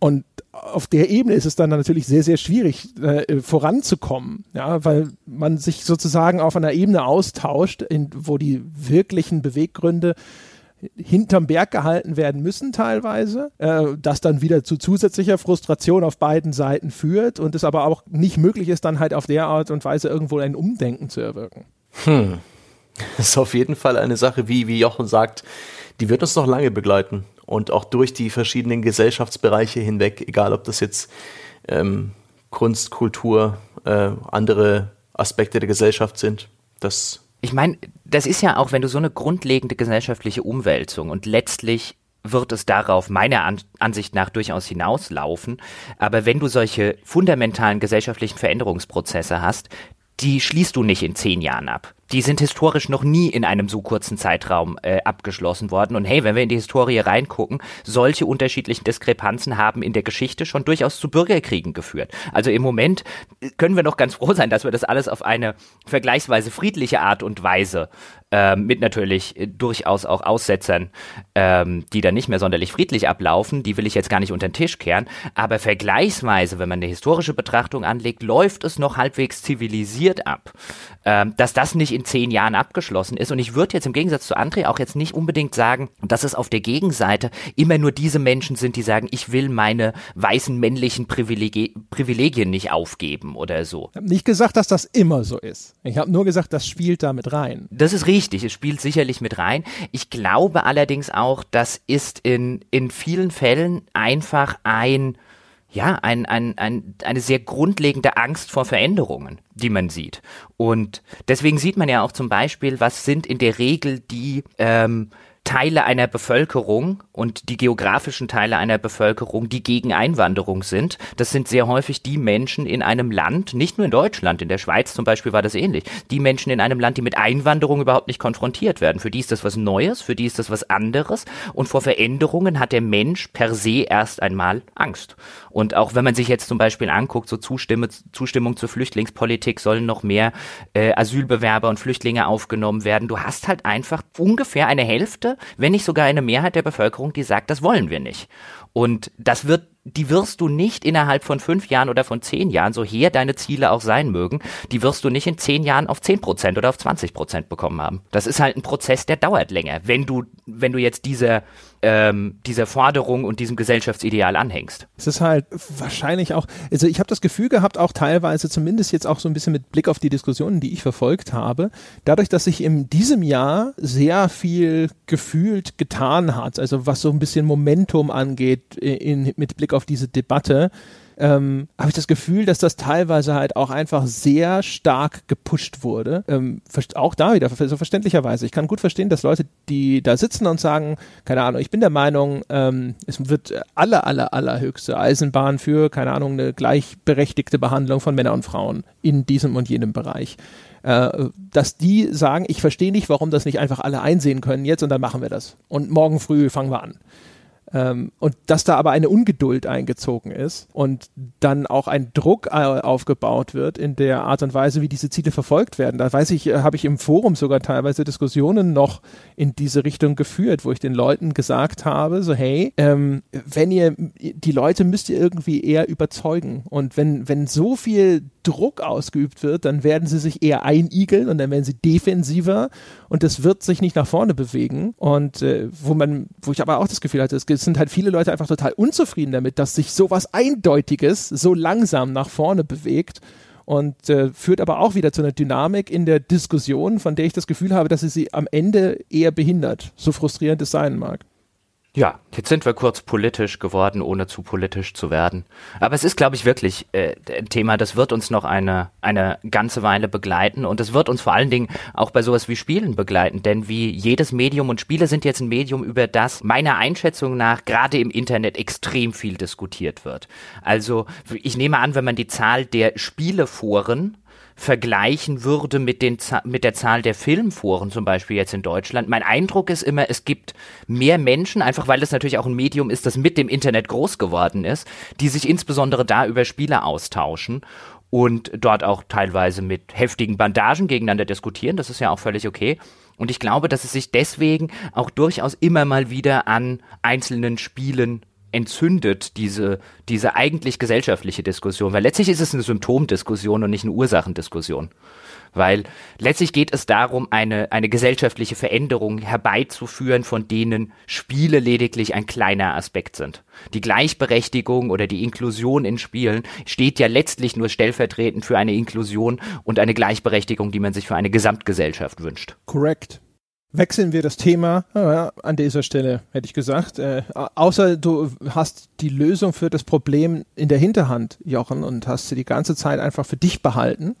Und auf der Ebene ist es dann natürlich sehr, sehr schwierig, äh, voranzukommen, ja, weil man sich sozusagen auf einer Ebene austauscht, in, wo die wirklichen Beweggründe hinterm Berg gehalten werden müssen teilweise, äh, das dann wieder zu zusätzlicher Frustration auf beiden Seiten führt und es aber auch nicht möglich ist, dann halt auf der Art und Weise irgendwo ein Umdenken zu erwirken. Hm. Das ist auf jeden Fall eine Sache, wie, wie Jochen sagt, die wird uns noch lange begleiten und auch durch die verschiedenen Gesellschaftsbereiche hinweg, egal ob das jetzt ähm, Kunst, Kultur, äh, andere Aspekte der Gesellschaft sind. Das ich meine, das ist ja auch, wenn du so eine grundlegende gesellschaftliche Umwälzung und letztlich wird es darauf meiner An Ansicht nach durchaus hinauslaufen. Aber wenn du solche fundamentalen gesellschaftlichen Veränderungsprozesse hast, die schließt du nicht in zehn Jahren ab die sind historisch noch nie in einem so kurzen Zeitraum äh, abgeschlossen worden. Und hey, wenn wir in die Historie reingucken, solche unterschiedlichen Diskrepanzen haben in der Geschichte schon durchaus zu Bürgerkriegen geführt. Also im Moment können wir noch ganz froh sein, dass wir das alles auf eine vergleichsweise friedliche Art und Weise ähm, mit natürlich äh, durchaus auch Aussetzern, ähm, die dann nicht mehr sonderlich friedlich ablaufen, die will ich jetzt gar nicht unter den Tisch kehren, aber vergleichsweise, wenn man eine historische Betrachtung anlegt, läuft es noch halbwegs zivilisiert ab. Ähm, dass das nicht in zehn Jahren abgeschlossen ist und ich würde jetzt im Gegensatz zu André auch jetzt nicht unbedingt sagen, dass es auf der Gegenseite immer nur diese Menschen sind, die sagen, ich will meine weißen männlichen Privilegi Privilegien nicht aufgeben oder so. Ich habe nicht gesagt, dass das immer so ist. Ich habe nur gesagt, das spielt da mit rein. Das ist richtig richtig, es spielt sicherlich mit rein. Ich glaube allerdings auch, das ist in, in vielen Fällen einfach ein, ja, ein, ein, ein, eine sehr grundlegende Angst vor Veränderungen, die man sieht. Und deswegen sieht man ja auch zum Beispiel, was sind in der Regel die ähm, Teile einer Bevölkerung und die geografischen Teile einer Bevölkerung, die gegen Einwanderung sind. Das sind sehr häufig die Menschen in einem Land, nicht nur in Deutschland, in der Schweiz zum Beispiel war das ähnlich, die Menschen in einem Land, die mit Einwanderung überhaupt nicht konfrontiert werden. Für die ist das was Neues, für die ist das was anderes und vor Veränderungen hat der Mensch per se erst einmal Angst. Und auch wenn man sich jetzt zum Beispiel anguckt, so Zustimme, Zustimmung zur Flüchtlingspolitik sollen noch mehr äh, Asylbewerber und Flüchtlinge aufgenommen werden. Du hast halt einfach ungefähr eine Hälfte, wenn nicht sogar eine Mehrheit der Bevölkerung, die sagt, das wollen wir nicht. Und das wird die wirst du nicht innerhalb von fünf Jahren oder von zehn Jahren, so her deine Ziele auch sein mögen, die wirst du nicht in zehn Jahren auf zehn Prozent oder auf 20 Prozent bekommen haben. Das ist halt ein Prozess, der dauert länger, wenn du, wenn du jetzt diese, ähm, dieser Forderung und diesem Gesellschaftsideal anhängst. Es ist halt wahrscheinlich auch, also ich habe das Gefühl gehabt, auch teilweise zumindest jetzt auch so ein bisschen mit Blick auf die Diskussionen, die ich verfolgt habe, dadurch, dass sich in diesem Jahr sehr viel gefühlt getan hat, also was so ein bisschen Momentum angeht in, mit Blick auf diese Debatte, ähm, habe ich das Gefühl, dass das teilweise halt auch einfach sehr stark gepusht wurde. Ähm, auch da wieder, so verständlicherweise. Ich kann gut verstehen, dass Leute, die da sitzen und sagen, keine Ahnung, ich bin der Meinung, ähm, es wird aller, aller, allerhöchste Eisenbahn für, keine Ahnung, eine gleichberechtigte Behandlung von Männern und Frauen in diesem und jenem Bereich. Äh, dass die sagen, ich verstehe nicht, warum das nicht einfach alle einsehen können jetzt und dann machen wir das. Und morgen früh fangen wir an. Ähm, und dass da aber eine Ungeduld eingezogen ist und dann auch ein Druck äh, aufgebaut wird in der Art und Weise, wie diese Ziele verfolgt werden. Da weiß ich, äh, habe ich im Forum sogar teilweise Diskussionen noch in diese Richtung geführt, wo ich den Leuten gesagt habe, so hey, ähm, wenn ihr, die Leute müsst ihr irgendwie eher überzeugen und wenn, wenn so viel Druck ausgeübt wird, dann werden sie sich eher einigeln und dann werden sie defensiver und es wird sich nicht nach vorne bewegen. Und äh, wo man, wo ich aber auch das Gefühl hatte, es sind halt viele Leute einfach total unzufrieden damit, dass sich sowas Eindeutiges so langsam nach vorne bewegt und äh, führt aber auch wieder zu einer Dynamik in der Diskussion, von der ich das Gefühl habe, dass sie sie am Ende eher behindert, so frustrierend es sein mag. Ja, jetzt sind wir kurz politisch geworden, ohne zu politisch zu werden. Aber es ist, glaube ich, wirklich äh, ein Thema, das wird uns noch eine, eine ganze Weile begleiten und es wird uns vor allen Dingen auch bei sowas wie Spielen begleiten, denn wie jedes Medium und Spiele sind jetzt ein Medium, über das meiner Einschätzung nach gerade im Internet extrem viel diskutiert wird. Also ich nehme an, wenn man die Zahl der Spieleforen vergleichen würde mit, den, mit der Zahl der Filmforen zum Beispiel jetzt in Deutschland. Mein Eindruck ist immer, es gibt mehr Menschen, einfach weil es natürlich auch ein Medium ist, das mit dem Internet groß geworden ist, die sich insbesondere da über Spiele austauschen und dort auch teilweise mit heftigen Bandagen gegeneinander diskutieren. Das ist ja auch völlig okay. Und ich glaube, dass es sich deswegen auch durchaus immer mal wieder an einzelnen Spielen entzündet diese, diese eigentlich gesellschaftliche Diskussion, weil letztlich ist es eine Symptomdiskussion und nicht eine Ursachendiskussion. Weil letztlich geht es darum, eine, eine gesellschaftliche Veränderung herbeizuführen, von denen Spiele lediglich ein kleiner Aspekt sind. Die Gleichberechtigung oder die Inklusion in Spielen steht ja letztlich nur stellvertretend für eine Inklusion und eine Gleichberechtigung, die man sich für eine Gesamtgesellschaft wünscht. Korrekt. Wechseln wir das Thema ja, an dieser Stelle, hätte ich gesagt. Äh, außer du hast die Lösung für das Problem in der Hinterhand, Jochen, und hast sie die ganze Zeit einfach für dich behalten.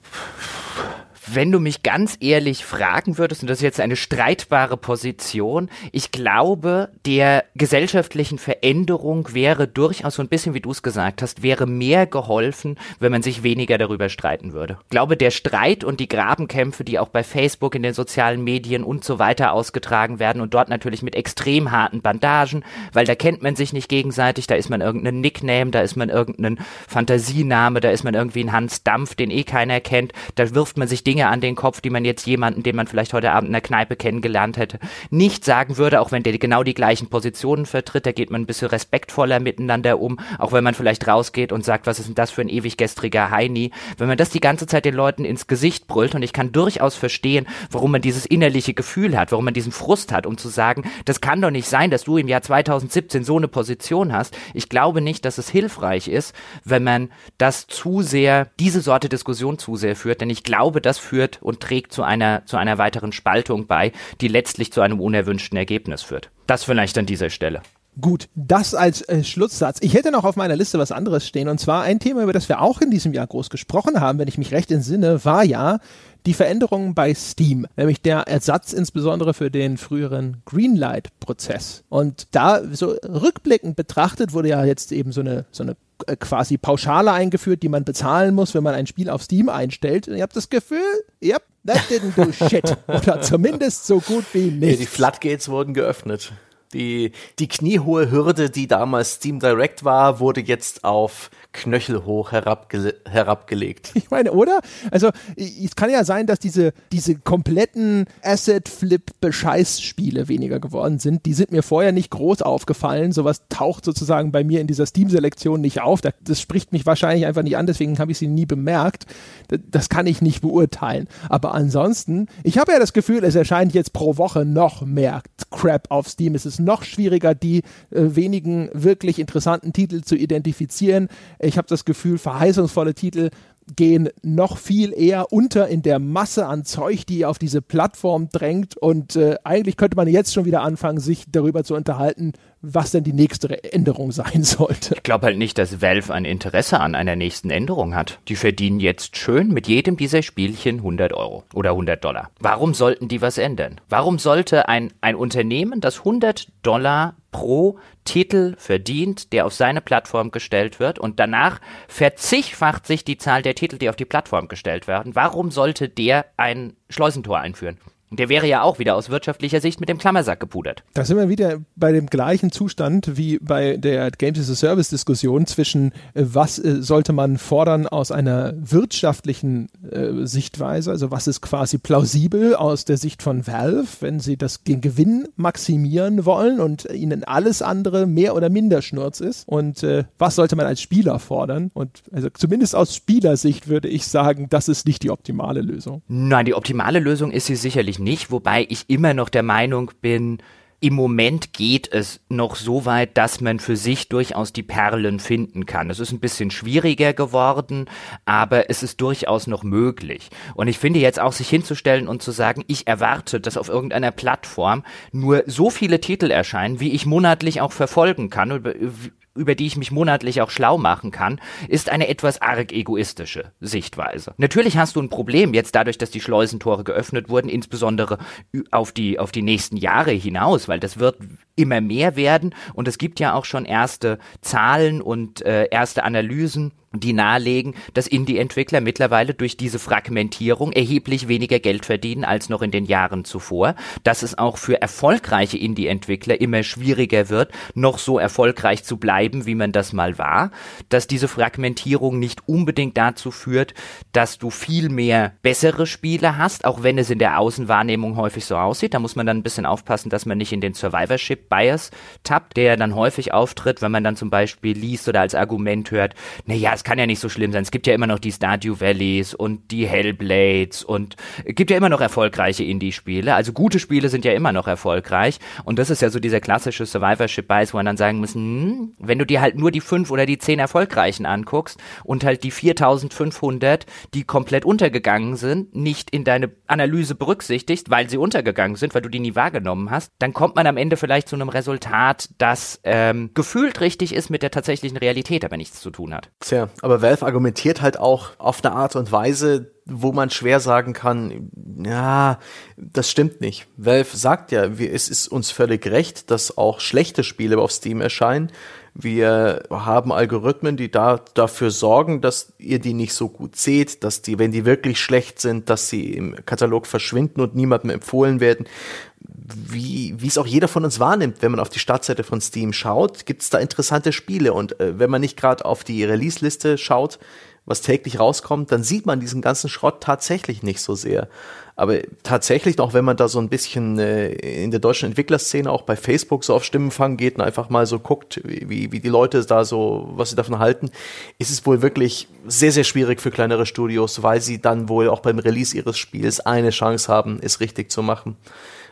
Wenn du mich ganz ehrlich fragen würdest, und das ist jetzt eine streitbare Position, ich glaube, der gesellschaftlichen Veränderung wäre durchaus so ein bisschen, wie du es gesagt hast, wäre mehr geholfen, wenn man sich weniger darüber streiten würde. Ich glaube, der Streit und die Grabenkämpfe, die auch bei Facebook, in den sozialen Medien und so weiter ausgetragen werden und dort natürlich mit extrem harten Bandagen, weil da kennt man sich nicht gegenseitig, da ist man irgendein Nickname, da ist man irgendein Fantasiename, da ist man irgendwie ein Hans Dampf, den eh keiner kennt, da wirft man sich Dinge Dinge an den Kopf, die man jetzt jemanden, den man vielleicht heute Abend in der Kneipe kennengelernt hätte, nicht sagen würde, auch wenn der genau die gleichen Positionen vertritt. Da geht man ein bisschen respektvoller miteinander um, auch wenn man vielleicht rausgeht und sagt, was ist denn das für ein ewig gestriger Heini. Wenn man das die ganze Zeit den Leuten ins Gesicht brüllt und ich kann durchaus verstehen, warum man dieses innerliche Gefühl hat, warum man diesen Frust hat, um zu sagen, das kann doch nicht sein, dass du im Jahr 2017 so eine Position hast. Ich glaube nicht, dass es hilfreich ist, wenn man das zu sehr, diese Sorte Diskussion zu sehr führt, denn ich glaube, das führt und trägt zu einer, zu einer weiteren Spaltung bei, die letztlich zu einem unerwünschten Ergebnis führt. Das vielleicht an dieser Stelle. Gut, das als äh, Schlusssatz. Ich hätte noch auf meiner Liste was anderes stehen und zwar ein Thema, über das wir auch in diesem Jahr groß gesprochen haben, wenn ich mich recht entsinne, war ja die Veränderungen bei Steam, nämlich der Ersatz insbesondere für den früheren Greenlight-Prozess. Und da so rückblickend betrachtet wurde ja jetzt eben so eine, so eine quasi Pauschale eingeführt, die man bezahlen muss, wenn man ein Spiel auf Steam einstellt. Und ihr habt das Gefühl, yep, that didn't do shit. Oder zumindest so gut wie nicht. Die Floodgates wurden geöffnet. Die, die kniehohe Hürde, die damals Steam Direct war, wurde jetzt auf knöchelhoch herabge herabgelegt. Ich meine, oder? Also, es kann ja sein, dass diese, diese kompletten Asset-Flip-Bescheiß-Spiele weniger geworden sind. Die sind mir vorher nicht groß aufgefallen. Sowas taucht sozusagen bei mir in dieser Steam-Selektion nicht auf. Das spricht mich wahrscheinlich einfach nicht an, deswegen habe ich sie nie bemerkt. Das kann ich nicht beurteilen. Aber ansonsten, ich habe ja das Gefühl, es erscheint jetzt pro Woche noch mehr Crap auf Steam. Es ist noch schwieriger, die äh, wenigen wirklich interessanten Titel zu identifizieren. Ich habe das Gefühl, verheißungsvolle Titel gehen noch viel eher unter in der Masse an Zeug, die auf diese Plattform drängt. Und äh, eigentlich könnte man jetzt schon wieder anfangen, sich darüber zu unterhalten, was denn die nächste Änderung sein sollte. Ich glaube halt nicht, dass Valve ein Interesse an einer nächsten Änderung hat. Die verdienen jetzt schön mit jedem dieser Spielchen 100 Euro oder 100 Dollar. Warum sollten die was ändern? Warum sollte ein, ein Unternehmen, das 100 Dollar pro Titel verdient, der auf seine Plattform gestellt wird und danach verzichtfacht sich die Zahl der Titel, die auf die Plattform gestellt werden. Warum sollte der ein Schleusentor einführen? Der wäre ja auch wieder aus wirtschaftlicher Sicht mit dem Klammersack gepudert. Da sind wir wieder bei dem gleichen Zustand wie bei der Games as a Service Diskussion zwischen, äh, was äh, sollte man fordern aus einer wirtschaftlichen äh, Sichtweise, also was ist quasi plausibel aus der Sicht von Valve, wenn sie das, den Gewinn maximieren wollen und ihnen alles andere mehr oder minder Schnurz ist und äh, was sollte man als Spieler fordern und also zumindest aus Spielersicht würde ich sagen, das ist nicht die optimale Lösung. Nein, die optimale Lösung ist sie sicherlich nicht, wobei ich immer noch der Meinung bin, im Moment geht es noch so weit, dass man für sich durchaus die Perlen finden kann. Es ist ein bisschen schwieriger geworden, aber es ist durchaus noch möglich. Und ich finde jetzt auch sich hinzustellen und zu sagen, ich erwarte, dass auf irgendeiner Plattform nur so viele Titel erscheinen, wie ich monatlich auch verfolgen kann, über die ich mich monatlich auch schlau machen kann, ist eine etwas arg egoistische Sichtweise. Natürlich hast du ein Problem jetzt dadurch, dass die Schleusentore geöffnet wurden, insbesondere auf die, auf die nächsten Jahre hinaus, weil das wird immer mehr werden und es gibt ja auch schon erste Zahlen und äh, erste Analysen die nahelegen, dass Indie-Entwickler mittlerweile durch diese Fragmentierung erheblich weniger Geld verdienen als noch in den Jahren zuvor, dass es auch für erfolgreiche Indie-Entwickler immer schwieriger wird, noch so erfolgreich zu bleiben, wie man das mal war, dass diese Fragmentierung nicht unbedingt dazu führt, dass du viel mehr bessere Spiele hast, auch wenn es in der Außenwahrnehmung häufig so aussieht. Da muss man dann ein bisschen aufpassen, dass man nicht in den Survivorship-Bias tappt, der dann häufig auftritt, wenn man dann zum Beispiel liest oder als Argument hört, naja, es kann ja nicht so schlimm sein. Es gibt ja immer noch die Stardew Valleys und die Hellblades und es gibt ja immer noch erfolgreiche Indie-Spiele. Also gute Spiele sind ja immer noch erfolgreich. Und das ist ja so dieser klassische Survivorship-Bias, wo man dann sagen muss, hm, wenn du dir halt nur die fünf oder die zehn erfolgreichen anguckst und halt die 4500, die komplett untergegangen sind, nicht in deine Analyse berücksichtigst, weil sie untergegangen sind, weil du die nie wahrgenommen hast, dann kommt man am Ende vielleicht zu einem Resultat, das ähm, gefühlt richtig ist, mit der tatsächlichen Realität aber nichts zu tun hat. Tja, aber Valve argumentiert halt auch auf eine Art und Weise, wo man schwer sagen kann, ja, das stimmt nicht. Valve sagt ja, wir, es ist uns völlig recht, dass auch schlechte Spiele auf Steam erscheinen. Wir haben Algorithmen, die da dafür sorgen, dass ihr die nicht so gut seht, dass die, wenn die wirklich schlecht sind, dass sie im Katalog verschwinden und niemandem empfohlen werden. Wie, wie es auch jeder von uns wahrnimmt, wenn man auf die Startseite von Steam schaut, gibt es da interessante Spiele. Und äh, wenn man nicht gerade auf die Release-Liste schaut, was täglich rauskommt, dann sieht man diesen ganzen Schrott tatsächlich nicht so sehr. Aber tatsächlich, auch wenn man da so ein bisschen äh, in der deutschen Entwicklerszene auch bei Facebook so auf Stimmenfang geht und einfach mal so guckt, wie, wie die Leute da so, was sie davon halten, ist es wohl wirklich sehr, sehr schwierig für kleinere Studios, weil sie dann wohl auch beim Release ihres Spiels eine Chance haben, es richtig zu machen.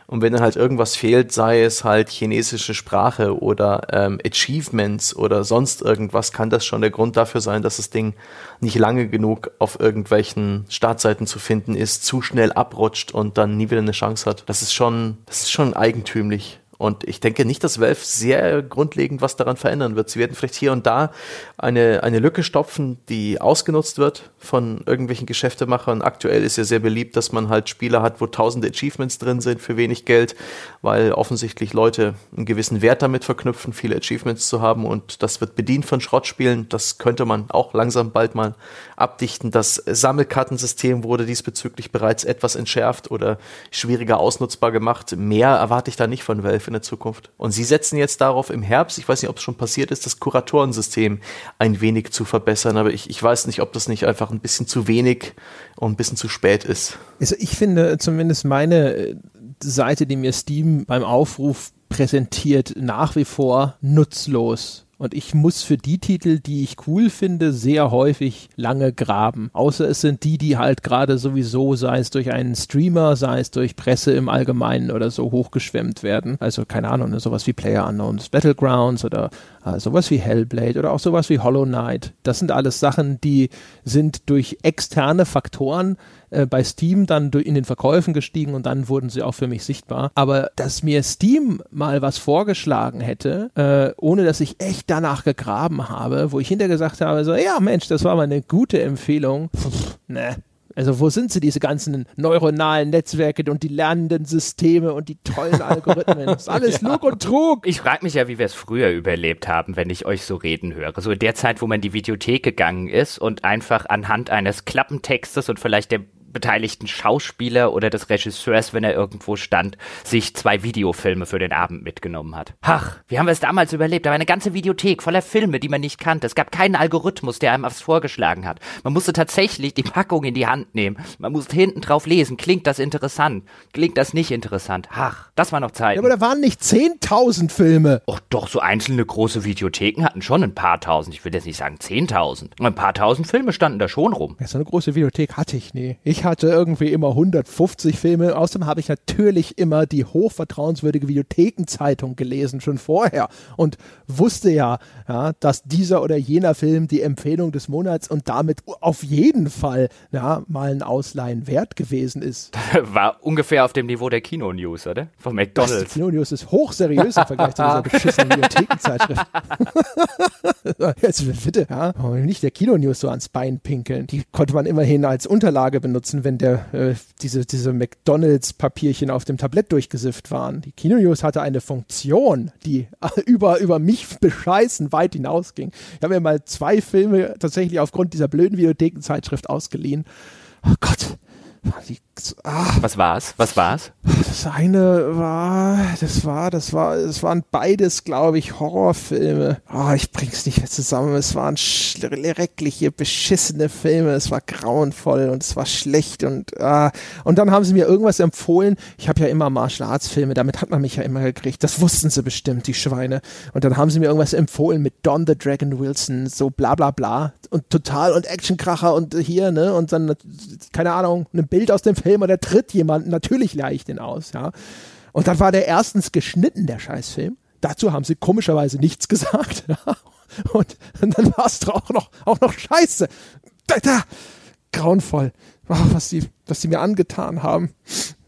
Und wenn dann halt irgendwas fehlt, sei es halt chinesische Sprache oder ähm, Achievements oder sonst irgendwas, kann das schon der Grund dafür sein, dass das Ding nicht lange genug auf irgendwelchen Startseiten zu finden ist, zu schnell abrutscht und dann nie wieder eine Chance hat. Das ist schon, das ist schon eigentümlich. Und ich denke nicht, dass Valve sehr grundlegend was daran verändern wird. Sie werden vielleicht hier und da eine, eine Lücke stopfen, die ausgenutzt wird von irgendwelchen Geschäftemachern. Aktuell ist ja sehr beliebt, dass man halt Spiele hat, wo tausende Achievements drin sind für wenig Geld, weil offensichtlich Leute einen gewissen Wert damit verknüpfen, viele Achievements zu haben und das wird bedient von Schrottspielen. Das könnte man auch langsam bald mal abdichten. Das Sammelkartensystem wurde diesbezüglich bereits etwas entschärft oder schwieriger ausnutzbar gemacht. Mehr erwarte ich da nicht von Valve in der Zukunft. Und sie setzen jetzt darauf im Herbst, ich weiß nicht, ob es schon passiert ist, das Kuratorensystem ein wenig zu verbessern, aber ich, ich weiß nicht, ob das nicht einfach ein bisschen zu wenig und ein bisschen zu spät ist. Also ich finde zumindest meine äh, Seite, die mir Steam beim Aufruf präsentiert, nach wie vor nutzlos. Und ich muss für die Titel, die ich cool finde, sehr häufig lange graben. Außer es sind die, die halt gerade sowieso, sei es durch einen Streamer, sei es durch Presse im Allgemeinen oder so hochgeschwemmt werden. Also keine Ahnung, ne, sowas wie Player Unknowns Battlegrounds oder äh, sowas wie Hellblade oder auch sowas wie Hollow Knight. Das sind alles Sachen, die sind durch externe Faktoren äh, bei Steam dann in den Verkäufen gestiegen und dann wurden sie auch für mich sichtbar. Aber dass mir Steam mal was vorgeschlagen hätte, äh, ohne dass ich echt danach gegraben habe, wo ich hinterher gesagt habe, so, ja Mensch, das war mal eine gute Empfehlung. Pff, ne, also wo sind sie, diese ganzen neuronalen Netzwerke und die lernenden Systeme und die tollen Algorithmen? Das ist alles ja. Lug und Trug. Ich frage mich ja, wie wir es früher überlebt haben, wenn ich euch so reden höre. So in der Zeit, wo man in die Videothek gegangen ist und einfach anhand eines Klappentextes und vielleicht der beteiligten Schauspieler oder des Regisseurs, wenn er irgendwo stand, sich zwei Videofilme für den Abend mitgenommen hat. Ach, wie haben wir es damals überlebt? Da war eine ganze Videothek voller Filme, die man nicht kannte. Es gab keinen Algorithmus, der einem was vorgeschlagen hat. Man musste tatsächlich die Packung in die Hand nehmen. Man musste hinten drauf lesen. Klingt das interessant? Klingt das nicht interessant? Ach, das war noch Zeit. Ja, aber da waren nicht 10.000 Filme. Och, doch, so einzelne große Videotheken hatten schon ein paar tausend. Ich will jetzt nicht sagen 10.000. Ein paar tausend Filme standen da schon rum. Ja, so eine große Videothek hatte ich nie. Ich ich hatte irgendwie immer 150 Filme. Außerdem habe ich natürlich immer die hochvertrauenswürdige Videothekenzeitung gelesen, schon vorher. Und wusste ja, ja, dass dieser oder jener Film die Empfehlung des Monats und damit auf jeden Fall ja, mal ein Ausleihen wert gewesen ist. War ungefähr auf dem Niveau der Kino-News, oder? Von McDonalds. Die Kino-News ist hochseriös im Vergleich zu dieser beschissenen Videothekenzeitschrift. Jetzt bitte, ja, nicht der Kino-News so ans Bein pinkeln. Die konnte man immerhin als Unterlage benutzen benutzen, wenn der äh, diese diese McDonalds-Papierchen auf dem Tablett durchgesifft waren. Die Kino-News hatte eine Funktion, die über über mich bescheißen weit hinausging. Ich habe mir mal zwei Filme tatsächlich aufgrund dieser blöden Videothekenzeitschrift ausgeliehen. Oh Gott, ah, Was war's? Was war's? Das eine war, das war, das war, es waren beides, glaube ich, Horrorfilme. Oh, ich bring's nicht mehr zusammen. Es waren schreckliche, beschissene Filme. Es war grauenvoll und es war schlecht und ah. und dann haben sie mir irgendwas empfohlen. Ich habe ja immer Martial Arts Filme, damit hat man mich ja immer gekriegt. Das wussten sie bestimmt, die Schweine. Und dann haben sie mir irgendwas empfohlen mit Don the Dragon Wilson, so bla bla bla und total und Actionkracher und hier, ne? Und dann, keine Ahnung, ein Bild aus dem Film und er tritt jemanden, natürlich leih ich den aus, ja. Und dann war der erstens geschnitten, der Scheißfilm. Dazu haben sie komischerweise nichts gesagt. Ja? Und, und dann war es auch noch, auch noch scheiße. Da, da, grauenvoll. Oh, was die, was die mir angetan haben.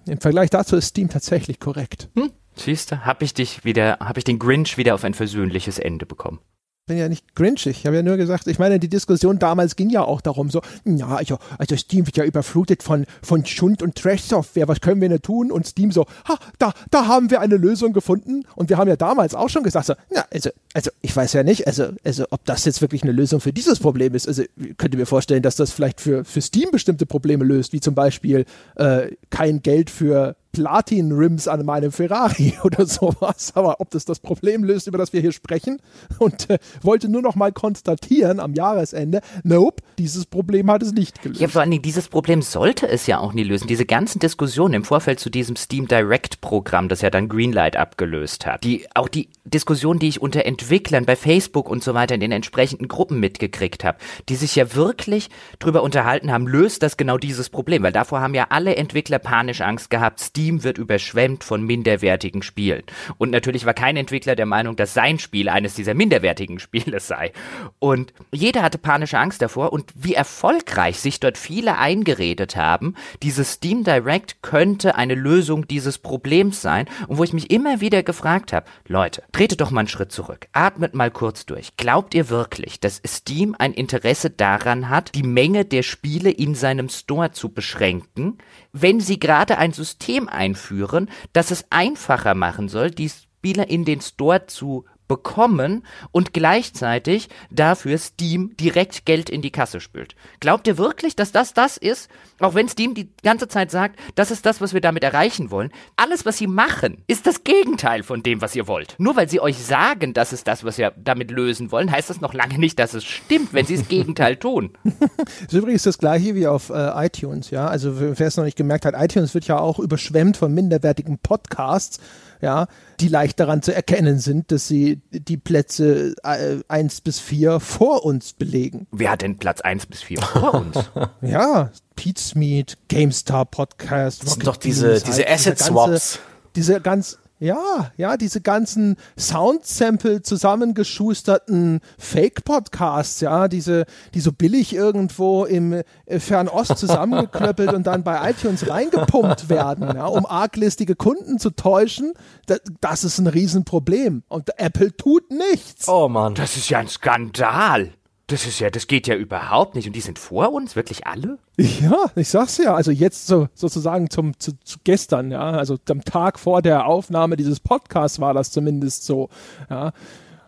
Im Vergleich dazu ist Steam tatsächlich korrekt. Hm? Siehst du, habe ich dich wieder, habe ich den Grinch wieder auf ein versöhnliches Ende bekommen bin ja nicht grinchig. Ich habe ja nur gesagt, ich meine, die Diskussion damals ging ja auch darum, so, ja, also, also Steam wird ja überflutet von, von Schund- und Trash-Software, was können wir denn tun? Und Steam so, ha, da, da haben wir eine Lösung gefunden. Und wir haben ja damals auch schon gesagt, so, ja, also, also ich weiß ja nicht, also, also ob das jetzt wirklich eine Lösung für dieses Problem ist. Also ich könnte mir vorstellen, dass das vielleicht für, für Steam bestimmte Probleme löst, wie zum Beispiel äh, kein Geld für Platin-Rims an meinem Ferrari oder sowas. Aber ob das das Problem löst, über das wir hier sprechen, und äh, wollte nur noch mal konstatieren am Jahresende, nope, dieses Problem hat es nicht gelöst. Ja, vor allen Dingen, dieses Problem sollte es ja auch nie lösen. Diese ganzen Diskussionen im Vorfeld zu diesem Steam Direct-Programm, das ja dann Greenlight abgelöst hat, die, auch die Diskussion, die ich unter Entwicklern bei Facebook und so weiter in den entsprechenden Gruppen mitgekriegt habe, die sich ja wirklich drüber unterhalten haben, löst das genau dieses Problem, weil davor haben ja alle Entwickler panisch Angst gehabt, Steam Steam wird überschwemmt von minderwertigen Spielen. Und natürlich war kein Entwickler der Meinung, dass sein Spiel eines dieser minderwertigen Spiele sei. Und jeder hatte panische Angst davor und wie erfolgreich sich dort viele eingeredet haben, dieses Steam Direct könnte eine Lösung dieses Problems sein und wo ich mich immer wieder gefragt habe, Leute, tretet doch mal einen Schritt zurück, atmet mal kurz durch. Glaubt ihr wirklich, dass Steam ein Interesse daran hat, die Menge der Spiele in seinem Store zu beschränken, wenn sie gerade ein System einführen, das es einfacher machen soll, die Spieler in den Store zu bekommen und gleichzeitig dafür Steam direkt Geld in die Kasse spült. Glaubt ihr wirklich, dass das das ist? Auch wenn Steam die ganze Zeit sagt, das ist das, was wir damit erreichen wollen. Alles, was sie machen, ist das Gegenteil von dem, was ihr wollt. Nur weil sie euch sagen, das ist das, was wir damit lösen wollen, heißt das noch lange nicht, dass es stimmt, wenn sie das Gegenteil tun. das ist übrigens das gleiche wie auf äh, iTunes, ja. Also wer es noch nicht gemerkt hat, iTunes wird ja auch überschwemmt von minderwertigen Podcasts ja, die leicht daran zu erkennen sind, dass sie die Plätze äh, 1 bis 4 vor uns belegen. Wer hat denn Platz 1 bis 4 vor uns? ja, Pete's Meet, GameStar Podcast. Das sind doch diese, diese Asset Swaps. Diese ganz, ja, ja, diese ganzen Soundsample zusammengeschusterten Fake-Podcasts, ja, diese, die so billig irgendwo im äh, Fernost zusammengeklöppelt und dann bei iTunes reingepumpt werden, ja, um arglistige Kunden zu täuschen, das, das ist ein Riesenproblem. Und Apple tut nichts. Oh man, das ist ja ein Skandal. Das ist ja, das geht ja überhaupt nicht. Und die sind vor uns, wirklich alle? Ja, ich sag's ja. Also jetzt so sozusagen zum zu, zu gestern, ja, also am Tag vor der Aufnahme dieses Podcasts war das zumindest so, ja.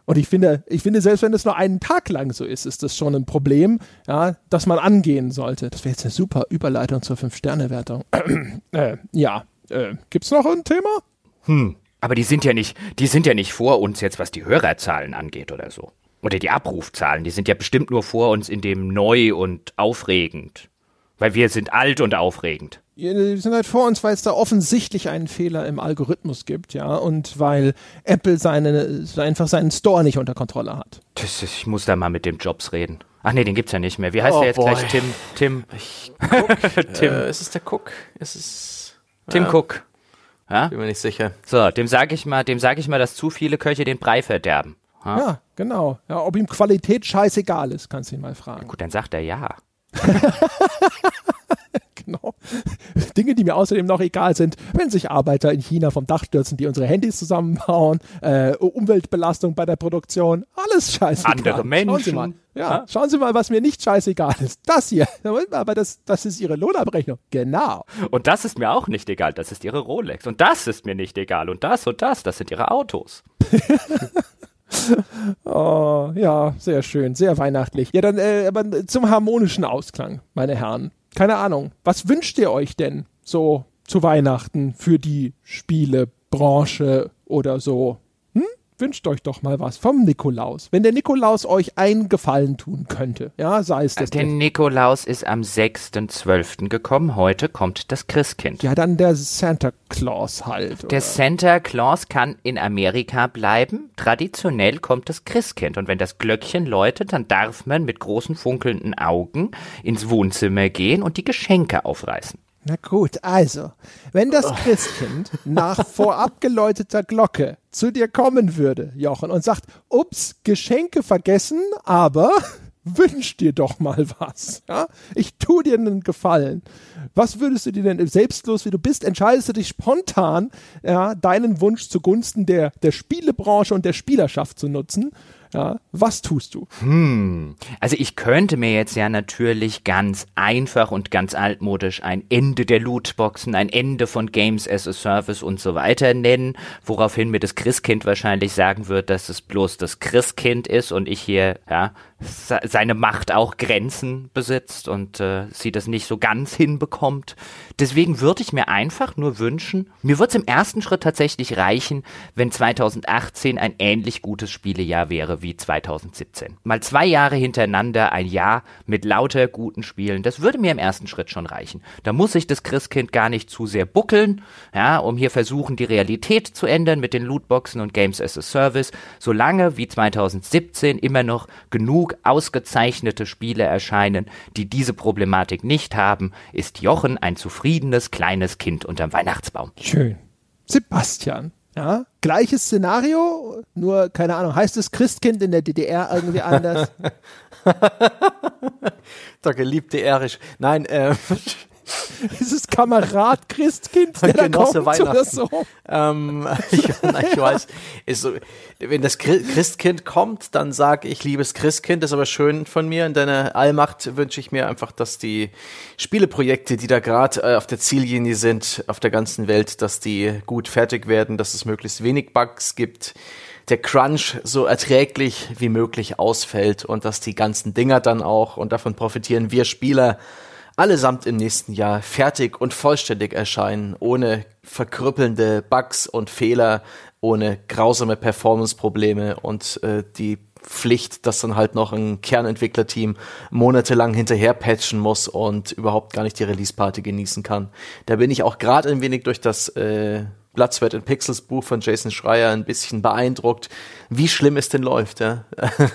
Und ich finde, ich finde, selbst wenn es nur einen Tag lang so ist, ist das schon ein Problem, ja, das man angehen sollte. Das wäre jetzt eine super Überleitung zur Fünf-Sterne-Wertung. äh, ja, äh, gibt's noch ein Thema? Hm. Aber die sind ja nicht, die sind ja nicht vor uns jetzt, was die Hörerzahlen angeht oder so. Oder die Abrufzahlen, die sind ja bestimmt nur vor uns in dem neu und aufregend. Weil wir sind alt und aufregend. Die sind halt vor uns, weil es da offensichtlich einen Fehler im Algorithmus gibt, ja, und weil Apple seine, einfach seinen Store nicht unter Kontrolle hat. Das ist, ich muss da mal mit dem Jobs reden. Ach nee, den gibt's ja nicht mehr. Wie heißt oh, der jetzt boy. gleich? Tim, Tim. Ich, Cook. Tim. Äh, ist es der Cook? Ist es. Tim ja. Cook. Ja? Bin mir nicht sicher. So, dem sage ich mal, dem sage ich mal, dass zu viele Köche den Brei verderben. Ha? Ja, genau. Ja, ob ihm Qualität scheißegal ist, kannst du ihn mal fragen. Ja, gut, dann sagt er ja. genau. Dinge, die mir außerdem noch egal sind, wenn sich Arbeiter in China vom Dach stürzen, die unsere Handys zusammenbauen, äh, Umweltbelastung bei der Produktion, alles scheißegal. Andere Menschen. Schauen Sie mal. Ja, schauen Sie mal, was mir nicht scheißegal ist. Das hier. Aber das, das ist Ihre Lohnabrechnung. Genau. Und das ist mir auch nicht egal. Das ist Ihre Rolex. Und das ist mir nicht egal. Und das und das, das sind Ihre Autos. oh, ja, sehr schön, sehr weihnachtlich. Ja, dann äh, aber zum harmonischen Ausklang, meine Herren. Keine Ahnung. Was wünscht ihr euch denn so zu Weihnachten für die Spielebranche oder so? Wünscht euch doch mal was vom Nikolaus. Wenn der Nikolaus euch einen Gefallen tun könnte, ja, sei es das. Der Nikolaus ist am 6.12. gekommen. Heute kommt das Christkind. Ja, dann der Santa Claus halt. Der oder? Santa Claus kann in Amerika bleiben. Traditionell kommt das Christkind. Und wenn das Glöckchen läutet, dann darf man mit großen funkelnden Augen ins Wohnzimmer gehen und die Geschenke aufreißen. Na gut, also, wenn das oh. Christkind nach vorab geläuteter Glocke zu dir kommen würde, Jochen, und sagt, ups, Geschenke vergessen, aber wünsch dir doch mal was. Ja? Ich tu dir einen Gefallen. Was würdest du dir denn selbstlos, wie du bist, entscheidest du dich spontan, ja, deinen Wunsch zugunsten der, der Spielebranche und der Spielerschaft zu nutzen? Ja, was tust du? Hm. Also ich könnte mir jetzt ja natürlich ganz einfach und ganz altmodisch ein Ende der Lootboxen, ein Ende von Games as a Service und so weiter nennen, woraufhin mir das Christkind wahrscheinlich sagen wird, dass es bloß das Christkind ist und ich hier ja seine Macht auch Grenzen besitzt und äh, sie das nicht so ganz hinbekommt. Deswegen würde ich mir einfach nur wünschen, mir wird es im ersten Schritt tatsächlich reichen, wenn 2018 ein ähnlich gutes Spielejahr wäre wie 2017. Mal zwei Jahre hintereinander ein Jahr mit lauter guten Spielen, das würde mir im ersten Schritt schon reichen. Da muss ich das Christkind gar nicht zu sehr buckeln, ja, um hier versuchen, die Realität zu ändern mit den Lootboxen und Games as a Service, solange wie 2017 immer noch genug ausgezeichnete Spiele erscheinen, die diese Problematik nicht haben, ist Jochen ein zufriedenes kleines Kind unterm Weihnachtsbaum. Schön. Sebastian. Ja, gleiches Szenario, nur keine Ahnung, heißt es Christkind in der DDR irgendwie anders? der geliebte Erich. Nein, äh, Dieses Kamerad Christkind, der da kommt oder so. Ähm, ich, ich weiß, ist wenn das Christkind kommt, dann sage ich, liebes Christkind, das ist aber schön von mir. In deiner Allmacht wünsche ich mir einfach, dass die Spieleprojekte, die da gerade äh, auf der Ziellinie sind, auf der ganzen Welt, dass die gut fertig werden, dass es möglichst wenig Bugs gibt der Crunch so erträglich wie möglich ausfällt und dass die ganzen Dinger dann auch, und davon profitieren wir Spieler, allesamt im nächsten Jahr fertig und vollständig erscheinen, ohne verkrüppelnde Bugs und Fehler, ohne grausame Performance-Probleme und äh, die Pflicht, dass dann halt noch ein Kernentwicklerteam monatelang hinterher patchen muss und überhaupt gar nicht die Release-Party genießen kann. Da bin ich auch gerade ein wenig durch das äh, Blood, Sweat and Pixels Buch von Jason Schreier ein bisschen beeindruckt, wie schlimm es denn läuft, ja?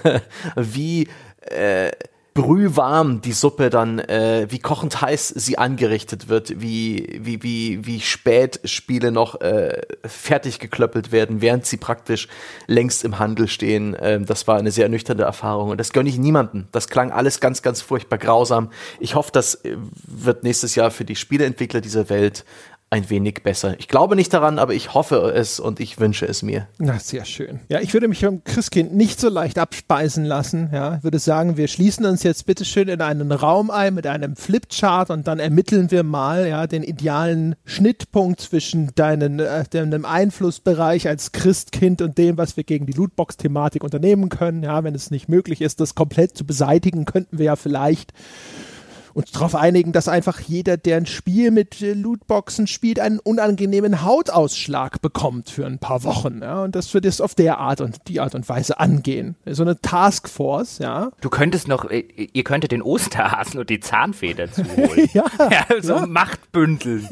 wie äh, brühwarm die Suppe dann, äh, wie kochend heiß sie angerichtet wird, wie, wie, wie, wie spät Spiele noch äh, fertig geklöppelt werden, während sie praktisch längst im Handel stehen. Ähm, das war eine sehr ernüchternde Erfahrung und das gönne ich niemanden. Das klang alles ganz, ganz furchtbar grausam. Ich hoffe, das äh, wird nächstes Jahr für die Spieleentwickler dieser Welt ein wenig besser. Ich glaube nicht daran, aber ich hoffe es und ich wünsche es mir. Na, sehr schön. Ja, ich würde mich vom Christkind nicht so leicht abspeisen lassen. Ja, ich würde sagen, wir schließen uns jetzt bitteschön in einen Raum ein mit einem Flipchart und dann ermitteln wir mal, ja, den idealen Schnittpunkt zwischen deinen, äh, deinem Einflussbereich als Christkind und dem, was wir gegen die Lootbox-Thematik unternehmen können. Ja, wenn es nicht möglich ist, das komplett zu beseitigen, könnten wir ja vielleicht uns darauf einigen, dass einfach jeder, der ein Spiel mit äh, Lootboxen spielt, einen unangenehmen Hautausschlag bekommt für ein paar Wochen. Ja? Und dass wir das auf der Art und die Art und Weise angehen. So eine Taskforce, ja. Du könntest noch, äh, ihr könntet den Osterhasen und die Zahnfeder zuholen. ja, ja, so ja. Machtbündel.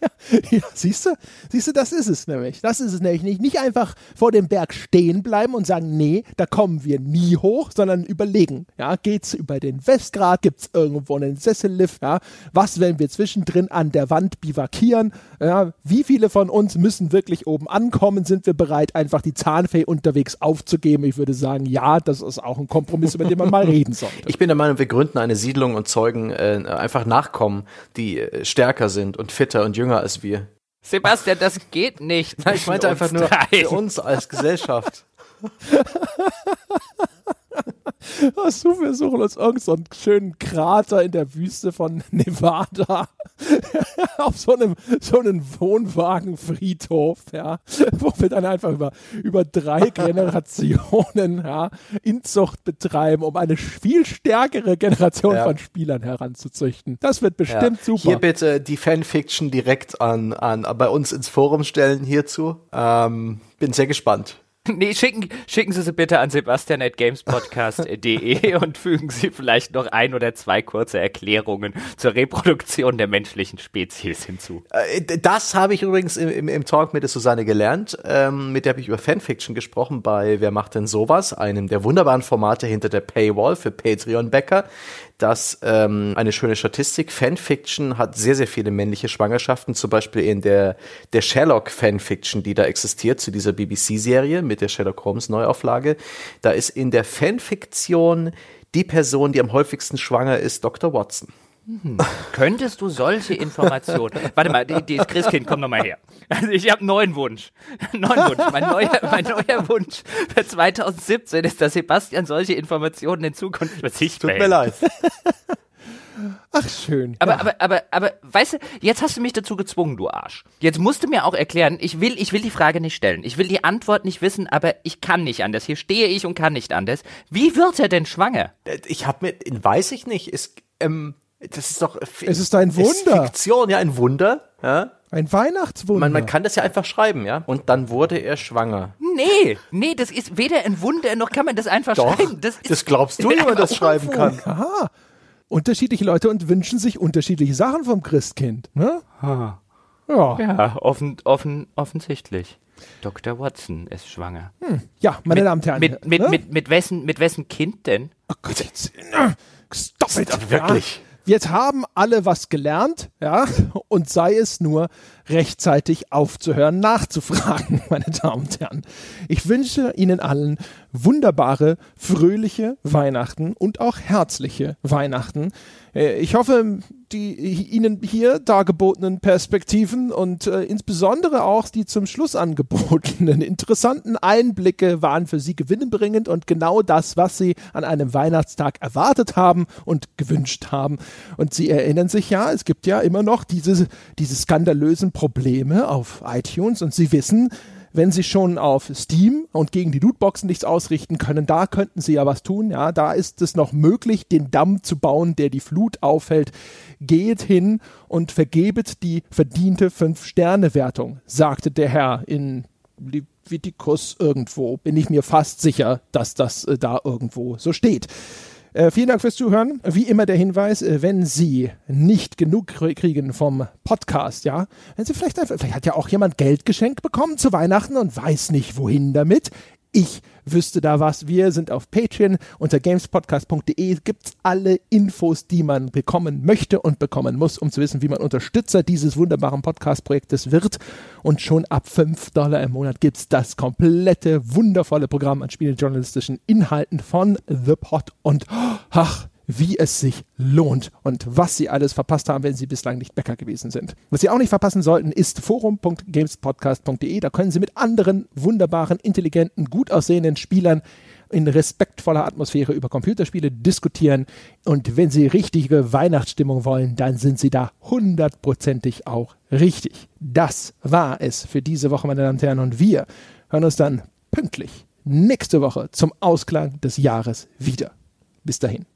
Ja, siehst du? Siehst du, das ist es nämlich. Das ist es nämlich nicht. Nicht einfach vor dem Berg stehen bleiben und sagen, nee, da kommen wir nie hoch, sondern überlegen. Ja, geht's über den Westgrad? Gibt's irgendwo einen Sessellift? Ja, was, wenn wir zwischendrin an der Wand bivakieren? Ja, wie viele von uns müssen wirklich oben ankommen? Sind wir bereit, einfach die Zahnfee unterwegs aufzugeben? Ich würde sagen, ja, das ist auch ein Kompromiss, über den man mal reden sollte. Ich bin der Meinung, wir gründen eine Siedlung und zeugen äh, einfach Nachkommen, die äh, stärker sind und fitter und jünger als wir. Sebastian, das geht nicht. Nein, ich meinte einfach nur für uns als Gesellschaft. Hast du, wir suchen uns irgendeinen so einen schönen Krater in der Wüste von Nevada auf so einem, so einem Wohnwagenfriedhof, ja, wo wir dann einfach über, über drei Generationen, ja, Inzucht betreiben, um eine viel stärkere Generation Ja. von Spielern heranzuzüchten. Das wird bestimmt super. Hier bitte die Fanfiction direkt an, an bei uns ins Forum stellen hierzu. Ähm, bin sehr gespannt. Nee, schicken, schicken Sie sie bitte an sebastian.gamespodcast.de und fügen Sie vielleicht noch ein oder zwei kurze Erklärungen zur Reproduktion der menschlichen Spezies hinzu. Äh, Das habe ich übrigens im, im, im Talk mit der Susanne gelernt. Ähm, mit der habe ich über Fanfiction gesprochen bei Wer macht denn sowas? Einem der wunderbaren Formate hinter der Paywall für Patreon-Bäcker. Das ähm, eine schöne Statistik. Fanfiction hat sehr, sehr viele männliche Schwangerschaften, zum Beispiel in der, der Sherlock-Fanfiction, die da existiert, zu dieser BBC-Serie mit der Sherlock Holmes Neuauflage. Da ist in der Fanfiktion die Person, die am häufigsten schwanger ist, Dr. Watson. Könntest du solche Informationen. Warte mal, die, die Christkind, komm noch mal her. Also ich habe einen neuen Wunsch. Neuen Wunsch. Mein neuer, mein neuer Wunsch für 2017 ist, dass Sebastian solche Informationen in Zukunft für sich Tut behält. mir leid. Ach, schön. Aber, ja. aber, aber, aber, weißt du, jetzt hast du mich dazu gezwungen, du Arsch. Jetzt musst du mir auch erklären, ich will, ich will die Frage nicht stellen. Ich will die Antwort nicht wissen, aber ich kann nicht anders. Hier stehe ich und kann nicht anders. Wie wird er denn schwanger? Ich habe mir, weiß ich nicht, ist, ähm, das ist doch. Es ist ein Wunder. Fiktion, ja, ein Wunder. Ja. Ein Weihnachtswunder. Man, man kann das ja einfach schreiben, ja. Und dann wurde er schwanger. Nee, nee, das ist weder ein Wunder, noch kann man das einfach schreiben. Das, ist das glaubst du, wie man das schreiben kann. Aha. Unterschiedliche Leute und wünschen sich unterschiedliche Sachen vom Christkind. Ne? Ja. Ja, offen, offen, offensichtlich. Dr. Watson ist schwanger. Ja, meine mit, Damen und Herren. Mit, mit, ne? mit, mit, wessen, mit wessen Kind denn? Oh Gott, jetzt. äh, Stop it. Wirklich. Jetzt haben alle was gelernt, ja, und sei es nur rechtzeitig aufzuhören, nachzufragen, meine Damen und Herren. Ich wünsche Ihnen allen wunderbare, fröhliche Weihnachten und auch herzliche Weihnachten. Äh, Ich hoffe, die Ihnen hier dargebotenen Perspektiven und äh, insbesondere auch die zum Schluss angebotenen interessanten Einblicke waren für Sie gewinnbringend und genau das, was Sie an einem Weihnachtstag erwartet haben und gewünscht haben. Und Sie erinnern sich ja, es gibt ja immer noch diese, diese skandalösen Probleme auf iTunes und Sie wissen, wenn sie schon auf Steam und gegen die Lootboxen nichts ausrichten können, da könnten sie ja was tun. Ja, da ist es noch möglich, den Damm zu bauen, der die Flut aufhält. Geht hin und vergebet die verdiente Fünf-Sterne-Wertung, sagte der Herr in Leviticus irgendwo. Bin ich mir fast sicher, dass das äh, da irgendwo so steht. Äh, vielen Dank fürs Zuhören. Wie immer der Hinweis, äh, wenn Sie nicht genug krie- kriegen vom Podcast, ja, wenn Sie vielleicht einfach, vielleicht hat ja auch jemand Geld geschenkt bekommen zu Weihnachten und weiß nicht wohin damit. Ich wüsste da was. Wir sind auf Patreon unter gamespodcast.de gibt's alle Infos, die man bekommen möchte und bekommen muss, um zu wissen, wie man Unterstützer dieses wunderbaren Podcast-Projektes wird. Und schon ab 5 Dollar im Monat gibt's das komplette, wundervolle Programm an spielejournalistischen Inhalten von The Pod. Und ach, wie es sich lohnt und was Sie alles verpasst haben, wenn Sie bislang nicht Bäcker gewesen sind. Was Sie auch nicht verpassen sollten, ist forum.gamespodcast.de. Da können Sie mit anderen wunderbaren, intelligenten, gut aussehenden Spielern in respektvoller Atmosphäre über Computerspiele diskutieren. Und wenn Sie richtige Weihnachtsstimmung wollen, dann sind Sie da hundertprozentig auch richtig. Das war es für diese Woche, meine Damen und Herren. Und wir hören uns dann pünktlich nächste Woche zum Ausklang des Jahres wieder. Bis dahin.